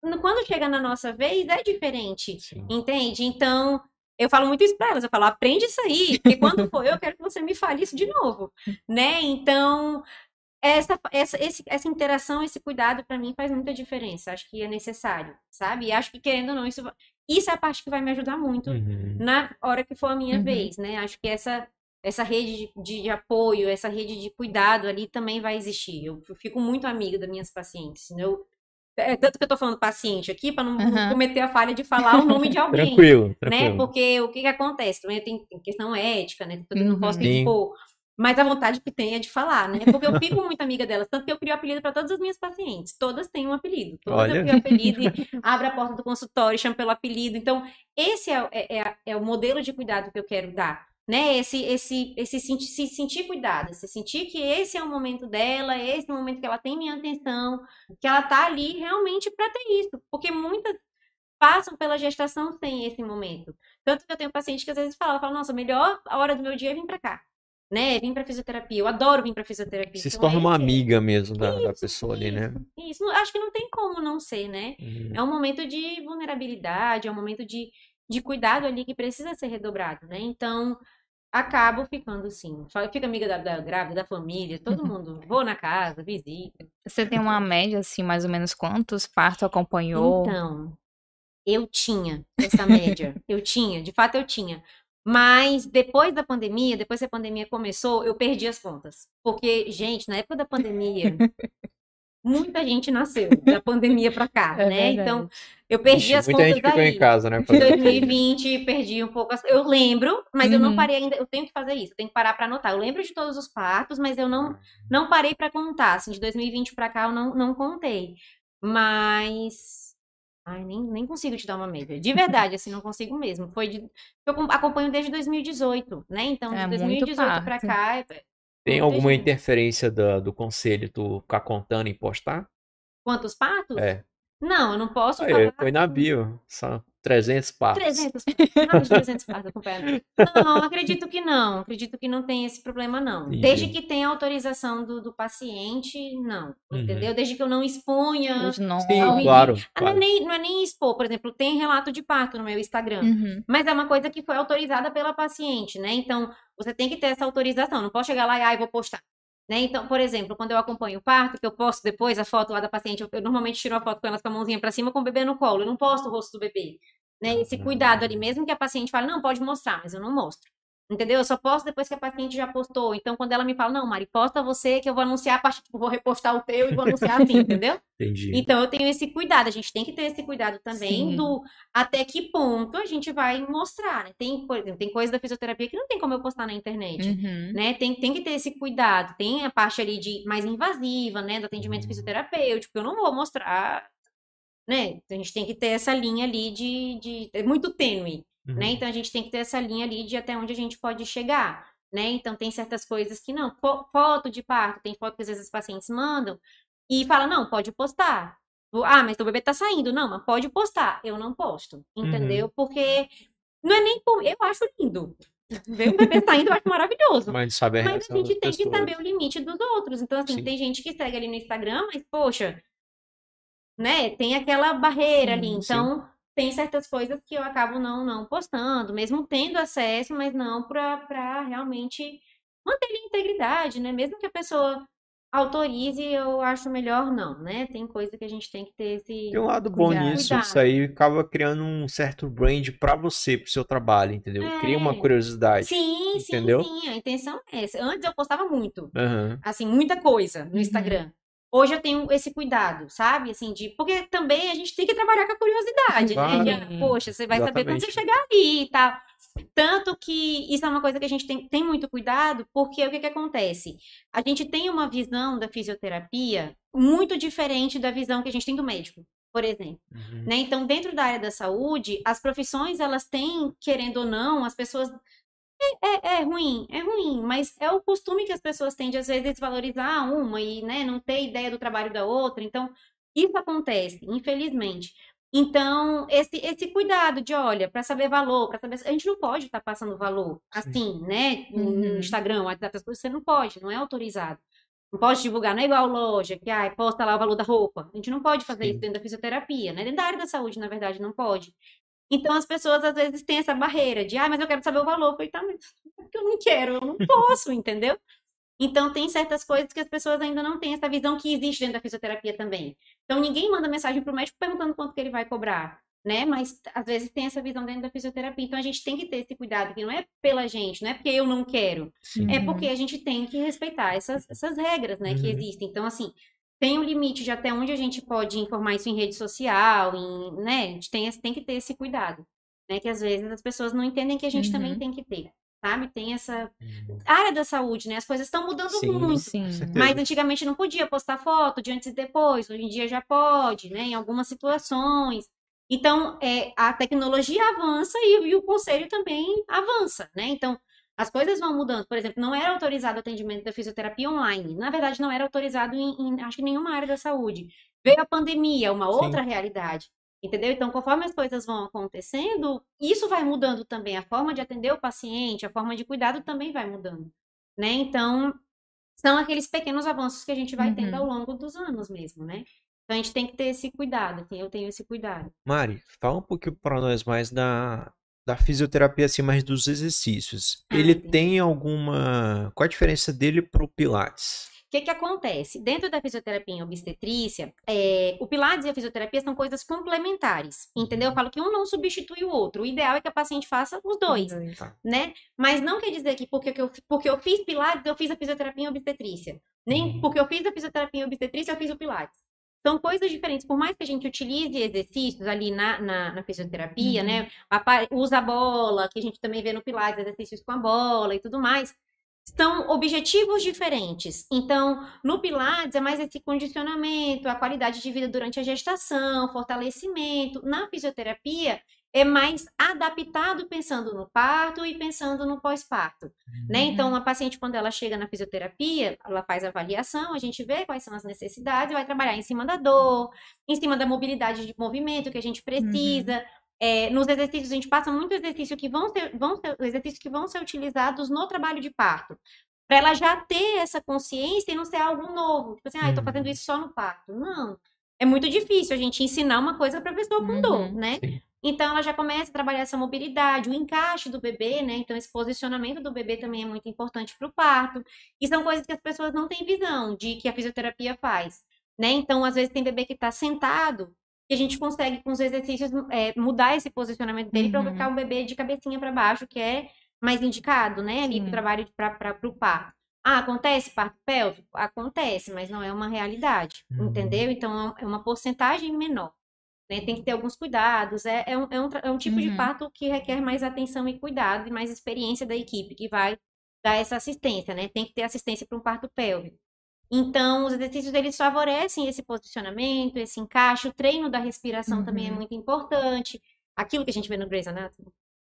quando chega na nossa vez, é diferente. Sim. Entende? Então, eu falo muito isso pra elas. Eu falo, aprende isso aí, porque quando for eu, eu quero que você me fale isso de novo. Né? Então, essa, essa, esse- essa interação, esse cuidado, pra mim, faz muita diferença. Acho que é necessário, sabe? E acho que, querendo ou não, isso, isso é a parte que vai me ajudar muito Uhum. na hora que for a minha Uhum. vez, né? Acho que essa, essa rede de, de apoio, essa rede de cuidado ali também vai existir. Eu fico muito amiga das minhas pacientes. Eu, é tanto que eu tô falando paciente aqui, para não, Aham. cometer a falha de falar o nome de alguém. Tranquilo, Né? tranquilo. Porque o que, que acontece? Também tem, tem questão ética, né? Eu não posso Uhum. Sim. expor. Mas a vontade que tem é de falar, né? Porque eu fico muito amiga delas. Tanto que eu crio apelido para todas as minhas pacientes. Todas têm um apelido. Todas Olha. eu crio apelido e abro a porta do consultório e chamo pelo apelido. Então, esse é, é, é- é o modelo de cuidado que eu quero dar. Né? Esse, esse, esse senti- se sentir cuidada, se sentir que esse é o momento dela, esse é o momento que ela tem minha atenção, que ela tá ali realmente para ter isso. Porque muitas passam pela gestação sem esse momento. Tanto que eu tenho paciente que às vezes fala, fala, nossa, a melhor hora do meu dia é vir para cá. Né? Vir para fisioterapia. Eu adoro vir para fisioterapia. Você se Então, torna uma esse é- amiga mesmo da, da Isso, pessoa ali, né? Isso, isso. Acho que não tem como não ser, né? Uhum. É um momento de vulnerabilidade, é um momento de, de cuidado ali que precisa ser redobrado, né? Então, acabo ficando sim. Fa- Fico amiga da, da grávida, da família, todo mundo. Vou na casa, visita. Você tem uma média, assim, mais ou menos quantos partos acompanhou? Então, eu tinha essa média. eu tinha, de fato eu tinha. Mas depois da pandemia, depois que a pandemia começou, eu perdi as contas. Porque, gente, na época da pandemia, muita gente nasceu da pandemia pra cá, É né? verdade. Então, eu perdi Ixi, as muita contas gente ficou aí. em casa, né? Em fazendo filho. 2020, perdi um pouco. as- Eu lembro, mas eu não Uhum. parei ainda. Eu tenho que fazer isso, eu tenho que parar pra anotar. Eu lembro de todos os partos, mas eu não, não parei pra contar. Assim, de 2020 pra cá eu não, não contei. Mas. Ai, nem, nem consigo te dar uma média. De verdade, assim, não consigo mesmo. Foi de. Eu acom- acompanho desde 2018, né? Então, de É muito 2018 pra parto. cá. É- Tem alguma interferência da- do conselho tu ficar contando e postar? Quantos partos? É. Não, eu não posso Aí, falar. foi na bio. São 300 partos. 300, mais de 300 partos acompanhados. Não, acredito que não. Acredito que não tem esse problema, não. Entendi. Desde que tenha autorização do, do paciente, não. Uhum. Entendeu? Desde que eu não exponha. Nomes. Sim, Não, e- claro. Ah, Não, é claro. nem, não é nem expor, por exemplo, tem relato de parto no meu Instagram. Uhum. Mas é uma coisa que foi autorizada pela paciente, né? Então, você tem que ter essa autorização. Não pode chegar lá e, ai, vou postar. Né? Então, por exemplo, quando eu acompanho o parto, que eu posto depois a foto lá da paciente, eu, eu normalmente tiro a foto com elas com a mãozinha pra cima com o bebê no colo, eu não posto o rosto do bebê. Né? Esse cuidado ali, mesmo que a paciente fale, não, pode mostrar, mas eu não mostro. Entendeu? Eu só posto depois que a paciente já postou. Então, quando ela me fala, não, Mari, posta você que eu vou anunciar a partir, tipo, vou repostar o teu e vou anunciar assim, entendeu? Entendi. Então, eu tenho esse cuidado. A gente tem que ter esse cuidado também Sim. do até que ponto a gente vai mostrar. né? Tem, por exemplo, tem coisa da fisioterapia que não tem como eu postar na internet. Uhum. Né? Tem, tem que ter esse cuidado. Tem a parte ali de mais invasiva, né? Do atendimento Uhum. fisioterapêutico, que eu não vou mostrar. Né? A gente tem que ter essa linha ali de. de é muito tênue Uhum. né? Então a gente tem que ter essa linha ali de até onde a gente pode chegar, né? Então tem certas coisas que não, Fo- foto de parto, tem foto que às vezes os pacientes mandam e fala, não, pode postar. Ah, mas o bebê tá saindo. Não, mas pode postar. Eu não posto, entendeu? Porque não é nem por... Eu acho lindo. Ver o bebê saindo eu acho maravilhoso. Mas sabe a Mas a gente tem que pessoas. saber o limite dos outros. Então, assim, Sim. tem gente que segue ali no Instagram, mas, poxa, né? Tem aquela barreira ali. Sim, sim. Tem certas coisas que eu acabo não, não postando, mesmo tendo acesso, mas não para realmente manter a integridade, né? Mesmo que a pessoa autorize, eu acho melhor não, né? Tem coisa que a gente tem que ter esse. Tem um lado bom Cuidado. nisso, Cuidado. isso aí acaba criando um certo brand pra você, pro seu trabalho, entendeu? Cria uma É. curiosidade. Sim, Entendeu? sim, sim. A intenção é essa. Antes eu postava muito. Aham. assim, muita coisa no Uhum. Hoje eu tenho esse cuidado, sabe? Assim, de. Porque também a gente tem que trabalhar com a curiosidade, Claro. né? De, poxa, você vai saber quando você Exatamente. chegar ali e tal. Tanto que isso é uma coisa que a gente tem, tem muito cuidado, porque o que, que acontece? A gente tem uma visão da fisioterapia muito diferente da visão que a gente tem do médico, por exemplo. Uhum. né? Então, dentro da área da saúde, as profissões, elas têm, querendo ou não, as pessoas. É, é, é ruim, é ruim, mas é o costume que as pessoas têm de, às vezes, desvalorizar uma e, né, não ter ideia do trabalho da outra. Então, isso acontece, infelizmente. Então, esse, esse cuidado de, olha, para saber valor, para saber. A gente não pode estar passando valor assim, né? No Uhum. Instagram, WhatsApp, você não pode, não é autorizado. Não pode divulgar, não é igual loja, que ai, posta lá o valor da roupa. A gente não pode fazer Sim. isso dentro da fisioterapia, né? Dentro da área da saúde, na verdade, não pode. Então as pessoas às vezes têm essa barreira de, ah, mas eu quero saber o valor. Eu falei, tá, mas é eu não quero, eu não posso, entendeu? Então tem certas coisas que as pessoas ainda não têm essa visão que existe dentro da fisioterapia também. Então ninguém manda mensagem pro médico perguntando quanto que ele vai cobrar, né? Mas às vezes tem essa visão dentro da fisioterapia. Então a gente tem que ter esse cuidado, que não é pela gente, não é porque eu não quero, Sim. é porque a gente tem que respeitar essas, essas regras, né, que Uhum. existem. Então, assim, tem um limite de até onde a gente pode informar isso em rede social, em, né, a gente tem, esse- tem que ter esse cuidado, né, que às vezes as pessoas não entendem que a gente também Uhum. tem que ter, sabe? Tem essa Uhum. área da saúde, né, as coisas estão mudando Sim, muito. Sim. Mas antigamente não podia postar foto de antes e depois, hoje em dia já pode, né? Em algumas situações. Então, é, a tecnologia avança e, e o conselho também avança, né? Então, as coisas vão mudando. Por exemplo, não era autorizado o atendimento da fisioterapia online. Na verdade, não era autorizado em, em, acho que nenhuma área da saúde. Veio a pandemia, uma Sim. outra realidade. Entendeu? Então, conforme as coisas vão acontecendo, isso vai mudando também. A forma de atender o paciente, a forma de cuidado também vai mudando. Né? Então, são aqueles pequenos avanços que a gente vai tendo Uhum. ao longo dos anos mesmo, né? Então, a gente tem que ter esse cuidado, assim, eu tenho esse cuidado. Mari, fala um pouquinho pra nós mais da, da fisioterapia, assim, mais dos exercícios. Ah, Ele entendi. tem alguma. Qual a diferença dele pro Pilates? O que que acontece? Dentro da fisioterapia em obstetrícia, é, o Pilates e a fisioterapia são coisas complementares, entendeu? Eu falo que um não substitui o outro. O ideal é que a paciente faça os dois, né? Mas não quer dizer que porque eu, porque eu fiz Pilates, eu fiz a fisioterapia em obstetrícia. Nem Uhum. porque eu fiz a fisioterapia em obstetrícia, eu fiz o Pilates. São coisas diferentes. Por mais que a gente utilize exercícios ali na, na, na fisioterapia, Uhum. né? A pa- usa a bola, que a gente também vê no Pilates, exercícios com a bola e tudo mais. São objetivos diferentes. Então, no Pilates é mais esse condicionamento, a qualidade de vida durante a gestação, fortalecimento. Na fisioterapia é mais adaptado pensando no parto e pensando no pós-parto, né? Então, a paciente quando ela chega na fisioterapia, ela faz a avaliação, a gente vê quais são as necessidades vai trabalhar em cima da dor, em cima da mobilidade de movimento que a gente precisa. É, nos exercícios, a gente passa muito exercício que vão ser, vão ser, exercícios que vão ser utilizados no trabalho de parto. Para ela já ter essa consciência e não ser algo novo. Tipo assim, ah, eu tô fazendo Uhum. isso só no parto. Não. É muito difícil a gente ensinar uma coisa para pessoa com dor, Uhum. né? Sim. Então, ela já começa a trabalhar essa mobilidade, o encaixe do bebê, né? Então, esse posicionamento do bebê também é muito importante para o parto. E são coisas que as pessoas não têm visão de que a fisioterapia faz, né? Então, às vezes, tem bebê que está sentado e a gente consegue, com os exercícios, é, mudar esse posicionamento dele para Uhum. ficar um bebê de cabecinha para baixo, que é mais indicado, né? Ali para o trabalho para o parto. Ah, acontece parto pélvico? Acontece, mas não é uma realidade, Uhum. entendeu? Então, é uma porcentagem menor. Né? Tem que ter alguns cuidados. É, é, um, é, um, é um tipo de Uhum. parto que requer mais atenção e cuidado e mais experiência da equipe que vai dar essa assistência, né? Tem que ter assistência para um parto pélvico. Então, os exercícios eles favorecem esse posicionamento, esse encaixe. O treino da respiração também é Uhum. muito importante. Aquilo que a gente vê no Grey's Anatomy,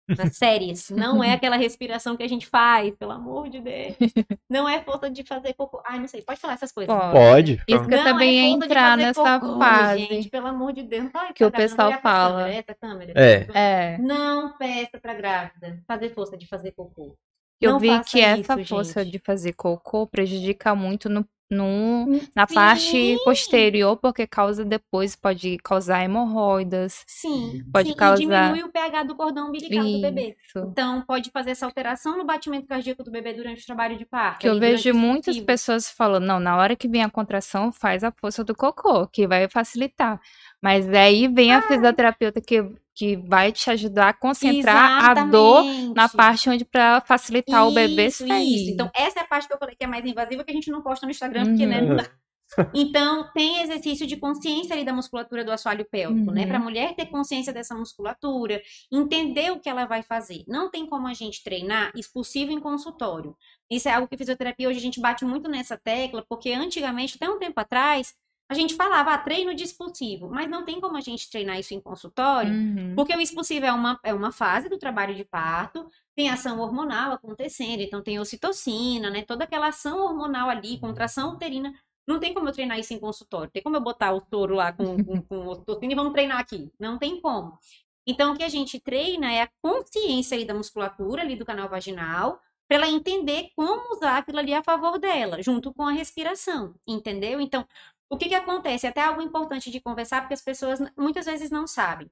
nas séries, não é aquela respiração que a gente faz, pelo amor de Deus. Não é força de fazer cocô. Ai, não sei, pode falar essas coisas. Pode. Pode. Isso que eu Não, também é entrar nessa cocô, fase. Gente, pelo amor de Deus. Ai, Que o pessoal fala. câmera, câmera. É. É. Não peça pra grávida fazer força de fazer cocô. Eu Não vi que essa isso, força gente. de fazer cocô prejudica muito no, no- na parte Sim. posterior, porque causa depois, pode causar hemorroidas. Sim, Pode sim, e causar- diminui o pH do cordão umbilical do bebê. Isso. Então, pode fazer essa alteração no batimento cardíaco do bebê durante o trabalho de parto. Que eu vejo muitas pessoas falando, não, na hora que vem a contração, faz a força do cocô, que vai facilitar. Mas aí vem Ah. a fisioterapeuta que, que vai te ajudar a concentrar a dor na Exatamente. parte onde para facilitar o bebê Isso, sair. Isso. Então, essa é a parte que eu falei que é mais invasiva, que a gente não posta no Instagram, porque, né, Uhum. não dá. Então, tem exercício de consciência ali da musculatura do assoalho pélvico, né? Uhum. Para a mulher ter consciência dessa musculatura, entender o que ela vai fazer. Não tem como a gente treinar expulsivo em consultório. Isso é algo que fisioterapia hoje a gente bate muito nessa tecla, porque antigamente, até um tempo atrás, a gente falava, ah, treino de expulsivo, mas não tem como a gente treinar isso em consultório, Uhum. porque o expulsivo é uma, é uma fase do trabalho de parto, tem ação hormonal acontecendo, então tem ocitocina, né? Toda aquela ação hormonal ali, contração uterina. Não tem como eu treinar isso em consultório. Tem como eu botar o touro lá com, com, com ocitocina e vamos treinar aqui. Não tem como. Então, o que a gente treina é a consciência ali da musculatura, ali do canal vaginal, para ela entender como usar aquilo ali a favor dela, junto com a respiração, entendeu? Então, o que que acontece? Até algo importante de conversar, porque as pessoas muitas vezes não sabem.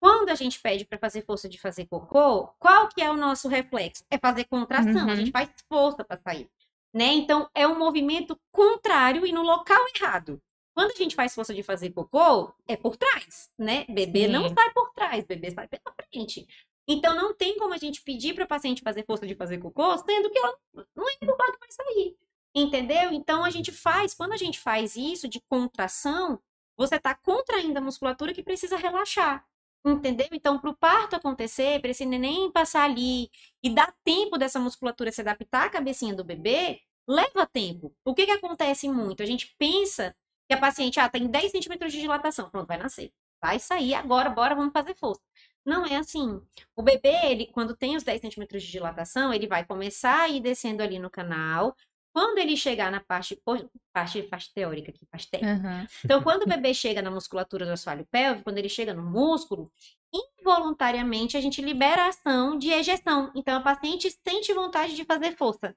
Quando a gente pede para fazer força de fazer cocô, qual que é o nosso reflexo? É fazer contração, a Uhum. gente faz força para sair, né? Então, é um movimento contrário e no local errado. Quando a gente faz força de fazer cocô, é por trás, né? Bebê não Sim. sai por trás, bebê sai pela frente. Então, não tem como a gente pedir para a paciente fazer força de fazer cocô, sendo que ela não é por lá que vai sair. Entendeu? Então, a gente faz, quando a gente faz isso de contração, você está contraindo a musculatura que precisa relaxar. Entendeu? Então, para o parto acontecer, para esse neném passar ali e dar tempo dessa musculatura se adaptar à cabecinha do bebê, leva tempo. O que que acontece muito? A gente pensa que a paciente, ah, tem 10 centímetros de dilatação, pronto, vai nascer. Vai sair agora, bora, vamos fazer força. Não é assim. O bebê, ele, quando tem os 10 centímetros de dilatação, ele vai começar a ir descendo ali no canal. Quando ele chegar na parte, parte, parte teórica aqui, parte técnica, Uhum. então, quando o bebê chega na musculatura do assoalho pélvico, quando ele chega no músculo, involuntariamente a gente libera a ação de ejeção. Então, a paciente sente vontade de fazer força.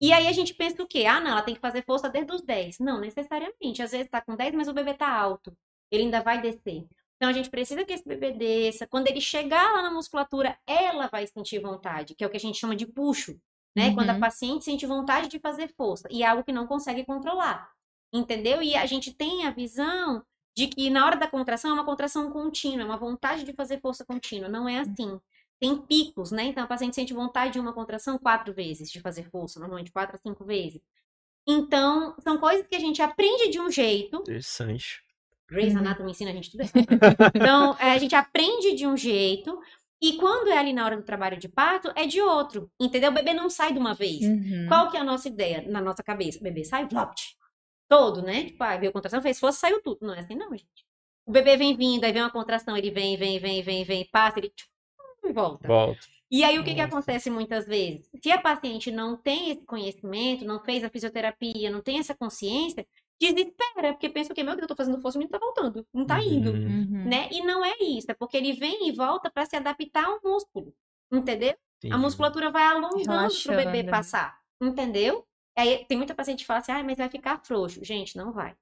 E aí a gente pensa o quê? Ah, não, ela tem que fazer força desde os 10. Não, necessariamente. Às vezes tá com 10, mas o bebê tá alto. Ele ainda vai descer. Então, a gente precisa que esse bebê desça. Quando ele chegar lá na musculatura, ela vai sentir vontade, que é o que a gente chama de puxo, né? Quando a Uhum. paciente sente vontade de fazer força. E é algo que não consegue controlar. Entendeu? E a gente tem a visão de que na hora da contração é uma contração contínua, é uma vontade de fazer força contínua. Não é assim. Tem picos, né? Então a paciente sente vontade de uma contração quatro vezes de fazer força, normalmente quatro a cinco vezes. Então, são coisas que a gente aprende de um jeito. Interessante. Grey's Uhum. Anatomy ensina a gente tudo errado. Então, é, a gente aprende de um jeito. E quando é ali na hora do trabalho de parto, é de outro. Entendeu? O bebê não sai de uma vez. Uhum. Qual que é a nossa ideia na nossa cabeça? O bebê sai, flopt. Todo, né? Tipo, ah, veio contração, fez força, saiu tudo. Não é assim, não, gente. O bebê vem vindo, aí vem uma contração, ele vem, vem, vem, vem, vem, passa, ele tchum, volta. Volta. E aí, o que que acontece muitas vezes? Se a paciente não tem esse conhecimento, não fez a fisioterapia, não tem essa consciência, desespera, porque pensa o quê? Meu Deus, eu tô fazendo força, o menino tá voltando, não tá indo Uhum. Uhum. né? E não é isso, é porque ele vem e volta para se adaptar ao músculo, entendeu? A Entendi. musculatura vai alongando pro bebê passar, entendeu? Aí tem muita paciente que fala assim, ah, mas vai ficar frouxo. Gente, não vai.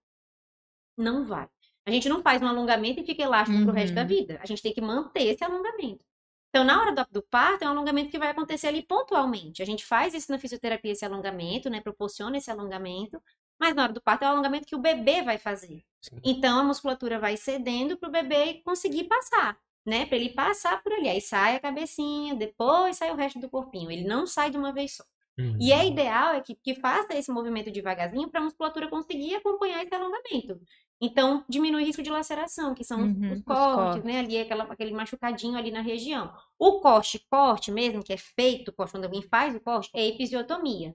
Não vai. A gente não faz um alongamento e fica elástico pro resto da Uhum. vida. A gente tem que manter esse alongamento. Então, na hora do, do parto, é um alongamento que vai acontecer ali pontualmente. A gente faz isso na fisioterapia, esse alongamento, né? Proporciona esse alongamento. Mas na hora do parto é o alongamento que o bebê vai fazer. Sim. Então, a musculatura vai cedendo pro bebê conseguir passar, né? Para ele passar por ali. Aí sai a cabecinha, depois sai o resto do corpinho. Ele não sai de uma vez só. Uhum. E é ideal é que, que faça esse movimento devagarzinho para a musculatura conseguir acompanhar esse alongamento. Então, diminui o risco de laceração, que são os- Uhum, os os cortes, cortes. né? Ali, aquela, aquele machucadinho ali na região. O corte, corte mesmo, que é feito, o corte, quando alguém faz o corte, é episiotomia.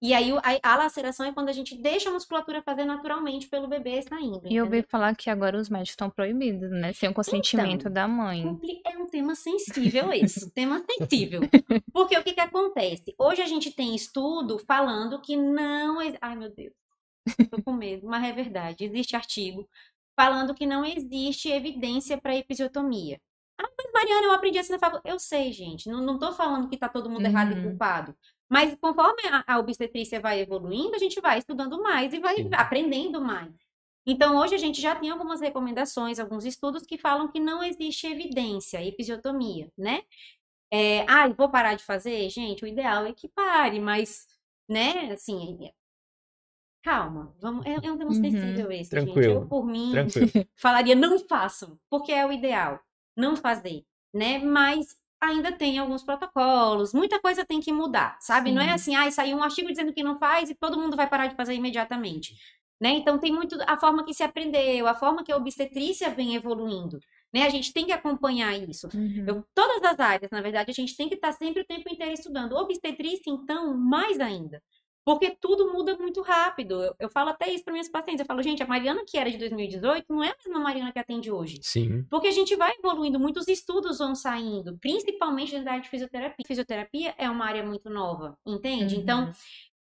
E aí, a, laceração é quando a gente deixa a musculatura fazer naturalmente pelo bebê saindo. E eu ouvi falar que agora os médicos estão proibidos, né? Sem o consentimento Então, da mãe. É um tema sensível esse, tema sensível. Porque o que que acontece? Hoje a gente tem estudo falando que não... Ai, meu Deus, tô com medo, mas é verdade. Existe artigo falando que não existe evidência para episiotomia. Ah, mas Mariana, eu aprendi assim na faculdade. Eu sei, gente, não, não tô falando que tá todo mundo errado e Uhum. culpado. Mas conforme a, a obstetrícia vai evoluindo, a gente vai estudando mais e vai Sim. aprendendo mais. Então, hoje a gente já tem algumas recomendações, alguns estudos que falam que não existe evidência, episiotomia, né? É, ah, vou parar de fazer? Gente, o ideal é que pare, mas, né, assim, é- calma, vamos, é, é um tema Uhum. esse, gente. Tranquilo, Eu, por mim, Tranquilo. falaria não façam, porque é o ideal, não fazer, né? Mas ainda tem alguns protocolos, muita coisa tem que mudar, sabe? Não é Sim. assim, ah, saiu um artigo dizendo que não faz e todo mundo vai parar de fazer imediatamente, né? Então tem muito a forma que se aprendeu, a forma que a obstetrícia vem evoluindo, né? A gente tem que acompanhar isso. Uhum. Eu- todas as áreas, na verdade, a gente tem que estar sempre o tempo inteiro estudando. Obstetrícia, então, mais ainda. Porque tudo muda muito rápido. Eu, eu falo até isso para minhas pacientes. Eu falo, gente, a Mariana que era de 2018 não é a mesma Mariana que atende hoje. Sim. Porque a gente vai evoluindo, muitos estudos vão saindo, principalmente dentro da área de fisioterapia. Fisioterapia é uma área muito nova, entende? Uhum. Então,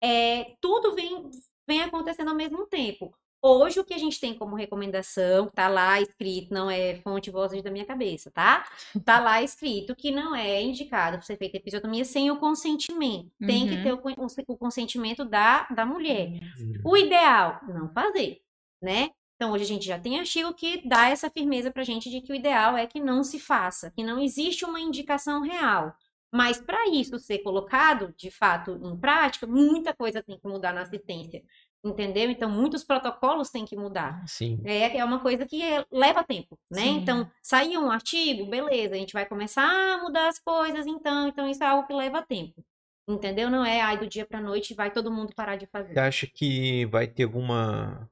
é, tudo vem, vem acontecendo ao mesmo tempo. Hoje, o que a gente tem como recomendação, tá lá escrito, não é fonte vozes da minha cabeça, tá? Tá lá escrito que não é indicado ser feita episiotomia sem o consentimento. Tem que Uhum. ter o, con- o- o consentimento da, da mulher. Uhum. O ideal, não fazer, né? Então, hoje a gente já tem artigo que dá essa firmeza pra gente de que o ideal é que não se faça, que não existe uma indicação real. Mas para isso ser colocado, de fato, em prática, muita coisa tem que mudar na assistência, entendeu? Então, muitos protocolos têm que mudar. Sim. É, é uma coisa que é- leva tempo, né? Sim. Então, saiu um artigo, beleza, a gente vai começar a mudar as coisas, então, então isso é algo que leva tempo. Entendeu? Não é, ai, do dia pra noite vai todo mundo parar de fazer. Você acha que vai ter alguma.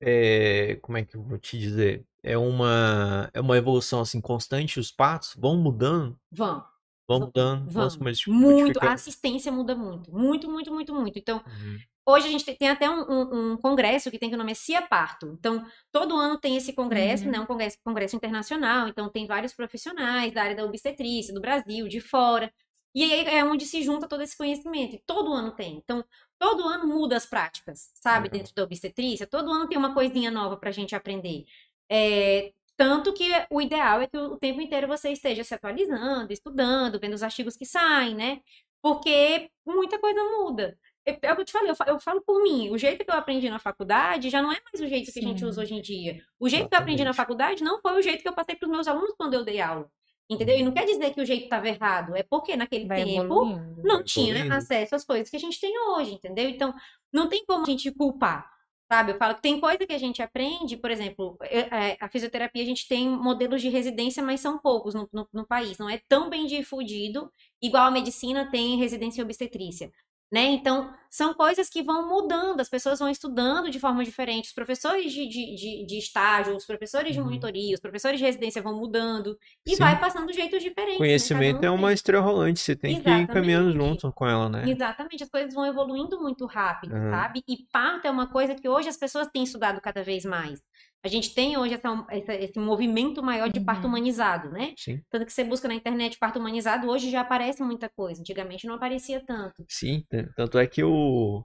é, como é que eu vou te dizer? É uma, é uma evolução assim constante, os partos vão mudando, Vão. vão mudando, vão Vão. Muito, a assistência muda muito. Muito, muito, muito, muito. Então, Uhum. Hoje a gente tem, até um, um- um congresso que tem que o nome é CIA Parto. Então, todo ano tem esse congresso, Uhum. né? Um congresso, congresso internacional. Então, tem vários profissionais da área da obstetrícia, do Brasil, de fora. E aí é onde se junta todo esse conhecimento. E todo ano tem. Então, todo ano muda as práticas, sabe? Legal. Dentro da obstetrícia. Todo ano tem uma coisinha nova pra gente aprender. É, tanto que o ideal é que o tempo inteiro você esteja se atualizando, estudando, vendo os artigos que saem, né? Porque muita coisa muda. É é o que eu te falei, eu fa- eu falo por mim. O jeito que eu aprendi na faculdade já não é mais o jeito que a gente Sim. usa hoje em dia. O jeito que eu aprendi na Exatamente. faculdade não foi o jeito que eu passei para os meus alunos quando eu dei aula. Entendeu? E não quer dizer que o jeito estava errado, é porque naquele Vai tempo evoluindo. não Vai tinha evoluindo. acesso às coisas que a gente tem hoje, entendeu? Então, não tem como a gente culpar, sabe? Eu falo que tem coisa que a gente aprende, por exemplo, é, a fisioterapia, a gente tem modelos de residência, mas são poucos no, no- no país, não é tão bem difundido, igual a medicina tem residência em obstetrícia. Né? Então, são coisas que vão mudando, as pessoas vão estudando de forma diferente, os professores de, de, de, de estágio, os professores de Uhum. monitoria, os professores de residência vão mudando, e Sim. vai passando jeitos diferentes. né? Conhecimento um é uma estrela rolante, você tem que ir caminhando Exatamente. junto com ela, né? Exatamente, as coisas vão evoluindo muito rápido, Uhum. sabe? E parto é uma coisa que hoje as pessoas têm estudado cada vez mais. A gente tem hoje essa- essa- esse movimento maior de parto Uhum. humanizado, né? Sim, Tanto que você busca na internet parto humanizado, hoje já aparece muita coisa. Antigamente não aparecia tanto. sim. Tanto é que o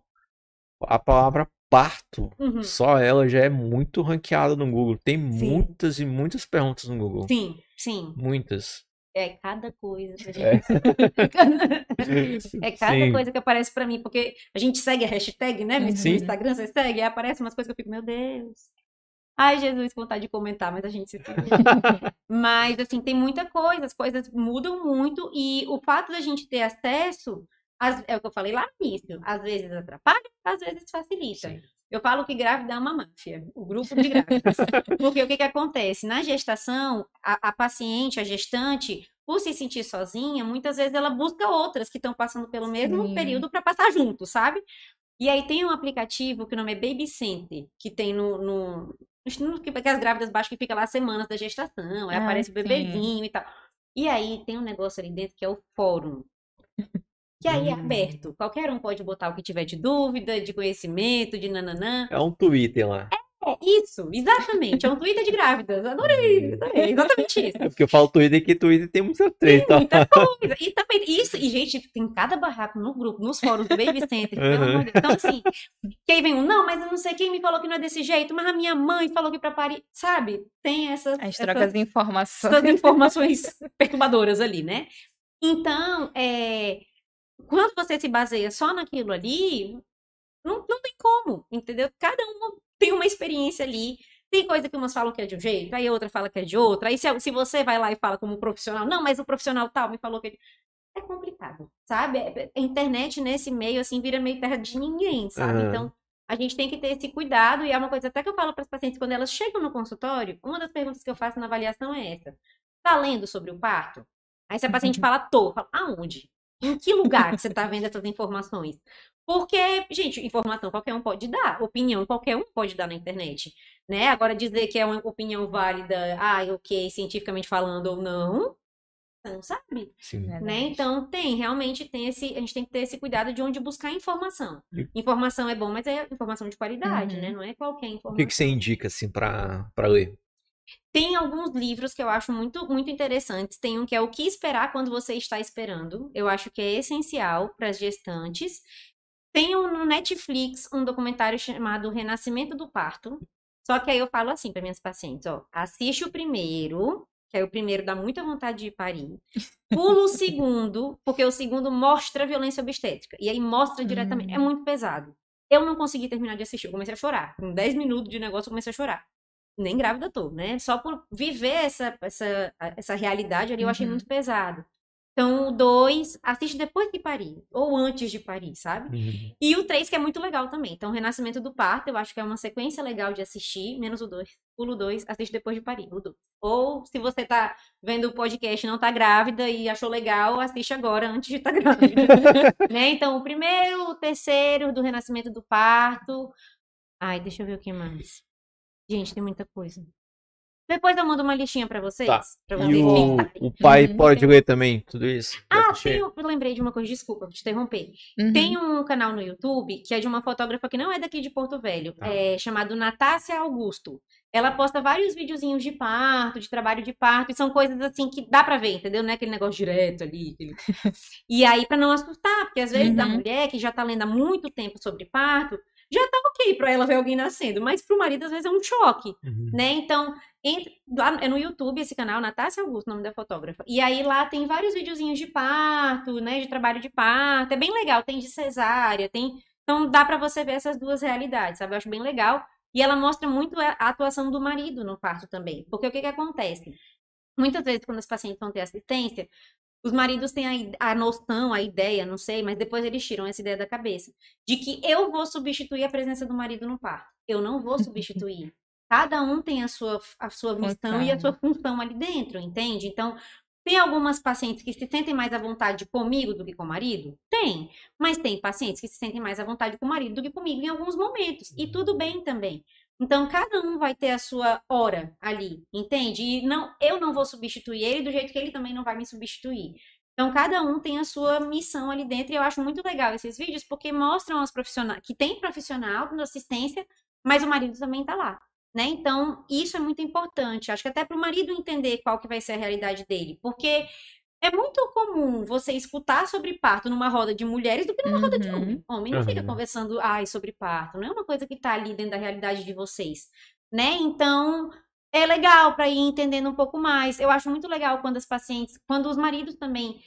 a palavra parto, Uhum. só ela já é muito ranqueada no Google. Tem Sim. muitas e muitas perguntas no Google. Sim, sim. Muitas. É cada coisa. É. gente- É cada Sim. coisa que aparece pra mim, porque a gente segue a hashtag, né? No Sim. Instagram, você segue, aí aparece umas coisas que eu fico, meu Deus. Ai, Jesus, vontade de comentar, mas a gente se. Mas, assim, tem muita coisa, as coisas mudam muito e o fato da gente ter acesso, às- é o que eu falei lá no início, às vezes atrapalha, às vezes facilita. Sim. Eu falo que grávida é uma máfia, o grupo de grávidas. Porque o que, que acontece? Na gestação, a, a paciente, a gestante, por se sentir sozinha, muitas vezes ela busca outras que estão passando pelo mesmo Sim. período para passar junto, sabe? E aí tem um aplicativo que o nome é Baby Center, que tem no, no- que que as grávidas baixam que fica lá semanas da gestação, aí Ah, aparece o sim. bebezinho e tal. E aí tem um negócio ali dentro que é o fórum. Que aí é Hum. aberto. Qualquer um pode botar o que tiver de dúvida, de conhecimento, de nananã. É um Twitter lá. É isso, exatamente. É um Twitter de grávidas. Adorei, adorei. Exatamente isso. É porque eu falo Twitter que Twitter tem muita treta. Muita coisa. E também, isso, e gente, tem cada barraco no grupo, nos fóruns do Baby Center, pelo Uhum. Então, assim, que aí vem um, não, mas eu não sei quem me falou que não é desse jeito, mas a minha mãe falou que pra Paris, sabe? Tem essas, As essas, trocas de informações. essas informações perturbadoras ali, né? Então, é, quando você se baseia só naquilo ali, não, não tem como, entendeu? Cada um tem uma experiência ali. Tem coisa que umas falam que é de um jeito, aí a outra fala que é de outra. Aí se, se você vai lá e fala como profissional, não, mas o profissional tal me falou que é de... É complicado, sabe? É- A internet nesse meio, assim, vira meio terra de ninguém, sabe? Aham. Então, a gente tem que ter esse cuidado. E é uma coisa até que eu falo para as pacientes quando elas chegam no consultório, uma das perguntas que eu faço na avaliação é essa. Tá lendo sobre o parto? Aí se a paciente fala, tô, eu falo, aonde? Em que lugar que você tá vendo essas informações? Porque, gente, informação qualquer um pode dar, opinião qualquer um pode dar na internet, né? Agora dizer que é uma opinião válida, ah, ok, cientificamente falando ou não, você não sabe, Sim. né? Então tem, realmente tem esse, a gente tem que ter esse cuidado de onde buscar informação. Informação é bom, mas é informação de qualidade, Uhum. né? Não é qualquer O informação. que, que você indica, assim, pra, pra ler? Tem alguns livros que eu acho muito, muito interessantes. Tem um que é O que esperar quando você está esperando. Eu acho que é essencial para as gestantes. Tem um no Netflix um documentário chamado Renascimento do Parto. Só que aí eu falo assim para minhas pacientes, ó, assiste o primeiro, que aí o primeiro dá muita vontade de parir. Pula o segundo, porque o segundo mostra a violência obstétrica. E aí mostra diretamente. É Hum. muito pesado. Eu não consegui terminar de assistir, eu comecei a chorar. Com 10 minutos de negócio, eu comecei a chorar nem grávida tô, né? Só por viver essa, essa, essa realidade ali, eu achei Uhum. muito pesado. Então, o 2, assiste depois que parir, ou antes de parir, sabe? E o 3, que é muito legal também. Então, Renascimento do Parto, eu acho que é uma sequência legal de assistir, menos o 2. Pula o 2, assiste depois de parir, o 2. Ou, se você tá vendo o podcast e não tá grávida e achou legal, assiste agora, antes de estar grávida. né? Então, o primeiro, o terceiro, do Renascimento do Parto. Ai, deixa eu ver o que mais. Gente, tem muita coisa. Depois eu mando uma listinha pra vocês. Tá. Pra E vocês o, pensarem. o pai Uhum. pode ler também tudo isso? Ah, tem, um- eu lembrei de uma coisa, desculpa, vou te interromper. Uhum. Tem um canal no YouTube que é de uma fotógrafa que não é daqui de Porto Velho, Tá. é chamado Natácia Augusto. Ela posta vários videozinhos de parto, de trabalho de parto, e são coisas assim que dá pra ver, entendeu? Não é aquele negócio direto ali. aquele- E aí, pra não assustar, porque às vezes a Uhum. mulher que já tá lendo há muito tempo sobre parto, já tá ok pra ela ver alguém nascendo, mas pro marido às vezes é um choque Uhum. né? Então, entre, lá é no YouTube esse canal, Natácia Augusto, nome da fotógrafa. E aí lá tem vários videozinhos de parto, né? De trabalho de parto. É bem legal, tem de cesárea, tem. Então dá pra você ver essas duas realidades, sabe? Eu acho bem legal. E ela mostra muito a atuação do marido no parto também. Porque o que que acontece? Muitas vezes, quando os pacientes vão ter assistência, os maridos têm a, a noção, a ideia, não sei, mas depois eles tiram essa ideia da cabeça, de que eu vou substituir a presença do marido no parto. Eu não vou substituir. Cada um tem a sua, a sua missão e a sua função ali dentro, entende? Então, tem algumas pacientes que se sentem mais à vontade comigo do que com o marido? Tem. Mas tem pacientes que se sentem mais à vontade com o marido do que comigo em alguns momentos. E tudo bem também. Então, cada um vai ter a sua hora ali, entende? E não, eu não vou substituir ele do jeito que ele também não vai me substituir. Então, cada um tem a sua missão ali dentro. E eu acho muito legal esses vídeos porque mostram aos profissionais que tem profissional na assistência, mas o marido também está lá. Né? Então, isso é muito importante. Acho que até para o marido entender qual que vai ser a realidade dele. Porque é muito comum você escutar sobre parto numa roda de mulheres do que numa roda de Uhum. homem. Homem não fica Aham. conversando ai, sobre parto. Não é uma coisa que está ali dentro da realidade de vocês. Né? Então, é legal para ir entendendo um pouco mais. Eu acho muito legal quando as pacientes, quando os maridos também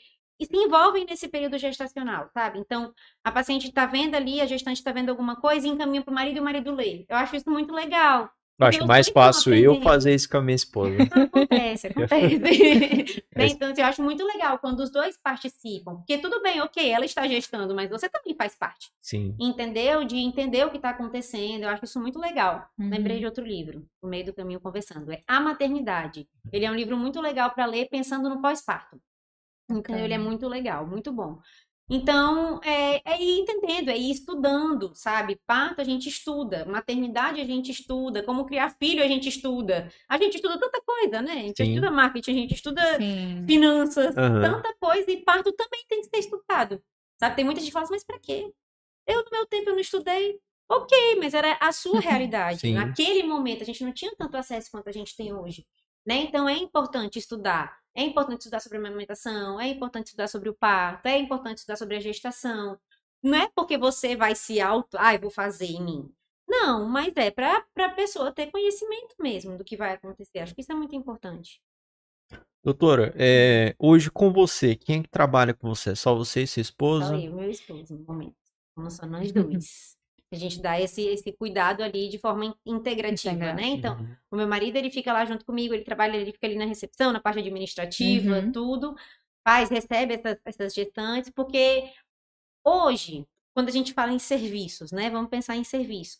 se envolvem nesse período gestacional, sabe? Então, a paciente está vendo ali, a gestante está vendo alguma coisa e encaminha para o marido e o marido lê. Eu acho isso muito legal. Eu acho os mais fácil eu fazer isso com a minha esposa. Acontece, acontece. Né? Então, assim, eu acho muito legal quando os dois participam. Porque tudo bem, ok, ela está gestando, mas você também faz parte. Sim. Entendeu? De entender o que está acontecendo. Eu acho isso muito legal. Uhum. Lembrei de outro livro, no meio do caminho conversando. É A Maternidade. Ele é um livro muito legal para ler pensando no pós-parto. Então, ele é muito legal, muito bom. Então, é, é ir entendendo, é ir estudando, sabe? Parto a gente estuda, maternidade a gente estuda, como criar filho a gente estuda. A gente estuda tanta coisa, né? A gente Sim. estuda marketing, a gente estuda Sim. finanças, Aham. tanta coisa, e parto também tem que ser estudado. Sabe? Tem muita gente que fala assim, mas pra quê? Eu, no meu tempo, eu não estudei. Ok, mas era a sua realidade. Naquele momento, a gente não tinha tanto acesso quanto a gente tem hoje. Né? Então, é importante estudar. É importante estudar sobre a amamentação, é importante estudar sobre o parto, é importante estudar sobre a gestação. Não é porque você vai se auto, ai, vou fazer em mim. Não, mas é para a pessoa ter conhecimento mesmo do que vai acontecer. Acho que isso é muito importante. Doutora, é, hoje com você, quem é que trabalha com você? Só você e sua Só esposa? eu e meu esposo, no momento. Somos só nós dois. A gente dá esse, esse cuidado ali de forma in- integrativa, Integra- né? Então, Uhum. o meu marido, ele fica lá junto comigo, ele trabalha, ele fica ali na recepção, na parte administrativa, Uhum. tudo. Faz, recebe essas, essas gestantes, porque hoje, quando a gente fala em serviços, né? Vamos pensar em serviço.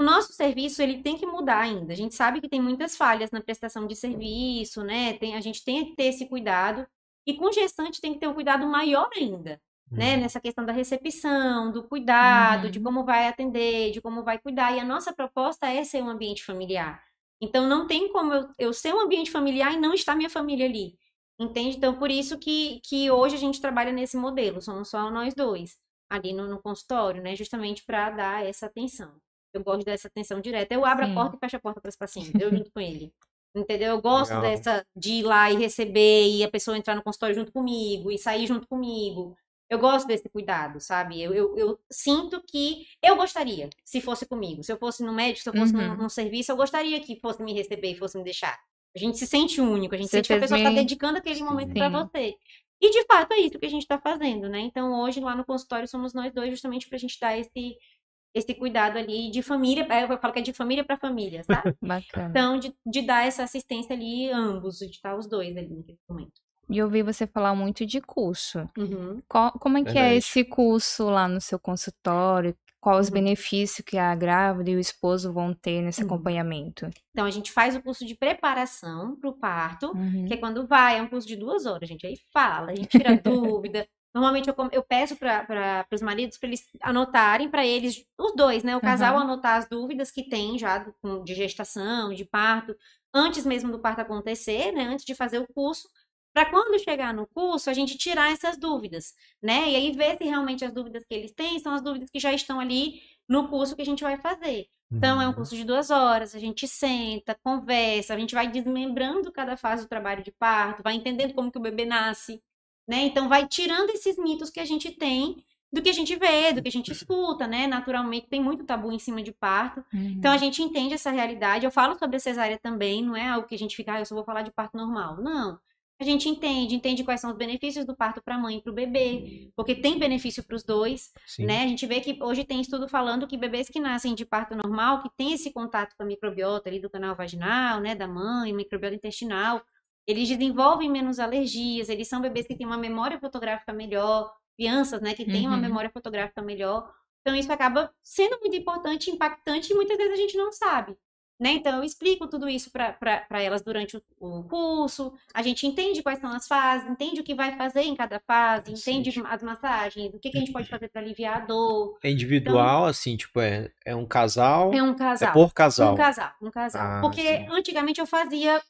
O nosso serviço, ele tem que mudar ainda. A gente sabe que tem muitas falhas na prestação de serviço, né? Tem, a gente tem que ter esse cuidado. E com gestante tem que ter um cuidado maior ainda né? Uhum. Nessa questão da recepção, do cuidado, Uhum. de como vai atender, de como vai cuidar. E a nossa proposta é ser um ambiente familiar. Então, não tem como eu, eu ser um ambiente familiar e não estar minha família ali. Entende? Então, por isso que, que hoje a gente trabalha nesse modelo, somos só nós dois, ali no, no consultório, né? Justamente para dar essa atenção. Eu gosto dessa atenção direta. Eu abro Sim. a porta e fecho a porta para os pacientes, eu junto com ele. Entendeu? Eu gosto Legal. dessa de ir lá e receber e a pessoa entrar no consultório junto comigo e sair junto comigo. Eu gosto desse cuidado, sabe? Eu, eu, eu sinto que eu gostaria, se fosse comigo. Se eu fosse no médico, se eu fosse num, Uhum. num serviço, eu gostaria que fosse me receber e fosse me deixar. A gente se sente único, a gente Você sente que a pessoa está bem- dedicando aquele momento para você. E de fato é isso que a gente está fazendo, né? Então hoje lá no consultório somos nós dois, justamente para a gente dar esse, esse cuidado ali de família. é, Eu falo que é de família para família, sabe? Bacana. Então, de, de dar essa assistência ali, ambos, de estar os dois ali naquele momento. E eu ouvi você falar muito de curso. Uhum. Qual- como é que é Verdade. esse curso lá no seu consultório? Quais os Uhum. benefícios que a grávida e o esposo vão ter nesse Uhum. acompanhamento? Então, a gente faz o curso de preparação para o parto, Uhum. que é quando vai, é um curso de duas horas, gente. Aí fala, a gente tira dúvida. Normalmente eu, eu peço para os maridos para eles anotarem para eles, os dois, né? O casal anotar as dúvidas que tem já de gestação, de parto, antes mesmo do parto acontecer, né? Antes de fazer o curso, para quando chegar no curso, a gente tirar essas dúvidas, né? E aí ver se realmente as dúvidas que eles têm são as dúvidas que já estão ali no curso que a gente vai fazer. Então, é um Uhum. curso de duas horas, a gente senta, conversa, a gente vai desmembrando cada fase do trabalho de parto, vai entendendo como que o bebê nasce, né? Então, vai tirando esses mitos que a gente tem do que a gente vê, do que a gente escuta, né? Naturalmente, tem muito tabu em cima de parto. Uhum. Então, a gente entende essa realidade. Eu falo sobre a cesárea também, não é algo que a gente fica, ah, eu só vou falar de parto normal. Não. A gente entende, entende quais são os benefícios do parto para a mãe e para o bebê, porque tem benefício para os dois Sim. né? A gente vê que hoje tem estudo falando que bebês que nascem de parto normal, que tem esse contato com a microbiota ali do canal vaginal, né, da mãe, microbiota intestinal, eles desenvolvem menos alergias, eles são bebês que têm uma memória fotográfica melhor, crianças, né, que têm uma Uhum. memória fotográfica melhor. Então isso acaba sendo muito importante, impactante e muitas vezes a gente não sabe. Né? Então, eu explico tudo isso para elas durante o, o curso. A gente entende quais são as fases, entende o que vai fazer em cada fase, entende Sim. as massagens, o que, que a gente pode fazer para aliviar a dor. É individual, assim, tipo, é, é um casal. É um É casal. por casal. Um casal, um casal. Ah, Porque sim. antigamente eu fazia.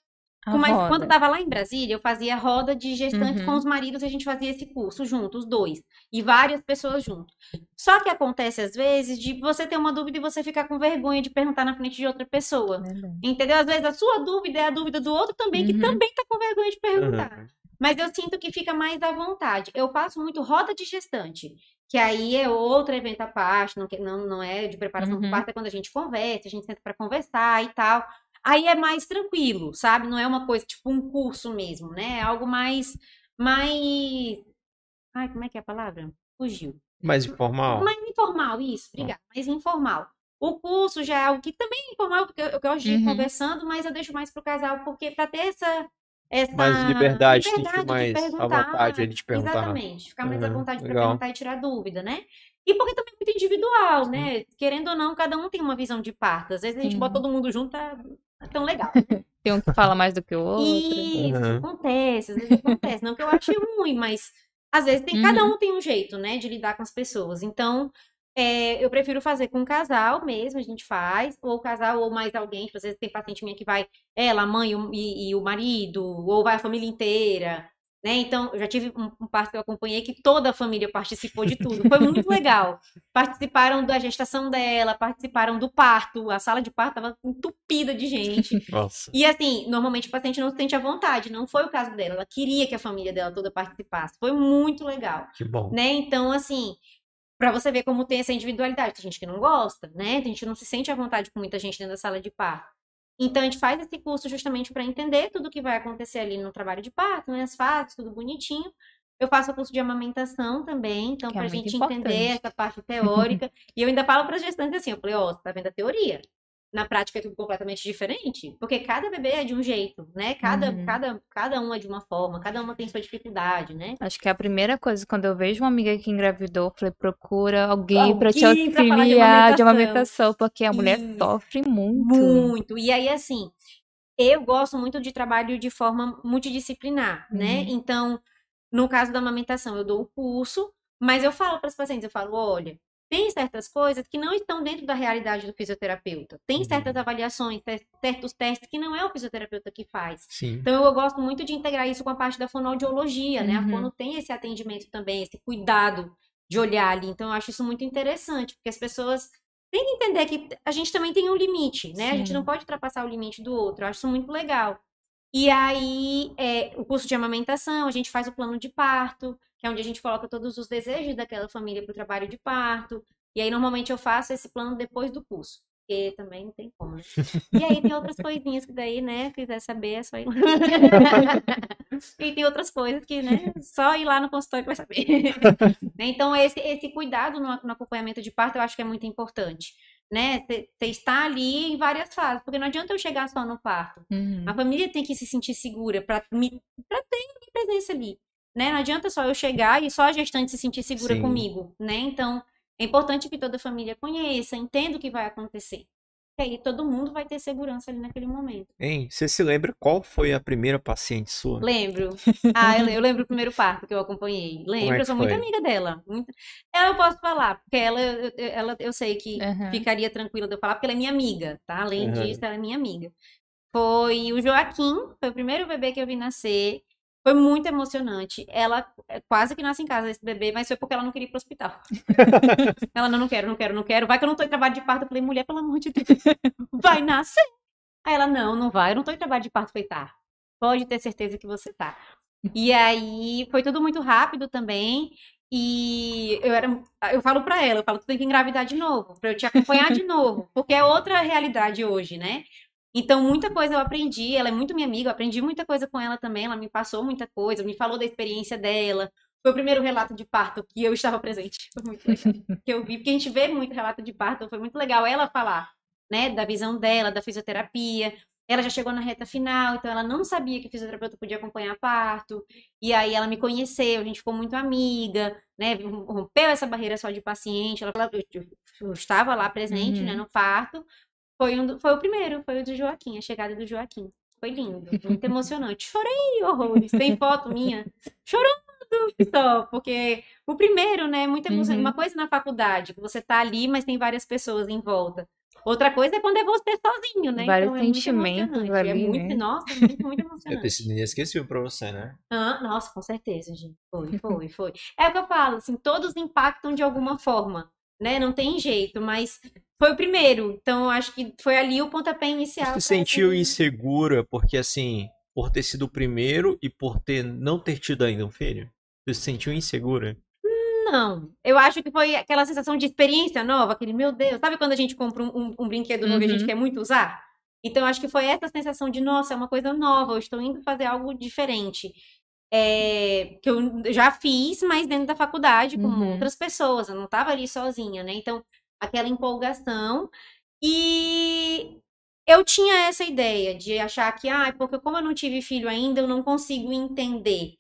A com mais- roda. quando eu tava lá em Brasília, eu fazia roda de gestantes Uhum. com os maridos e a gente fazia esse curso junto, os dois. E várias pessoas junto. Só que acontece, às vezes, de você ter uma dúvida e você ficar com vergonha de perguntar na frente de outra pessoa. Verdade. Entendeu? Às vezes a sua dúvida é a dúvida do outro também, que Uhum. também tá com vergonha de perguntar. Uhum. Mas eu sinto que fica mais à vontade. Eu faço muito roda de gestante, que aí é outro evento à parte, não, não, não é de preparação Uhum. do parto, é quando a gente conversa, a gente senta para conversar e tal. Aí é mais tranquilo, sabe? Não é uma coisa tipo um curso mesmo, né? É algo mais. mais. Ai, como é que é a palavra? Fugiu. Mais informal. Mais informal, isso, obrigada. Mais informal. O curso já é algo que também é informal, porque eu, eu gosto de ir Uhum. conversando, mas eu deixo mais pro casal, porque para ter essa, essa Mais liberdade, liberdade de mais à vontade de perguntar. Exatamente, ficar mais à Uhum, vontade para perguntar e tirar dúvida, né? E porque também é muito individual, né? Querendo ou não, cada um tem uma visão de parto. Às vezes a gente Sim. bota todo mundo junto, tá é tão legal. Tem um que fala mais do que o outro. Isso, Uhum. acontece, às vezes acontece. Não que eu ache ruim, mas às vezes tem, cada Uhum. um tem um jeito, né, de lidar com as pessoas. Então, é, eu prefiro fazer com um casal mesmo, a gente faz, ou casal ou mais alguém. Tipo, às vezes tem paciente minha que vai ela, a mãe e, e o marido, ou vai a família inteira. Né? Então, eu já tive um, um parto que eu acompanhei que toda a família participou de tudo. Foi muito legal. Participaram da gestação dela, participaram do parto. A sala de parto estava entupida de gente. Nossa. E assim, normalmente o paciente não se sente à vontade, não foi o caso dela. Ela queria que a família dela toda participasse. Foi muito legal, Que bom. né? Então, assim, pra você ver como tem essa individualidade. Tem gente que não gosta, né? Tem gente que não se sente à vontade com muita gente dentro da sala de parto. Então, a gente faz esse curso justamente para entender tudo que vai acontecer ali no trabalho de parto, né? As fases, tudo bonitinho. Eu faço o curso de amamentação também, então, Que é pra muito gente entender essa parte teórica. e eu ainda falo para as gestantes assim, eu falei, ó, você tá vendo a teoria? Na prática é tudo completamente diferente, porque cada bebê é de um jeito, né? Cada, Uhum. cada, cada um é de uma forma, cada uma tem sua dificuldade, né? Acho que é a primeira coisa, quando eu vejo uma amiga que engravidou, eu falei, procura alguém pra te Alguém falar de auxiliar de amamentação. porque a mulher Isso. sofre muito. Muito. E aí, assim, eu gosto muito de trabalho de forma multidisciplinar, né? Uhum. Então, no caso da amamentação, eu dou o curso, mas eu falo para os pacientes, eu falo, olha, tem certas coisas que não estão dentro da realidade do fisioterapeuta. Tem Uhum. certas avaliações, cer- certos testes que não é o fisioterapeuta que faz. Sim. Então, eu gosto muito de integrar isso com a parte da fonoaudiologia, né? A Uhum. fono tem esse atendimento também, esse cuidado de olhar ali. Então, eu acho isso muito interessante, porque as pessoas têm que entender que a gente também tem um limite, né? A gente Sim. não pode ultrapassar o limite do outro. Eu acho isso muito legal. E aí, é, o curso de amamentação, a gente faz o plano de parto, que é onde a gente coloca todos os desejos daquela família para o trabalho de parto. E aí, normalmente, eu faço esse plano depois do curso. Porque também não tem como, né? E aí tem outras coisinhas que daí, né, quiser saber, é só ir lá. e tem outras coisas que, né, só ir lá no consultório que vai saber. Então, esse, esse cuidado no, no acompanhamento de parto eu acho que é muito importante. Né? Você está ali em várias fases, porque não adianta eu chegar só no parto. Uhum. A família tem que se sentir segura para ter minha presença ali, né? Não adianta só eu chegar e só a gestante se sentir segura Sim. comigo, né? Então, é importante que toda a família conheça, entenda o que vai acontecer. E aí todo mundo vai ter segurança ali naquele momento. Hein, você se lembra qual foi a primeira paciente sua? Lembro. Ah, eu, le- eu lembro o primeiro parto que eu acompanhei. Lembro, é eu sou muito foi? amiga dela. Muito... Ela eu posso falar, porque ela, ela eu sei que Aham. ficaria tranquila de eu falar, porque ela é minha amiga, tá? Além Aham. disso, ela é minha amiga. Foi o Joaquim, foi o primeiro bebê que eu vi nascer. Foi muito emocionante. Ela é, quase que nasce em casa esse bebê, mas foi porque ela não queria ir pro hospital. ela não, não quero, não quero, não quero. Vai que eu não tô em trabalho de parto. Eu falei, mulher, pelo amor de Deus, vai nascer. Aí ela, não, não vai, eu não tô em trabalho de parto. Eu falei, tá, pode ter certeza que você tá. E aí foi tudo muito rápido também. E eu era, eu falo pra ela, eu falo, tu tem que engravidar de novo, pra eu te acompanhar de novo, porque é outra realidade hoje, né? Então, muita coisa eu aprendi, ela é muito minha amiga, eu aprendi muita coisa com ela também, ela me passou muita coisa, me falou da experiência dela. Foi o primeiro relato de parto que eu estava presente. Foi muito legal. que eu vi, porque a gente vê muito relato de parto, foi muito legal ela falar, né, da visão dela, da fisioterapia. Ela já chegou na reta final, então ela não sabia que fisioterapeuta podia acompanhar parto. E aí ela me conheceu, a gente ficou muito amiga, né? Rompeu essa barreira só de paciente. Ela, eu, eu- eu estava lá presente, Uhum. né, no parto. Foi, um, do- foi o primeiro, foi o do Joaquim, a chegada do Joaquim. Foi lindo, muito emocionante. Chorei horrores. Tem foto minha chorando só, porque o primeiro, né, é muito emocionante. Uhum. Uma coisa na faculdade, que você tá ali, mas tem várias pessoas em volta. Outra coisa é quando é você sozinho, né? Vários então é muito sentimentos emocionante. ali, é muito, né? nossa, é muito, muito É emocionante. ter sido inesquecível pra você, né? Ah, nossa, com certeza, gente. Foi, foi, foi. É o que eu falo, assim, todos impactam de alguma forma, né? Não tem jeito, mas foi o primeiro. Então, acho que foi ali o pontapé inicial. Você se sentiu insegura porque, assim, por ter sido o primeiro e por ter não ter tido ainda um filho? Você se sentiu insegura? Não, eu acho que foi aquela sensação de experiência nova, aquele, meu Deus, sabe quando a gente compra um, um- um brinquedo novo e a gente Uhum. quer muito usar? Então, acho que foi essa sensação de, nossa, é uma coisa nova, eu estou indo fazer algo diferente. É, que eu já fiz, mas dentro da faculdade, com Uhum. outras pessoas, eu não estava ali sozinha, né? Então, aquela empolgação. E eu tinha essa ideia de achar que, ah, porque como eu não tive filho ainda, eu não consigo entender.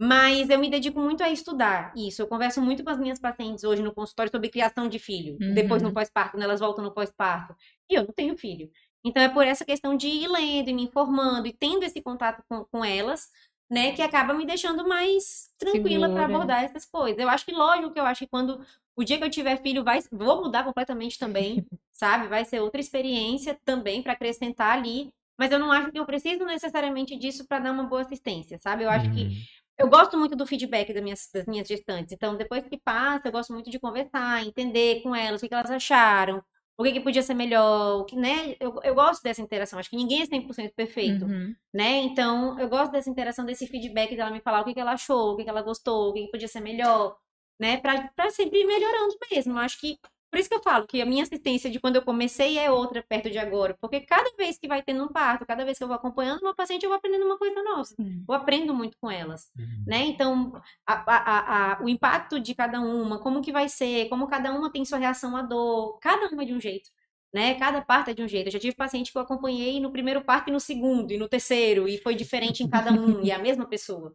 Mas eu me dedico muito a estudar isso. Eu converso muito com as minhas pacientes hoje no consultório sobre criação de filho, depois no Uhum. pós-parto, quando elas voltam no pós-parto. E eu não tenho filho. Então é por essa questão de ir lendo e me informando e tendo esse contato com, com elas, né, que acaba me deixando mais tranquila para abordar essas coisas. Eu acho que, lógico, que eu acho que quando o dia que eu tiver filho, vai, vou mudar completamente também, sabe? Vai ser outra experiência também para acrescentar ali. Mas eu não acho que eu preciso necessariamente disso para dar uma boa assistência, sabe? Eu acho que Uhum. eu gosto muito do feedback das minhas, das minhas gestantes. Então, depois que passa, eu gosto muito de conversar, entender com elas o que, que elas acharam, o que, que podia ser melhor, o que, né? Eu, eu gosto dessa interação. Acho que ninguém é 100% perfeito, Uhum. né? Então, eu gosto dessa interação, desse feedback dela me falar o que, que ela achou, o que, que ela gostou, o que, que podia ser melhor, né? Pra, pra sempre ir melhorando mesmo. Eu acho que. Por isso que eu falo que a minha assistência de quando eu comecei é outra perto de agora. Porque cada vez que vai tendo um parto, cada vez que eu vou acompanhando uma paciente, eu vou aprendendo uma coisa nova. Eu aprendo muito com elas Uhum. né? Então, a- a- a- a- o impacto de cada uma, como que vai ser, como cada uma tem sua reação à dor, cada uma é de um jeito, né? Cada parto é de um jeito. Eu já tive paciente que eu acompanhei no primeiro parto e no segundo, e no terceiro, e foi diferente em cada um, e é a mesma pessoa.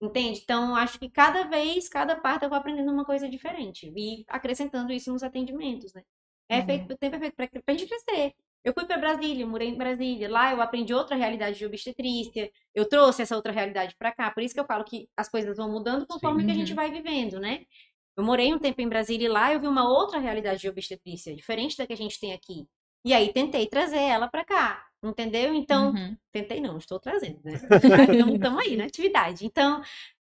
Entende? Então, acho que cada vez, cada parto eu vou aprendendo uma coisa diferente, e acrescentando isso nos atendimentos, né? É Uhum. feito, o tempo é feito pra, pra gente crescer. Eu fui para Brasília, morei em Brasília. Lá eu aprendi outra realidade de obstetrícia. Eu trouxe essa outra realidade para cá. Por isso que eu falo que as coisas vão mudando conforme que a gente vai vivendo, né? Eu morei um tempo em Brasília e lá eu vi uma outra realidade de obstetrícia, diferente da que a gente tem aqui. E aí tentei trazer ela para cá, entendeu? Então, Uhum. tentei não, estou trazendo, né? Estamos aí na atividade. Então,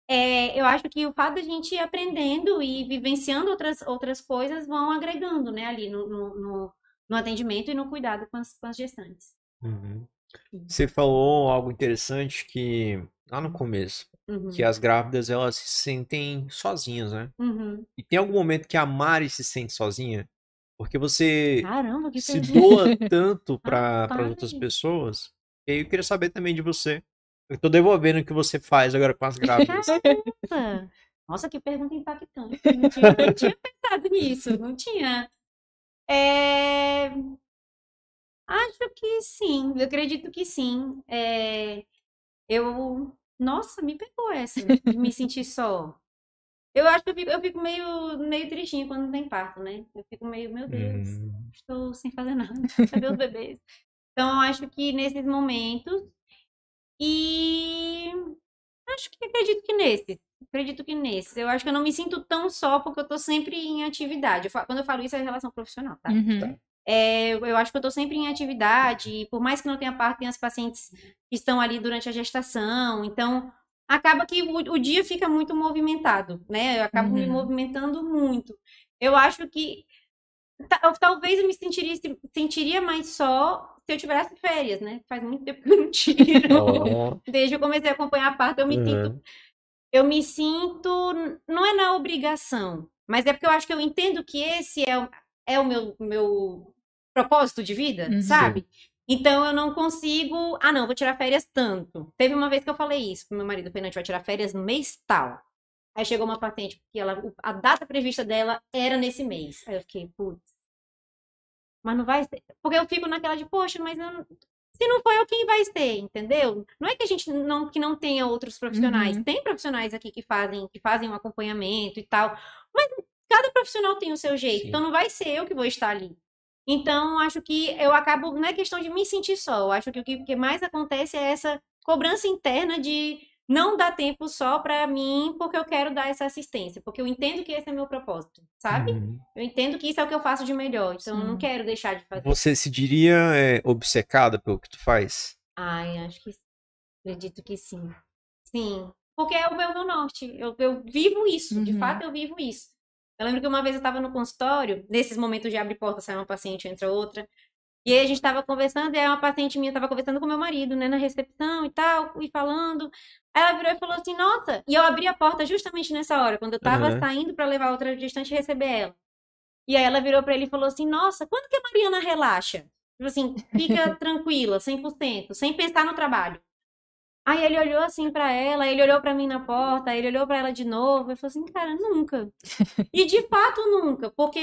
é, eu acho que o fato da gente ir aprendendo e vivenciando outras, outras coisas vão agregando, né, ali no, no, no- no atendimento e no cuidado com as, com as gestantes. Uhum. Você falou algo interessante que lá no começo, Uhum, que as grávidas elas se sentem sozinhas, né? uhum. E tem algum momento que a Mari se sente sozinha? Porque você Caramba, se pergunta. doa tanto para Rapaz. outras pessoas. E aí eu queria saber também de você. Eu tô devolvendo o que você faz agora com as grávidas. Caramba! Nossa, que pergunta impactante. Eu não tinha, não tinha pensado nisso, não tinha. É, Acho que sim, eu acredito que sim. É, Eu. Nossa, me pegou essa, de me sentir só. Eu acho que eu fico, eu fico meio, meio tristinha quando tem parto, né? Eu fico meio, meu Deus, Hum. estou sem fazer nada. Cadê os bebês? Então, eu acho que nesses momentos. E acho que acredito que nesse. Acredito que nesse. Eu acho que eu não me sinto tão só porque eu tô sempre em atividade. Eu fa- quando eu falo isso é em relação profissional, tá? Uhum. É, eu, acho que eu tô sempre em atividade, e por mais que não tenha parto, tem as pacientes que estão ali durante a gestação. Então, acaba que o, o dia fica muito movimentado, né? Eu acabo me Uhum. movimentando muito. Eu acho que talvez eu me sentiria, sentiria mais só se eu tivesse férias, né? Faz muito tempo que eu não tiro. Ó. Desde que eu comecei a acompanhar a parto, eu me sinto Uhum. eu me sinto, não é na obrigação, mas é porque eu acho que eu entendo que esse é, o- é o meu, meu propósito de vida, Uhum. sabe? Então eu não consigo, ah não, vou tirar férias tanto. Teve uma vez que eu falei isso pro meu marido, falei, não, a gente vai tirar férias no mês tal. Aí chegou uma paciente, porque ela, o- a data prevista dela era nesse mês. Aí eu fiquei, putz, mas não vai ser. Porque eu fico naquela de, poxa, mas não- se não for eu, quem vai ser, entendeu? Não é que a gente não, que não tenha outros profissionais. Uhum. Tem profissionais aqui que fazem, que fazem um acompanhamento e tal. Mas cada profissional tem o seu jeito. Sim. Então não vai ser eu que vou estar ali. Então, acho que eu acabo. Não é questão de me sentir só. Eu acho que o que, mais acontece é essa cobrança interna de não dar tempo só pra mim, porque eu quero dar essa assistência. Porque eu entendo que esse é meu propósito, sabe? Uhum. Eu entendo que isso é o que eu faço de melhor. Então, eu não quero deixar de fazer. Você se diria é, obcecada pelo que tu faz? Ai, acho que sim. acredito que sim. Sim. Porque é o meu, meu norte. Eu, eu vivo isso. De Uhum. fato, eu vivo isso. Eu lembro que uma vez eu estava no consultório, nesses momentos de abre porta, sai uma paciente, entra outra. E aí a gente estava conversando, e aí uma paciente minha estava conversando com meu marido, né, na recepção e tal, e falando. Aí ela virou e falou assim: Nossa, e eu abri a porta justamente nessa hora, quando eu estava Aham. saindo para levar outra gestante e receber ela. E aí ela virou para ele e falou assim: Nossa, quando que a Mariana relaxa? Tipo assim, fica tranquila, 100%, sem pensar no trabalho. Aí ele olhou assim pra ela, ele olhou pra mim na porta, ele olhou pra ela de novo e falou assim: Cara, nunca. E de fato nunca, porque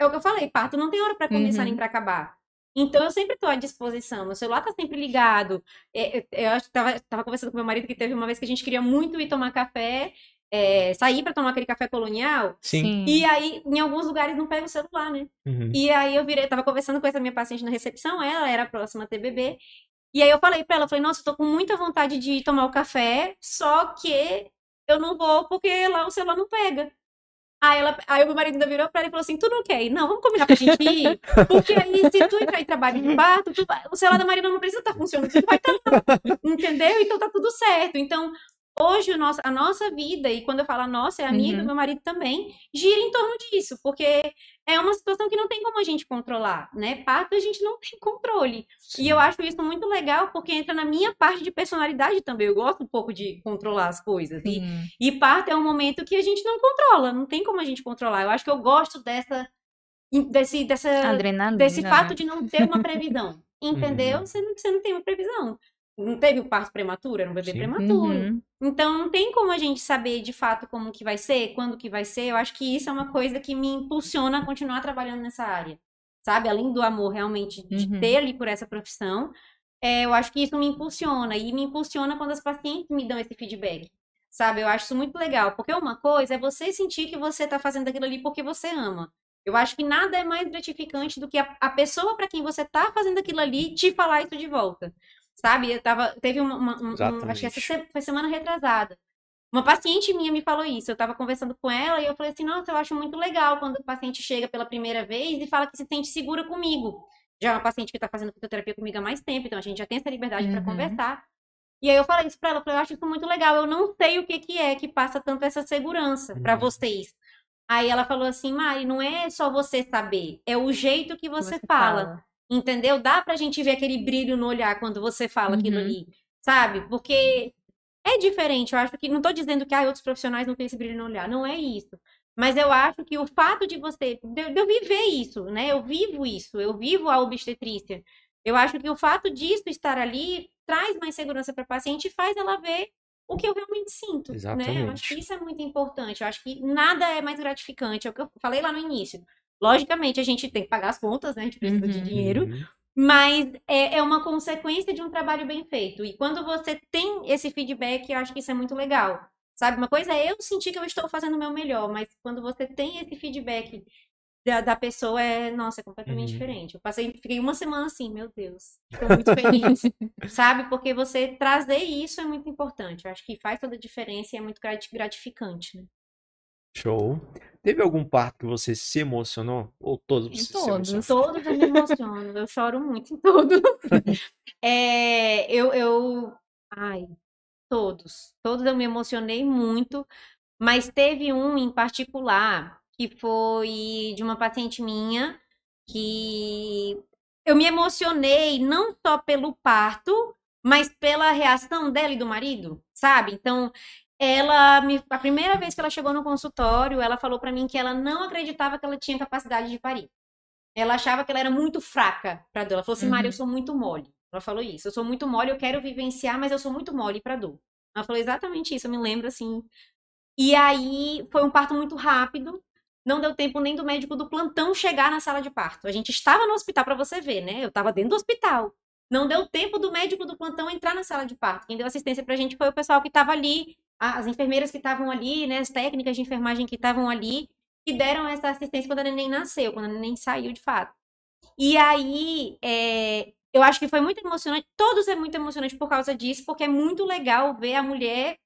é o que eu falei, parto não tem hora pra começar Uhum. nem pra acabar. Então eu sempre tô à disposição, meu celular tá sempre ligado. É, é, Eu, acho que tava, tava conversando com meu marido que teve uma vez que a gente queria muito ir tomar café, é, sair pra tomar aquele café colonial, Sim. e aí em alguns lugares não pega o celular, né? Uhum. E aí eu virei, tava conversando com essa minha paciente na recepção, ela era próxima a TBB. E aí eu falei pra ela, falei, nossa, eu tô com muita vontade de tomar o café, só que eu não vou porque lá o celular não pega. Aí, ela, aí o meu marido ainda virou pra ela e falou assim, tu não quer ir? Não, vamos combinar pra gente ir, porque aí se tu entrar em trabalho de parto, tu vai- o celular da Marina não precisa estar funcionando, tu vai estar lá, entendeu? Então tá tudo certo. Então, hoje o nosso, a nossa vida, e quando eu falo a nossa, é a minha e do Uhum. meu marido também, gira em torno disso, porque é uma situação que não tem como a gente controlar, né? Parto a gente não tem controle. E eu acho isso muito legal, porque entra na minha parte de personalidade também. Eu gosto um pouco de controlar as coisas. E, Sim. e parto é um momento que a gente não controla, não tem como a gente controlar. Eu acho que eu gosto dessa, desse, dessa, Adrenalina. desse né? fato de não ter uma previsão. Entendeu? Uhum. Você, não, você não tem uma previsão. Não teve o parto prematuro, era um bebê Sim. prematuro. Uhum. Então não tem como a gente saber de fato como que vai ser, quando que vai ser. Eu acho que isso é uma coisa que me impulsiona a continuar trabalhando nessa área. Sabe? Além do amor realmente de Uhum. ter ali por essa profissão, é, eu acho que isso me impulsiona. E me impulsiona quando as pacientes me dão esse feedback. Sabe? Eu acho isso muito legal. Porque uma coisa é você sentir que você tá fazendo aquilo ali porque você ama. Eu acho que nada é mais gratificante do que a, a pessoa para quem você tá fazendo aquilo ali te falar isso de volta. Sabe? Eu tava, teve uma, uma- um- acho que essa se- foi semana retrasada. Uma paciente minha me falou isso. Eu tava conversando com ela e eu falei assim: Nossa, eu acho muito legal quando o paciente chega pela primeira vez e fala que se sente segura comigo. Já é uma paciente que tá fazendo fitoterapia comigo há mais tempo, então a gente já tem essa liberdade para Uhum. conversar. E aí eu falei isso pra ela, eu falei, eu acho isso muito legal. Eu não sei o que que é que passa tanto essa segurança pra Uhum. vocês. Aí ela falou assim, Mari, não é só você saber, é o jeito que você, Você fala. Entendeu? Dá pra gente ver aquele brilho no olhar quando você fala aquilo Uhum. ali, sabe? Porque é diferente. Eu acho que não tô dizendo que ah, outros profissionais não têm esse brilho no olhar. Não é isso. Mas eu acho que o fato de você, de, de eu viver isso, né? Eu vivo isso, eu vivo a obstetrícia. Eu acho que o fato disso estar ali traz mais segurança para a paciente e faz ela ver o que eu realmente sinto, né? Eu acho Exatamente. que isso é muito importante. Eu acho que nada é mais gratificante. É o que eu falei lá no início. Logicamente, a gente tem que pagar as contas, né? A gente precisa de Uhum. dinheiro. Uhum. Mas é, é uma consequência de um trabalho bem feito. E quando você tem esse feedback, eu acho que isso é muito legal. Sabe, uma coisa é eu sentir que eu estou fazendo o meu melhor, mas quando você tem esse feedback da, da pessoa, é, nossa, é completamente Uhum. diferente. Eu passei, fiquei uma semana assim, meu Deus, estou muito feliz. Sabe, porque você trazer isso é muito importante. Eu acho que faz toda a diferença e é muito grati- gratificante, né? Show. Teve algum parto que você se emocionou? Ou todos Em você se todos. emocionou? Todos eu me emociono, eu choro muito em todos. É, eu, eu, ai, todos, todos eu me emocionei muito, mas teve um em particular que foi de uma paciente minha que eu me emocionei não só pelo parto, mas pela reação dela e do marido, sabe? Então, ela me, a primeira vez que ela chegou no consultório, ela falou pra mim que ela não acreditava que ela tinha capacidade de parir. Ela achava que ela era muito fraca pra dor. Ela falou assim, Uhum. Maria, eu sou muito mole. Ela falou isso. Eu sou muito mole, eu quero vivenciar, mas eu sou muito mole pra dor. Ela falou exatamente isso, eu me lembro assim. E aí foi um parto muito rápido. Não deu tempo nem do médico do plantão chegar na sala de parto. A gente estava no hospital pra você ver, né? Eu estava dentro do hospital. Não deu tempo do médico do plantão entrar na sala de parto. Quem deu assistência pra gente foi o pessoal que estava ali, as enfermeiras que estavam ali, né? As técnicas de enfermagem que estavam ali, que deram essa assistência quando a neném nasceu, quando a neném saiu de fato. E aí, é, eu acho que foi muito emocionante. Todos é muito emocionante por causa disso, porque é muito legal ver a mulher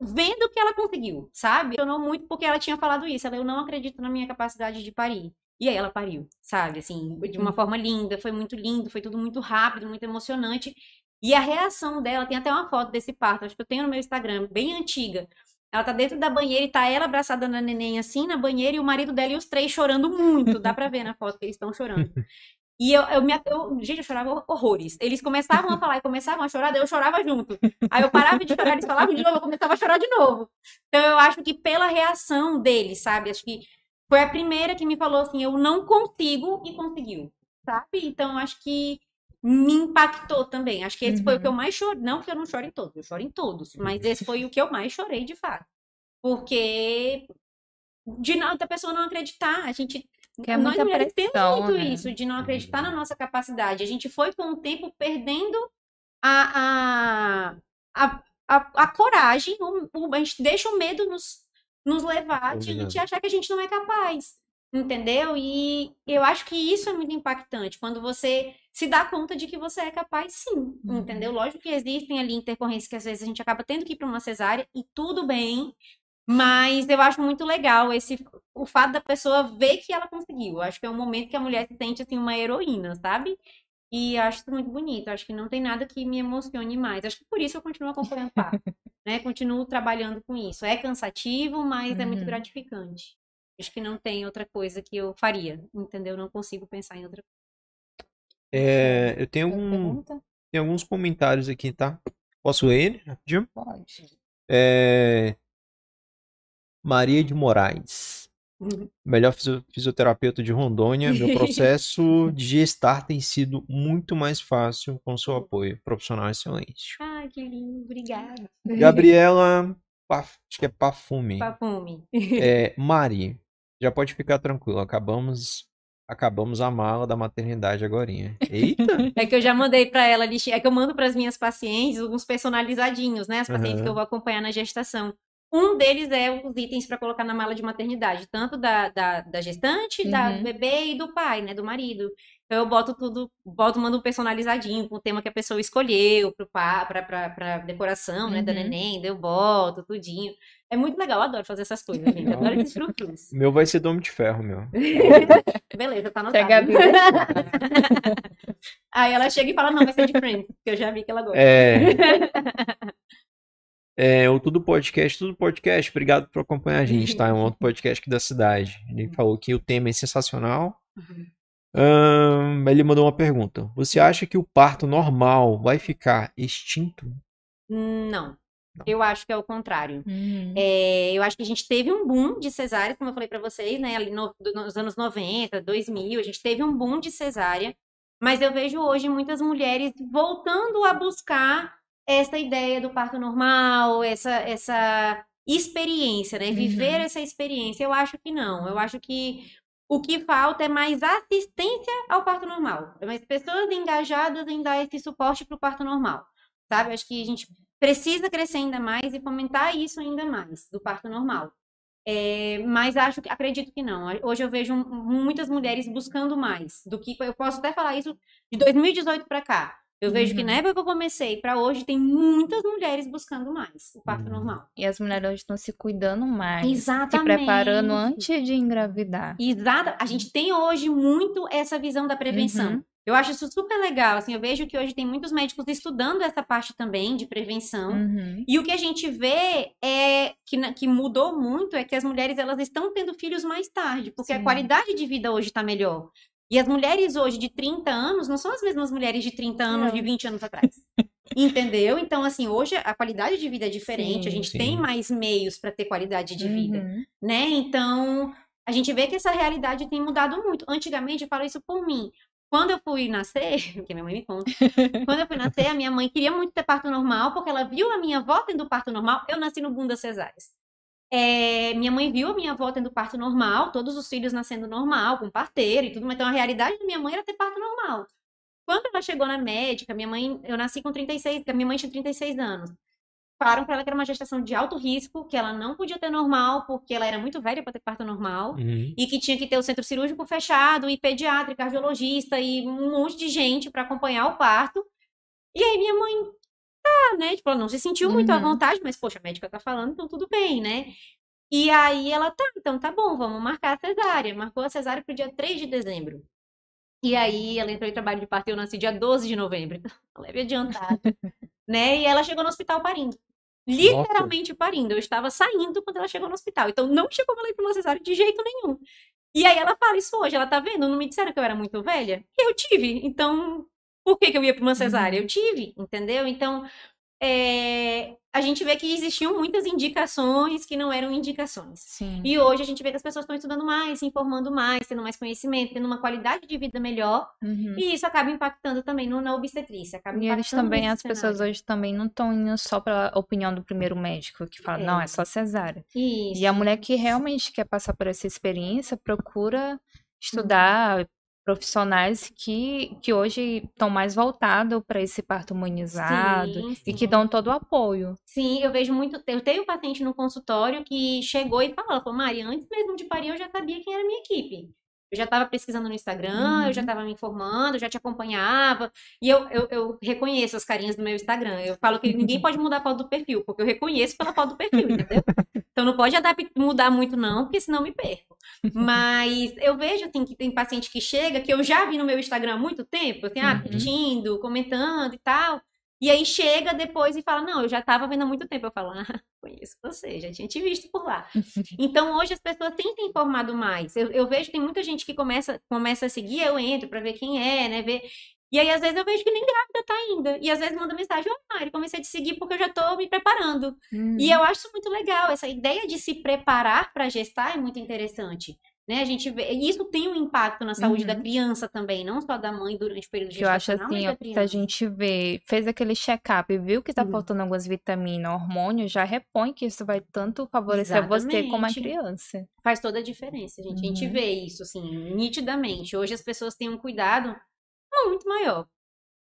vendo que ela conseguiu, sabe? Eu não muito porque ela tinha falado isso. Ela, eu não acredito na minha capacidade de parir. E aí ela pariu, sabe? Assim, de uma forma linda, foi muito lindo, foi tudo muito rápido, muito emocionante. E a reação dela, tem até uma foto desse parto, acho que eu tenho no meu Instagram, bem antiga. Ela tá dentro da banheira e tá ela abraçada na neném assim, na banheira, e o marido dela e os três chorando muito. Dá pra ver na foto que eles estão chorando. E eu, eu, me, eu, gente, eu chorava horrores. Eles começavam a falar e começavam a chorar, daí eu chorava junto. Aí eu parava de chorar, eles falavam de novo, eu começava a chorar de novo. Então eu acho que pela reação deles, sabe? Acho que foi a primeira que me falou assim, eu não consigo e conseguiu, sabe? Então acho que me impactou também. Acho que esse foi o que eu mais chorei. Não que eu não choro em todos, eu choro em todos, mas esse foi o que eu mais chorei de fato. Porque de não, da pessoa não acreditar, a gente Que é Nós mulheres temos pressão, muito né? isso, de não acreditar na nossa capacidade. A gente foi com o tempo perdendo a, a, a, a, a coragem, o, o- a gente deixa o medo nos, nos levar de, de achar que a gente não é capaz. Entendeu? E eu acho que isso é muito impactante, quando você se dá conta de que você é capaz sim, Uhum. entendeu? Lógico que existem ali intercorrências que às vezes a gente acaba tendo que ir para uma cesárea e tudo bem, mas eu acho muito legal esse o fato da pessoa ver que ela conseguiu. Eu acho que é um momento que a mulher se sente assim uma heroína, sabe? E acho isso muito bonito. Acho que não tem nada que me emocione mais. Acho que por isso eu continuo acompanhando o né? Continuo trabalhando com isso. É cansativo, mas é muito Uhum. gratificante. Acho que não tem outra coisa que eu faria, entendeu? Não consigo pensar em outra É, eu tenho, algum, tem alguns comentários aqui, tá? Posso ler ele rapidinho? Pode. É, Maria de Moraes. coisa. Melhor fisio- fisioterapeuta de Rondônia. Meu processo de gestar tem sido muito mais fácil com seu apoio. Profissional excelente. Ai, que lindo, obrigada. Gabriela, Paf- acho que é Pafume. Papume. É, Mari, já pode ficar tranquilo. Acabamos, acabamos a mala da maternidade agorinha. Eita! É que eu já mandei pra ela, é que eu mando para as minhas pacientes uns personalizadinhos, né? As pacientes Aham. que eu vou acompanhar na gestação. Um deles é os itens para colocar na mala de maternidade, tanto da, da, da gestante, da Uhum. bebê e do pai, né? Do marido. Então eu boto tudo, boto, mando um personalizadinho com o tema que a pessoa escolheu pra decoração, né? Da Uhum. neném, eu boto tudinho. É muito legal, eu adoro fazer essas coisas, gente. Adoro esses frufrus. O meu vai ser Dome de Ferro, meu. Beleza, tá anotado. Chega a vida. Aí ela chega e fala, não, vai ser de Friends, porque eu já vi que ela gosta. É. É, o Tudo Podcast, Tudo Podcast, obrigado por acompanhar a gente, tá? É um outro podcast aqui da cidade. Ele falou que o tema é sensacional. Ahn, ele mandou uma pergunta. Você acha que o parto normal vai ficar extinto? Não. Eu acho que é o contrário. Uhum. É, eu acho que a gente teve um boom de cesárea, como eu falei pra vocês, né? Ali no- do- nos anos 90, 2000, a gente teve um boom de cesárea. Mas eu vejo hoje muitas mulheres voltando a buscar essa ideia do parto normal, essa, essa experiência, né? Viver Uhum. essa experiência. Eu acho que não. Eu acho que o que falta é mais assistência ao parto normal. É mais pessoas engajadas em dar esse suporte para o parto normal. Sabe? Eu acho que a gente precisa crescer ainda mais e fomentar isso ainda mais do parto normal. É, mas acho, que- acredito que não. Hoje eu vejo muitas mulheres buscando mais do que eu posso até falar isso de 2018 para cá. Eu vejo que Uhum. na época que eu comecei para hoje tem muitas mulheres buscando mais o parto Uhum. normal. E as mulheres hoje estão se cuidando mais. Se Exatamente. preparando antes de engravidar. Exato. A gente tem hoje muito essa visão da prevenção. Uhum. Eu acho isso super legal. Assim, eu vejo que hoje tem muitos médicos estudando essa parte também de prevenção. Uhum. E o que a gente vê é que, na- que mudou muito é que as mulheres elas estão tendo filhos mais tarde, porque a Sim. qualidade de vida hoje está melhor. E as mulheres hoje de 30 anos não são as mesmas mulheres de 30 anos, Não. de 20 anos atrás. Entendeu? Então, assim, hoje a qualidade de vida é diferente, a Sim. gente Sim. tem mais meios para ter qualidade de vida Uhum. né? Então, a gente vê que essa realidade tem mudado muito. Antigamente, eu falo isso por mim. Quando eu fui nascer, porque minha mãe me conta, quando eu fui nascer, a minha mãe queria muito ter parto normal, porque ela viu a minha avó tendo parto normal, eu nasci no boom das cesáreas. É, minha mãe viu a minha avó tendo parto normal, todos os filhos nascendo normal, com parteira e tudo, mas então a realidade da minha mãe era ter parto normal. Quando ela chegou na médica, minha mãe, eu nasci com 36, a minha mãe tinha 36 anos. Falaram pra ela que era uma gestação de alto risco, que ela não podia ter normal, porque ela era muito velha para ter parto normal Uhum. e que tinha que ter o centro cirúrgico fechado, e pediatra, e cardiologista, e um monte de gente para acompanhar o parto. E aí minha mãe, tá, né? Tipo, ela não se sentiu muito à Uhum. vontade, mas, poxa, a médica tá falando, então tudo bem, né? E aí ela, tá, então tá bom, vamos marcar a cesárea. Marcou a cesárea pro dia 3 de dezembro. E aí ela entrou em trabalho de parto e eu nasci dia 12 de novembro. Então, leve adiantado. né? E ela chegou no hospital parindo. Literalmente parindo. Eu estava saindo quando ela chegou no hospital. Então não tinha como ela ir para uma cesárea de jeito nenhum. E aí ela fala isso hoje, ela tá vendo? Não me disseram que eu era muito velha? Eu tive. Então, por que, que eu ia para uma cesárea? Eu tive, entendeu? Então, é, a gente vê que existiam muitas indicações que não eram indicações. Sim. E hoje a gente vê que as pessoas estão estudando mais, se informando mais, tendo mais conhecimento, tendo uma qualidade de vida melhor. Uhum. E isso acaba impactando também no, na obstetrícia. Acaba E eles também, as pessoas cenário. hoje também não estão indo só pela opinião do primeiro médico, que fala, É. não, é só cesárea. Isso. E a mulher que realmente quer passar por essa experiência procura estudar profissionais que, que hoje estão mais voltados para esse parto humanizado Sim, e sim. que dão todo o apoio. Sim, eu vejo muito. Eu tenho um paciente no consultório que chegou e falou: falou, Mari, antes mesmo de parir, eu já sabia quem era a minha equipe. Eu já estava pesquisando no Instagram, eu já Uhum. estava me informando, eu já te acompanhava. E eu, eu, eu reconheço as carinhas do meu Instagram. Eu falo que ninguém pode mudar a foto do perfil, porque eu reconheço pela foto do perfil, entendeu? Então não pode mudar muito, não, porque senão eu me perco. Mas eu vejo assim que tem paciente que chega, que eu já vi no meu Instagram há muito tempo, assim, ah, Uhum. curtindo, comentando e tal. E aí chega depois e fala, não, eu já estava vendo há muito tempo. Eu falo, ah, conheço você, já tinha te visto por lá. Então hoje as pessoas têm se informado mais. Eu, eu vejo que tem muita gente que começa, começa a seguir, eu entro para ver quem é, né? Ver... E aí, às vezes, eu vejo que nem grávida tá ainda. E às vezes manda mensagem, ó, Mari, comecei a te seguir porque eu já tô me preparando. Uhum. E eu acho muito legal. Essa ideia de se preparar para gestar é muito interessante. Né? A gente vê, e isso tem um impacto na saúde da Uhum. criança também, não só da mãe durante o período Que eu acho assim, da ó, se a gente vê, fez aquele check-up e viu que tá Hum. faltando algumas vitaminas, hormônio, já repõe que isso vai tanto favorecer você como a Exatamente. criança. faz toda a diferença, gente. A gente Uhum. vê isso, assim, nitidamente. Hoje as pessoas têm um cuidado muito maior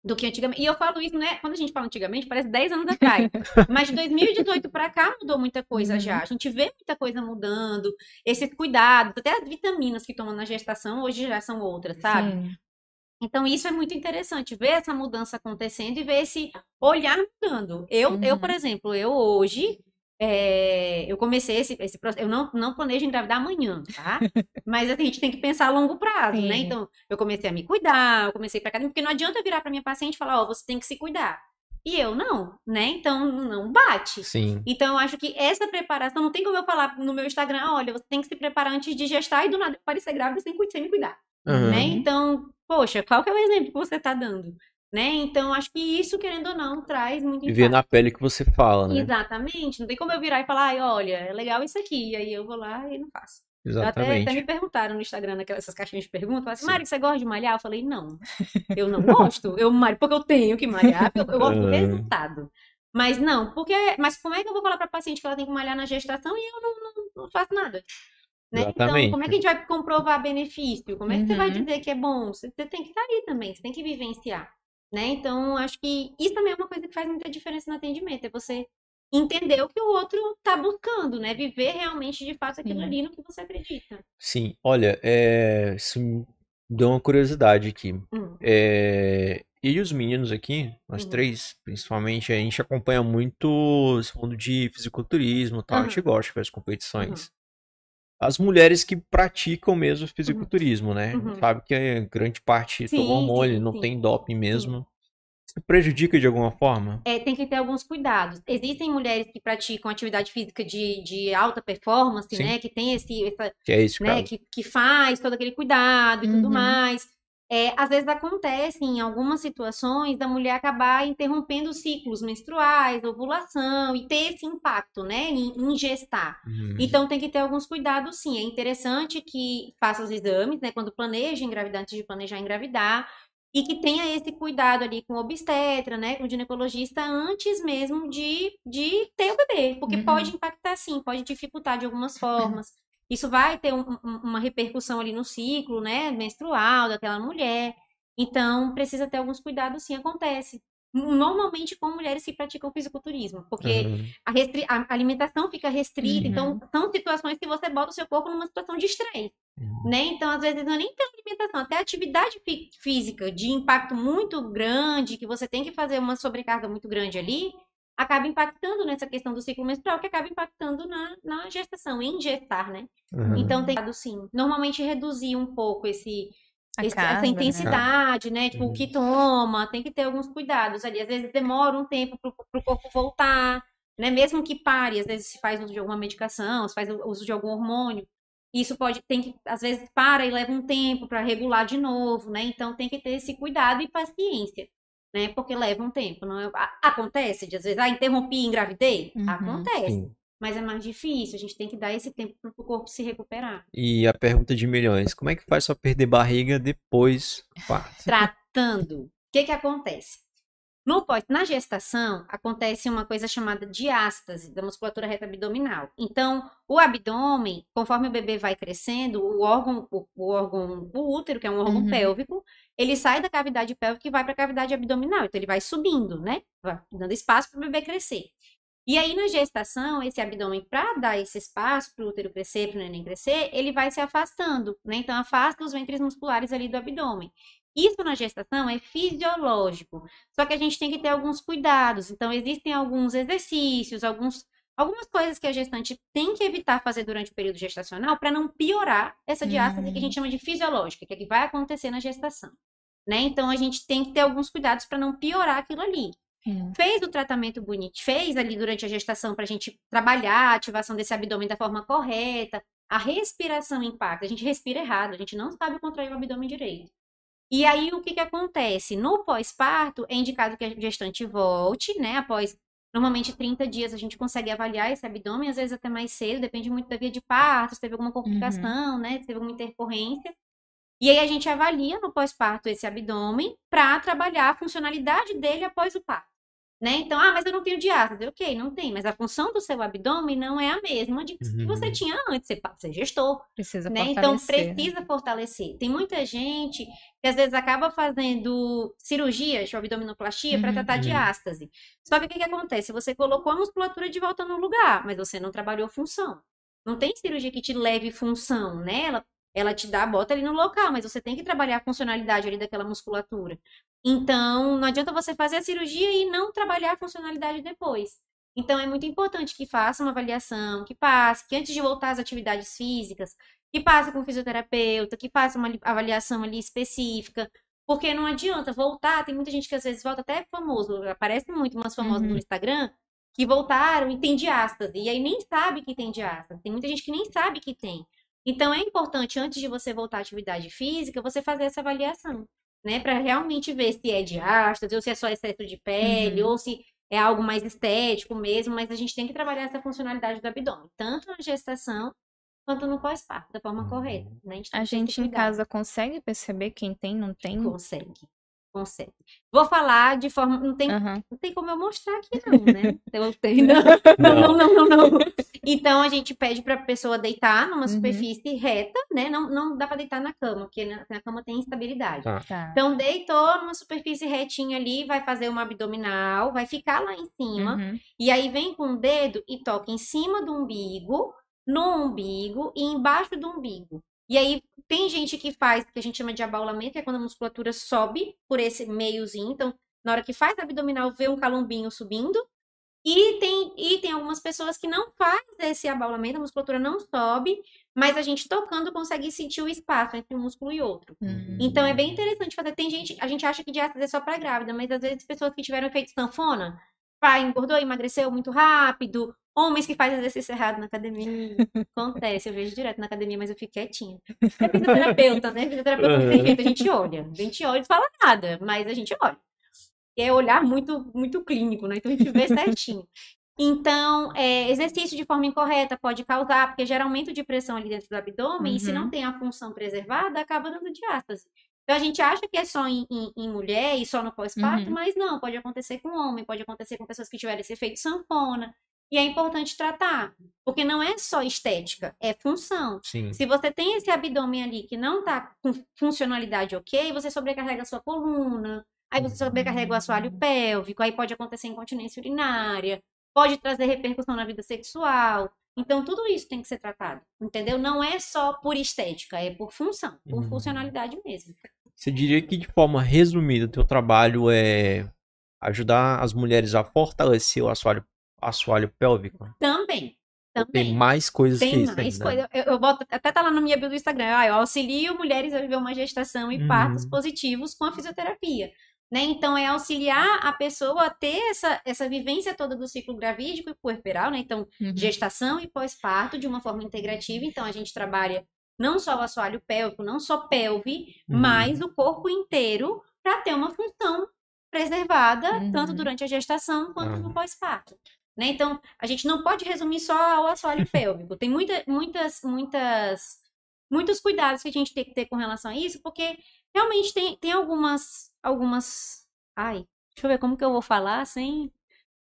do que antigamente. E eu falo isso, né? Quando a gente fala antigamente, parece 10 anos atrás. Mas de 2018 para cá mudou muita coisa Uhum. já. A gente vê muita coisa mudando. Esses cuidados, até as vitaminas que tomam na gestação hoje já são outras, sabe? Sim. Então, isso é muito interessante, ver essa mudança acontecendo e ver esse olhar mudando. Eu, eu Uhum. por exemplo, eu hoje, é, eu comecei esse, esse processo, eu não, não planejo engravidar amanhã, tá? Mas assim, a gente tem que pensar a longo prazo, né? Sim. Então, eu comecei a me cuidar, eu comecei pra academia, porque não adianta eu virar pra minha paciente e falar, ó, você tem que se cuidar. E eu não, né? Então, não bate. Sim. Então, eu acho que essa preparação, não tem como eu falar no meu Instagram, olha, você tem que se preparar antes de gestar e do nada parecer grávida sem, sem me cuidar Aham. né? Então, poxa, qual que é o exemplo que você está dando? Né? Então, acho que isso, querendo ou não, traz muito Viver impacto. na pele que você fala, né? Exatamente. Não tem como eu virar e falar, ai, olha, é legal isso aqui. E aí eu vou lá e não faço. Eu até, até Exatamente. me perguntaram no Instagram, naquelas essas caixinhas de perguntas, falaram assim, Sim. Mari, você gosta de malhar? Eu falei, não, eu não gosto. Eu malho porque eu tenho que malhar, porque eu, eu gosto do Ah. resultado. Mas não, porque. Mas como é que eu vou falar pra paciente que ela tem que malhar na gestação e eu não, não, não faço nada? Né? Então, Exatamente. como é que a gente vai comprovar benefício? Como é que você vai Uhum. dizer que é bom? Você, você tem que estar aí também, você tem que vivenciar. Né? Então, acho que isso também é uma coisa que faz muita diferença no atendimento, é você entender o que o outro está buscando, né? Viver realmente de fato aquilo Sim. ali no que você acredita. Sim, olha, é, isso me deu uma curiosidade aqui. Hum. É, e os meninos aqui, nós Uhum. três, principalmente, a gente acompanha muito esse mundo de fisiculturismo e tal, a gente gosta de ver as competições. As mulheres que praticam mesmo fisiculturismo, né? Uhum. Sabe que a grande parte Sim, toma hormônio, sim, não sim. tem doping mesmo. Isso prejudica de alguma forma? É, tem que ter alguns cuidados. Existem mulheres que praticam atividade física de, de alta performance, Sim. né? Que tem esse, essa, Que é isso, né, que, que faz todo aquele cuidado e tudo Uhum. mais. É, às vezes acontece em algumas situações da mulher acabar interrompendo os ciclos menstruais, ovulação e ter esse impacto, né, em, em gestar. Uhum. Então tem que ter alguns cuidados, sim. É interessante que faça os exames, né, quando planeja engravidar, antes de planejar engravidar, e que tenha esse cuidado ali com o obstetra, né, com o ginecologista antes mesmo de, de ter o bebê, porque Uhum. pode impactar sim, pode dificultar de algumas formas. Isso vai ter um- um- uma repercussão ali no ciclo, né, menstrual daquela mulher. Então, precisa ter alguns cuidados, sim, acontece. Normalmente com mulheres que praticam fisiculturismo, porque Uhum. a, restri- a alimentação fica restrita, Uhum. então são situações que você bota o seu corpo numa situação de estresse, Uhum. né? Então, às vezes, não é nem pela alimentação, até atividade fí- física de impacto muito grande, que você tem que fazer uma sobrecarga muito grande ali, acaba impactando nessa questão do ciclo menstrual, que acaba impactando na, na gestação, em gestar, né? Uhum. Então, tem que, sim, normalmente reduzir um pouco esse, esse- carga, essa né? intensidade, né? Tipo, Uhum. o que toma, tem que ter alguns cuidados ali. Às vezes demora um tempo pro, pro corpo voltar, né? Mesmo que pare, às vezes se faz uso de alguma medicação, se faz o- uso de algum hormônio. Isso pode, tem que, às vezes para e leva um tempo para regular de novo, né? Então tem que ter esse cuidado e paciência, né? Porque leva um tempo. Não é- Acontece de às vezes, ah, interrompi e engravidei? Uhum. Acontece. Sim. Mas é mais difícil, a gente tem que dar esse tempo para o corpo se recuperar. E a pergunta de milhões, como é que faz pra perder barriga depois do parto? tratando, o que que acontece? No pós, na gestação, acontece uma coisa chamada diástase da musculatura reta abdominal. Então, o abdômen, conforme o bebê vai crescendo, o órgão, o, o órgão, o útero, que é um órgão Uhum. pélvico, ele sai da cavidade pélvica e vai para a cavidade abdominal. Então, ele vai subindo, né? Vai dando espaço para o bebê crescer. E aí, na gestação, esse abdômen, para dar esse espaço para o útero crescer, para o neném crescer, ele vai se afastando, né? Então, afasta os ventres musculares ali do abdômen. Isso na gestação é fisiológico. Só que a gente tem que ter alguns cuidados. Então, existem alguns exercícios, alguns, algumas coisas que a gestante tem que evitar fazer durante o período gestacional para não piorar essa diástase que a gente chama de fisiológica, que é que vai acontecer na gestação. Né? Então, a gente tem que ter alguns cuidados para não piorar aquilo ali Hum. fez o tratamento bonito, fez ali durante a gestação para a gente trabalhar a ativação desse abdômen da forma correta, a respiração impacta, a gente respira errado, a gente não sabe contrair o abdômen direito. E aí o que que acontece? No pós-parto é indicado que a gestante volte, né? Após normalmente 30 dias a gente consegue avaliar esse abdômen, às vezes até mais cedo, depende muito da via de parto, se teve alguma complicação, né? Se teve alguma intercorrência. E aí a gente avalia no pós-parto esse abdômen para trabalhar a funcionalidade dele após o parto. Né? Então, ah, mas eu não tenho diástase. Ok, não tem, mas a função do seu abdômen não é a mesma de que Uhum. você tinha antes, você, você gestou, Precisa né? Então fortalecer, né? precisa fortalecer. Tem muita gente que às vezes acaba fazendo cirurgias de abdominoplastia para Uhum. tratar Uhum. diástase. Só que o que, que acontece? Você colocou a musculatura de volta no lugar, mas você não trabalhou função. Não tem cirurgia que te leve função, né? Ela, ela te dá, bota ali no local, mas você tem que trabalhar a funcionalidade ali daquela musculatura. Então, não adianta você fazer a cirurgia e não trabalhar a funcionalidade depois. Então, é muito importante que faça uma avaliação, que passe, que antes de voltar às atividades físicas, que passe com o fisioterapeuta, que faça uma li- avaliação ali específica, porque não adianta voltar. Tem muita gente que às vezes volta até famoso, aparece muito umas famosas Uhum. no Instagram que voltaram e tem diástase, e aí nem sabe que tem diástase. Tem muita gente que nem sabe que tem. Então é importante, antes de você voltar à atividade física, você fazer essa avaliação, né, para realmente ver se é diástase ou se é só excesso de pele Uhum. ou se é algo mais estético mesmo, mas a gente tem que trabalhar essa funcionalidade do abdômen, tanto na gestação quanto no pós-parto, da forma correta. Né? tem que A ter esse gente em casa consegue perceber quem tem, não tem? consegue, consegue. Vou falar de forma, não tem, Aham. não tem como eu mostrar aqui não, né? Eu tenho, não, não, não, não, não, não. Então a gente pede para a pessoa deitar numa Uhum. superfície reta, né? Não, não dá para deitar na cama, porque na, na cama tem instabilidade. Tá. Tá. Então deitou numa superfície retinha ali, vai fazer uma abdominal, vai ficar lá em cima. Uhum. E aí vem com o dedo e toca em cima do umbigo, no umbigo e embaixo do umbigo. E aí tem gente que faz, que a gente chama de abaulamento, que é quando a musculatura sobe por esse meiozinho. Então, na hora que faz abdominal, vê um calombinho subindo. E tem, e tem algumas pessoas que não faz esse abaulamento, a musculatura não sobe, mas a gente tocando consegue sentir o espaço entre um músculo e outro. Uhum. Então é bem interessante fazer. Tem gente, a gente acha que diástase é só para grávida, mas às vezes pessoas que tiveram efeito sanfona, pai engordou, emagreceu muito rápido, homens que fazem exercício errado na academia. Acontece, eu vejo direto na academia, mas eu fico quietinha. É fisioterapeuta, né? Fisioterapeuta Uhum. a gente olha. A gente olha e fala nada, mas a gente olha. É olhar muito, muito clínico, né? Então a gente vê certinho. Então, é, exercício de forma incorreta pode causar, porque gera aumento de pressão ali dentro do abdômen, e se não Uhum. tem a função preservada, acaba dando diástase. Então, a gente acha que é só em, em- em mulher e só no pós-parto, Uhum. mas não, pode acontecer com homem, pode acontecer com pessoas que tiverem esse efeito sanfona. E é importante tratar, porque não é só estética, é função. Sim. Se você tem esse abdômen ali que não tá com funcionalidade ok, você sobrecarrega a sua coluna, aí você sobrecarrega o assoalho pélvico, aí pode acontecer incontinência urinária, pode trazer repercussão na vida sexual. Então, tudo isso tem que ser tratado, entendeu? Não é só por estética, é por função, por Uhum. funcionalidade mesmo. Você diria que de forma resumida, o teu trabalho é ajudar as mulheres a fortalecer o assoalho, assoalho pélvico? Também, também. Tem mais coisas que Tem isso mais ainda? coisa. Eu, eu boto, até tá lá na minha bio do Instagram. Ah, eu auxilio mulheres a viver uma gestação e Uhum. partos positivos com a fisioterapia. Né? Então, é auxiliar a pessoa a ter essa, essa vivência toda do ciclo gravídico e puerperal, né? Então, Uhum. gestação e pós-parto de uma forma integrativa. Então, a gente trabalha não só o assoalho pélvico, não só pelve, Uhum. mas o corpo inteiro para ter uma função preservada, tanto Uhum. durante a gestação quanto no pós-parto. Né? Então, a gente não pode resumir só ao assoalho pélvico. Tem muita, muitas, muitas, muitos cuidados que a gente tem que ter com relação a isso, porque realmente tem, tem algumas, algumas, ai, Deixa eu ver como que eu vou falar sem.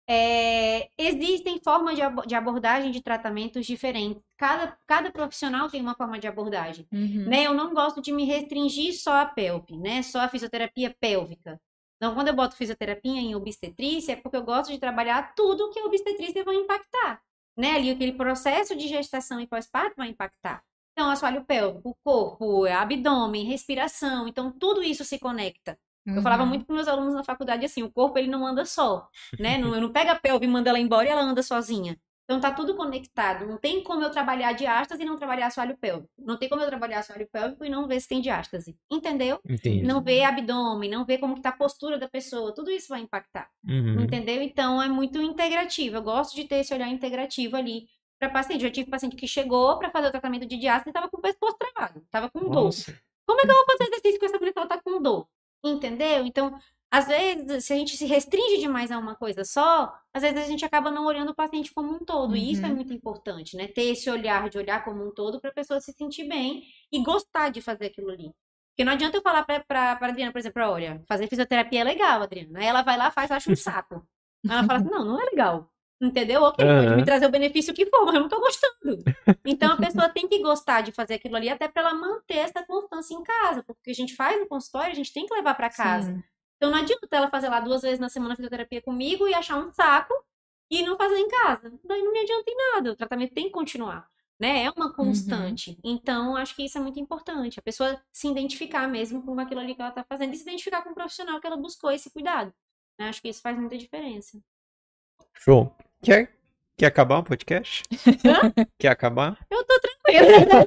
É, existem formas de, de abordagem de tratamentos diferentes. Cada, cada profissional tem uma forma de abordagem. Uhum. né? Eu não gosto de me restringir só a pelve, né? Só a fisioterapia pélvica. Então, quando eu boto fisioterapia em obstetrícia, é porque eu gosto de trabalhar tudo que a obstetrícia vai impactar, né? Ali aquele processo de gestação e pós-parto vai impactar. Então, assoalho pélvico, o corpo, abdômen, respiração, então tudo isso se conecta. Eu falava Uhum. muito com meus alunos na faculdade assim, o corpo ele não anda só, né? Não, eu não pego a pelve e mando ela embora e ela anda sozinha. Então tá tudo conectado. Não tem como eu trabalhar diástase e não trabalhar assoalho pélvico. Não tem como eu trabalhar assoalho pélvico e não ver se tem diástase. Entendeu? Entendi. Não ver abdômen, não ver como que tá a postura da pessoa. Tudo isso vai impactar. Uhum. Entendeu? Então é muito integrativo. Eu gosto de ter esse olhar integrativo ali para paciente. Já tive paciente que chegou para fazer o tratamento de diástase e tava com o pescoço travado, tava com dor. Nossa. Como é que eu vou fazer exercício com essa mulher que ela tá com dor? Entendeu? Então, às vezes, se a gente se restringe demais a uma coisa só, às vezes a gente acaba não olhando o paciente como um todo. E isso é Uhum. muito importante, né? Ter esse olhar de olhar como um todo para a pessoa se sentir bem e gostar de fazer aquilo ali. Porque não adianta eu falar pra, pra, pra Adriana, por exemplo, olha, fazer fisioterapia é legal, Adriana. Aí ela vai lá, faz, acha um saco. Aí ela fala assim, não, não é legal. Entendeu? Ok, pode Aham. me trazer o benefício que for, mas eu não tô gostando. Então a pessoa tem que gostar de fazer aquilo ali, até para ela manter essa constância em casa. Porque o que a gente faz no consultório, a gente tem que levar para casa. Sim. Então não adianta ela fazer lá duas vezes na semana fisioterapia comigo e achar um saco e não fazer em casa. Daí não me adianta em nada. O tratamento tem que continuar. Né? É uma constante. Então, acho que isso é muito importante. A pessoa se identificar mesmo com aquilo ali que ela está fazendo e se identificar com o profissional que ela buscou esse cuidado. né? Acho que isso faz muita diferença. Show. Quer, quer acabar o podcast? Quer acabar? Eu tô tranquila.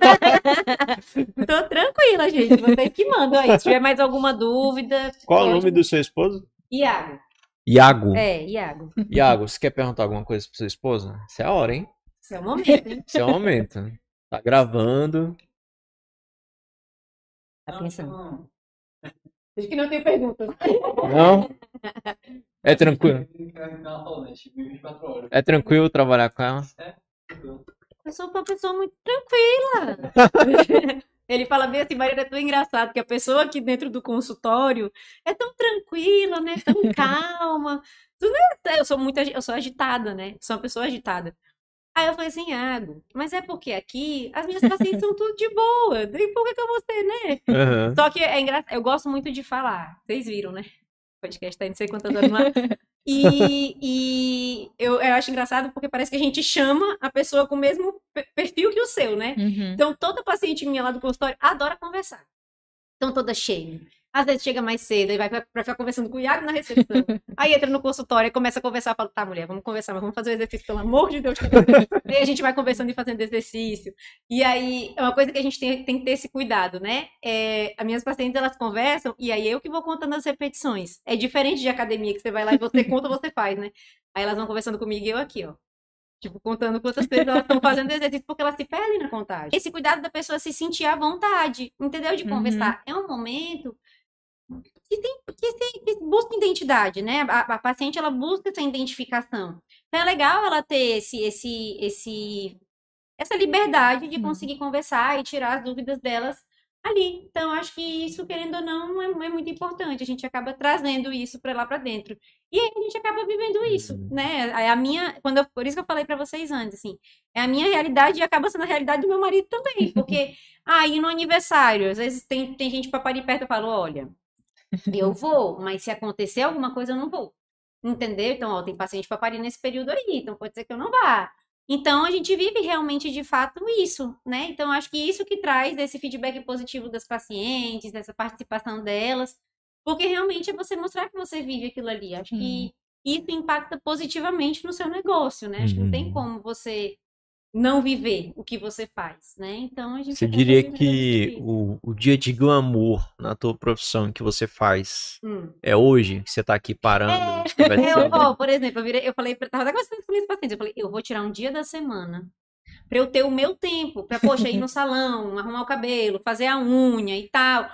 tô tranquila, gente. Vocês que mandam aí. Se tiver mais alguma dúvida. Qual o nome do seu esposo? Iago. Iago. É, Iago. Iago, você quer perguntar alguma coisa pra sua esposa? Essa é a hora, hein? Esse é o momento, hein? Esse é o momento. Tá gravando. Tá pensando. Acho que não tem perguntas. Não? É tranquilo. É tranquilo trabalhar com ela? Eu sou uma pessoa muito tranquila. Ele fala bem assim, Maria, é tão engraçado que a pessoa aqui dentro do consultório é tão tranquila, né? Tão calma. É- Eu sou muito, eu sou agitada, né? Sou uma pessoa agitada. Aí eu falei assim, Iago, mas é porque aqui as minhas pacientes são tudo de boa. E por que que eu vou ser, né? Aham. Só que é engraçado, eu gosto muito de falar. Vocês viram, né? O podcast tá não sei quantas horas lá. E, e eu, eu acho engraçado porque parece que a gente chama a pessoa com o mesmo pe- perfil que o seu, né? Uhum. Então, toda paciente minha lá do consultório adora conversar. Então, toda cheia. Às vezes chega mais cedo e vai pra, pra ficar conversando com o Iago na recepção. Aí entra no consultório e começa a conversar. Fala, tá, mulher, vamos conversar, mas vamos fazer o exercício, pelo amor de Deus. e aí a gente vai conversando e fazendo exercício. E aí, é uma coisa que a gente tem, tem que ter esse cuidado, né? É, as minhas pacientes, elas conversam e aí eu que vou contando as repetições. É diferente de academia, que você vai lá e você conta, você faz, né? Aí elas vão conversando comigo e eu aqui, ó. Tipo, contando quantas elas estão fazendo exercício, porque elas se perdem na contagem. Esse cuidado da pessoa se sentir à vontade, entendeu? De Uhum. conversar. É um momento que, tem, que, se- que busca identidade, né? A, a paciente, ela busca essa identificação. Então, é legal ela ter esse, esse, esse, essa liberdade de Uhum. conseguir conversar e tirar as dúvidas delas ali. Então, acho que isso, querendo ou não, é, é muito importante. A gente acaba trazendo isso para lá para dentro. E aí a gente acaba vivendo isso, Uhum. né? É a minha, quando eu- por isso que eu falei para vocês antes, assim, é a minha realidade e acaba sendo a realidade do meu marido também, porque aí no aniversário, às vezes tem, tem gente para parir perto, eu falo, olha, eu vou, mas se acontecer alguma coisa eu não vou. Entendeu? Então, ó, tem paciente para parir nesse período aí, então pode ser que eu não vá. Então, a gente vive realmente, de fato, isso, né? Então, acho que isso que traz esse feedback positivo das pacientes, dessa participação delas, porque realmente é você mostrar que você vive aquilo ali. Acho que isso impacta positivamente no seu negócio, né? Acho que não tem Uhum. como você não viver o que você faz, né? Então, a gente Você diria que o, o dia de glamour na tua profissão que você faz Hum. é hoje? Que você tá aqui parando, Eu, conversando? ó, por exemplo, eu, virei, eu falei, pra- tava conversando com meus pacientes, eu falei, eu vou tirar um dia da semana pra eu ter o meu tempo, pra, poxa, ir no salão, arrumar o cabelo, fazer a unha e tal.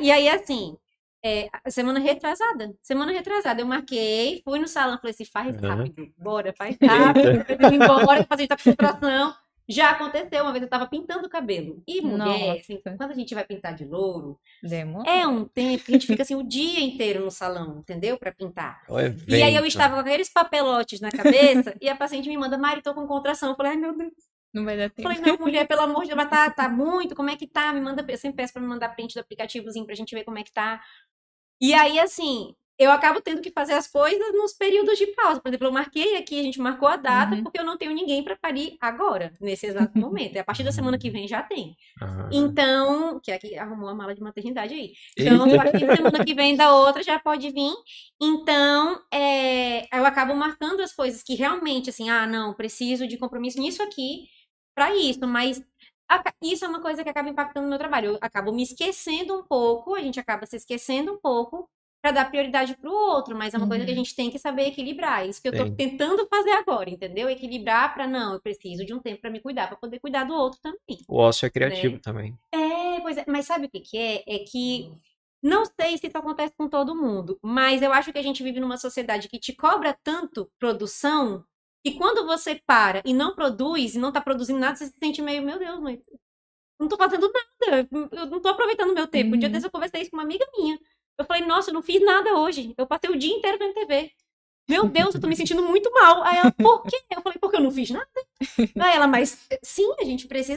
E aí, assim, é, semana retrasada, semana retrasada, eu marquei, fui no salão, falei assim, faz Uhum. rápido, bora, faz rápido, embora, o paciente tá com frustração. Já aconteceu, uma vez eu tava pintando o cabelo. E mulher, assim, quando a gente vai pintar de louro, Demorou. é um tempo que a gente fica assim o dia inteiro no salão, entendeu? Pra pintar. E aí eu estava com aqueles papelotes na cabeça e a paciente me manda, Mari, tô com contração. Eu falei, ai meu Deus. Não vai dar Eu tempo. falei, não, mulher, pelo amor de Deus, mas tá, tá muito, como é que tá? Me manda, eu sempre peço pra me mandar print do aplicativozinho pra gente ver como é que tá. E aí, assim, eu acabo tendo que fazer as coisas nos períodos de pausa. Por exemplo, eu marquei aqui, a gente marcou a data, Uhum. porque eu não tenho ninguém pra parir agora, nesse exato momento. E a partir da semana que vem já tem. Ah. Então, que aqui arrumou a mala de maternidade aí. Então, a partir da semana que vem da outra já pode vir. Então, é, eu acabo marcando as coisas que realmente, assim, ah, não, preciso de compromisso nisso aqui para isso, mas isso é uma coisa que acaba impactando no meu trabalho. Eu acabo me esquecendo um pouco, a gente acaba se esquecendo um pouco para dar prioridade para o outro, mas é uma coisa que a Uhum. gente tem que saber equilibrar. Isso que eu Sim. tentando fazer agora, entendeu? Equilibrar para não, eu preciso de um tempo para me cuidar, para poder cuidar do outro também. O ócio é criativo Né? também. É, pois é, mas sabe o que que é? É que não sei se isso acontece com todo mundo, mas eu acho que a gente vive numa sociedade que te cobra tanto produção que quando você para e não produz e não tá produzindo nada, você se sente meio, meu Deus, mas não tô fazendo nada, eu não tô aproveitando o meu tempo. Um dia Uhum. desse eu conversei isso com uma amiga minha. Eu falei, nossa, eu não fiz nada hoje. Eu passei o dia inteiro vendo TV. Meu Deus, eu tô me sentindo muito mal. Aí ela, por quê? Eu falei, porque eu não fiz nada. Aí ela, mas sim, a gente precisa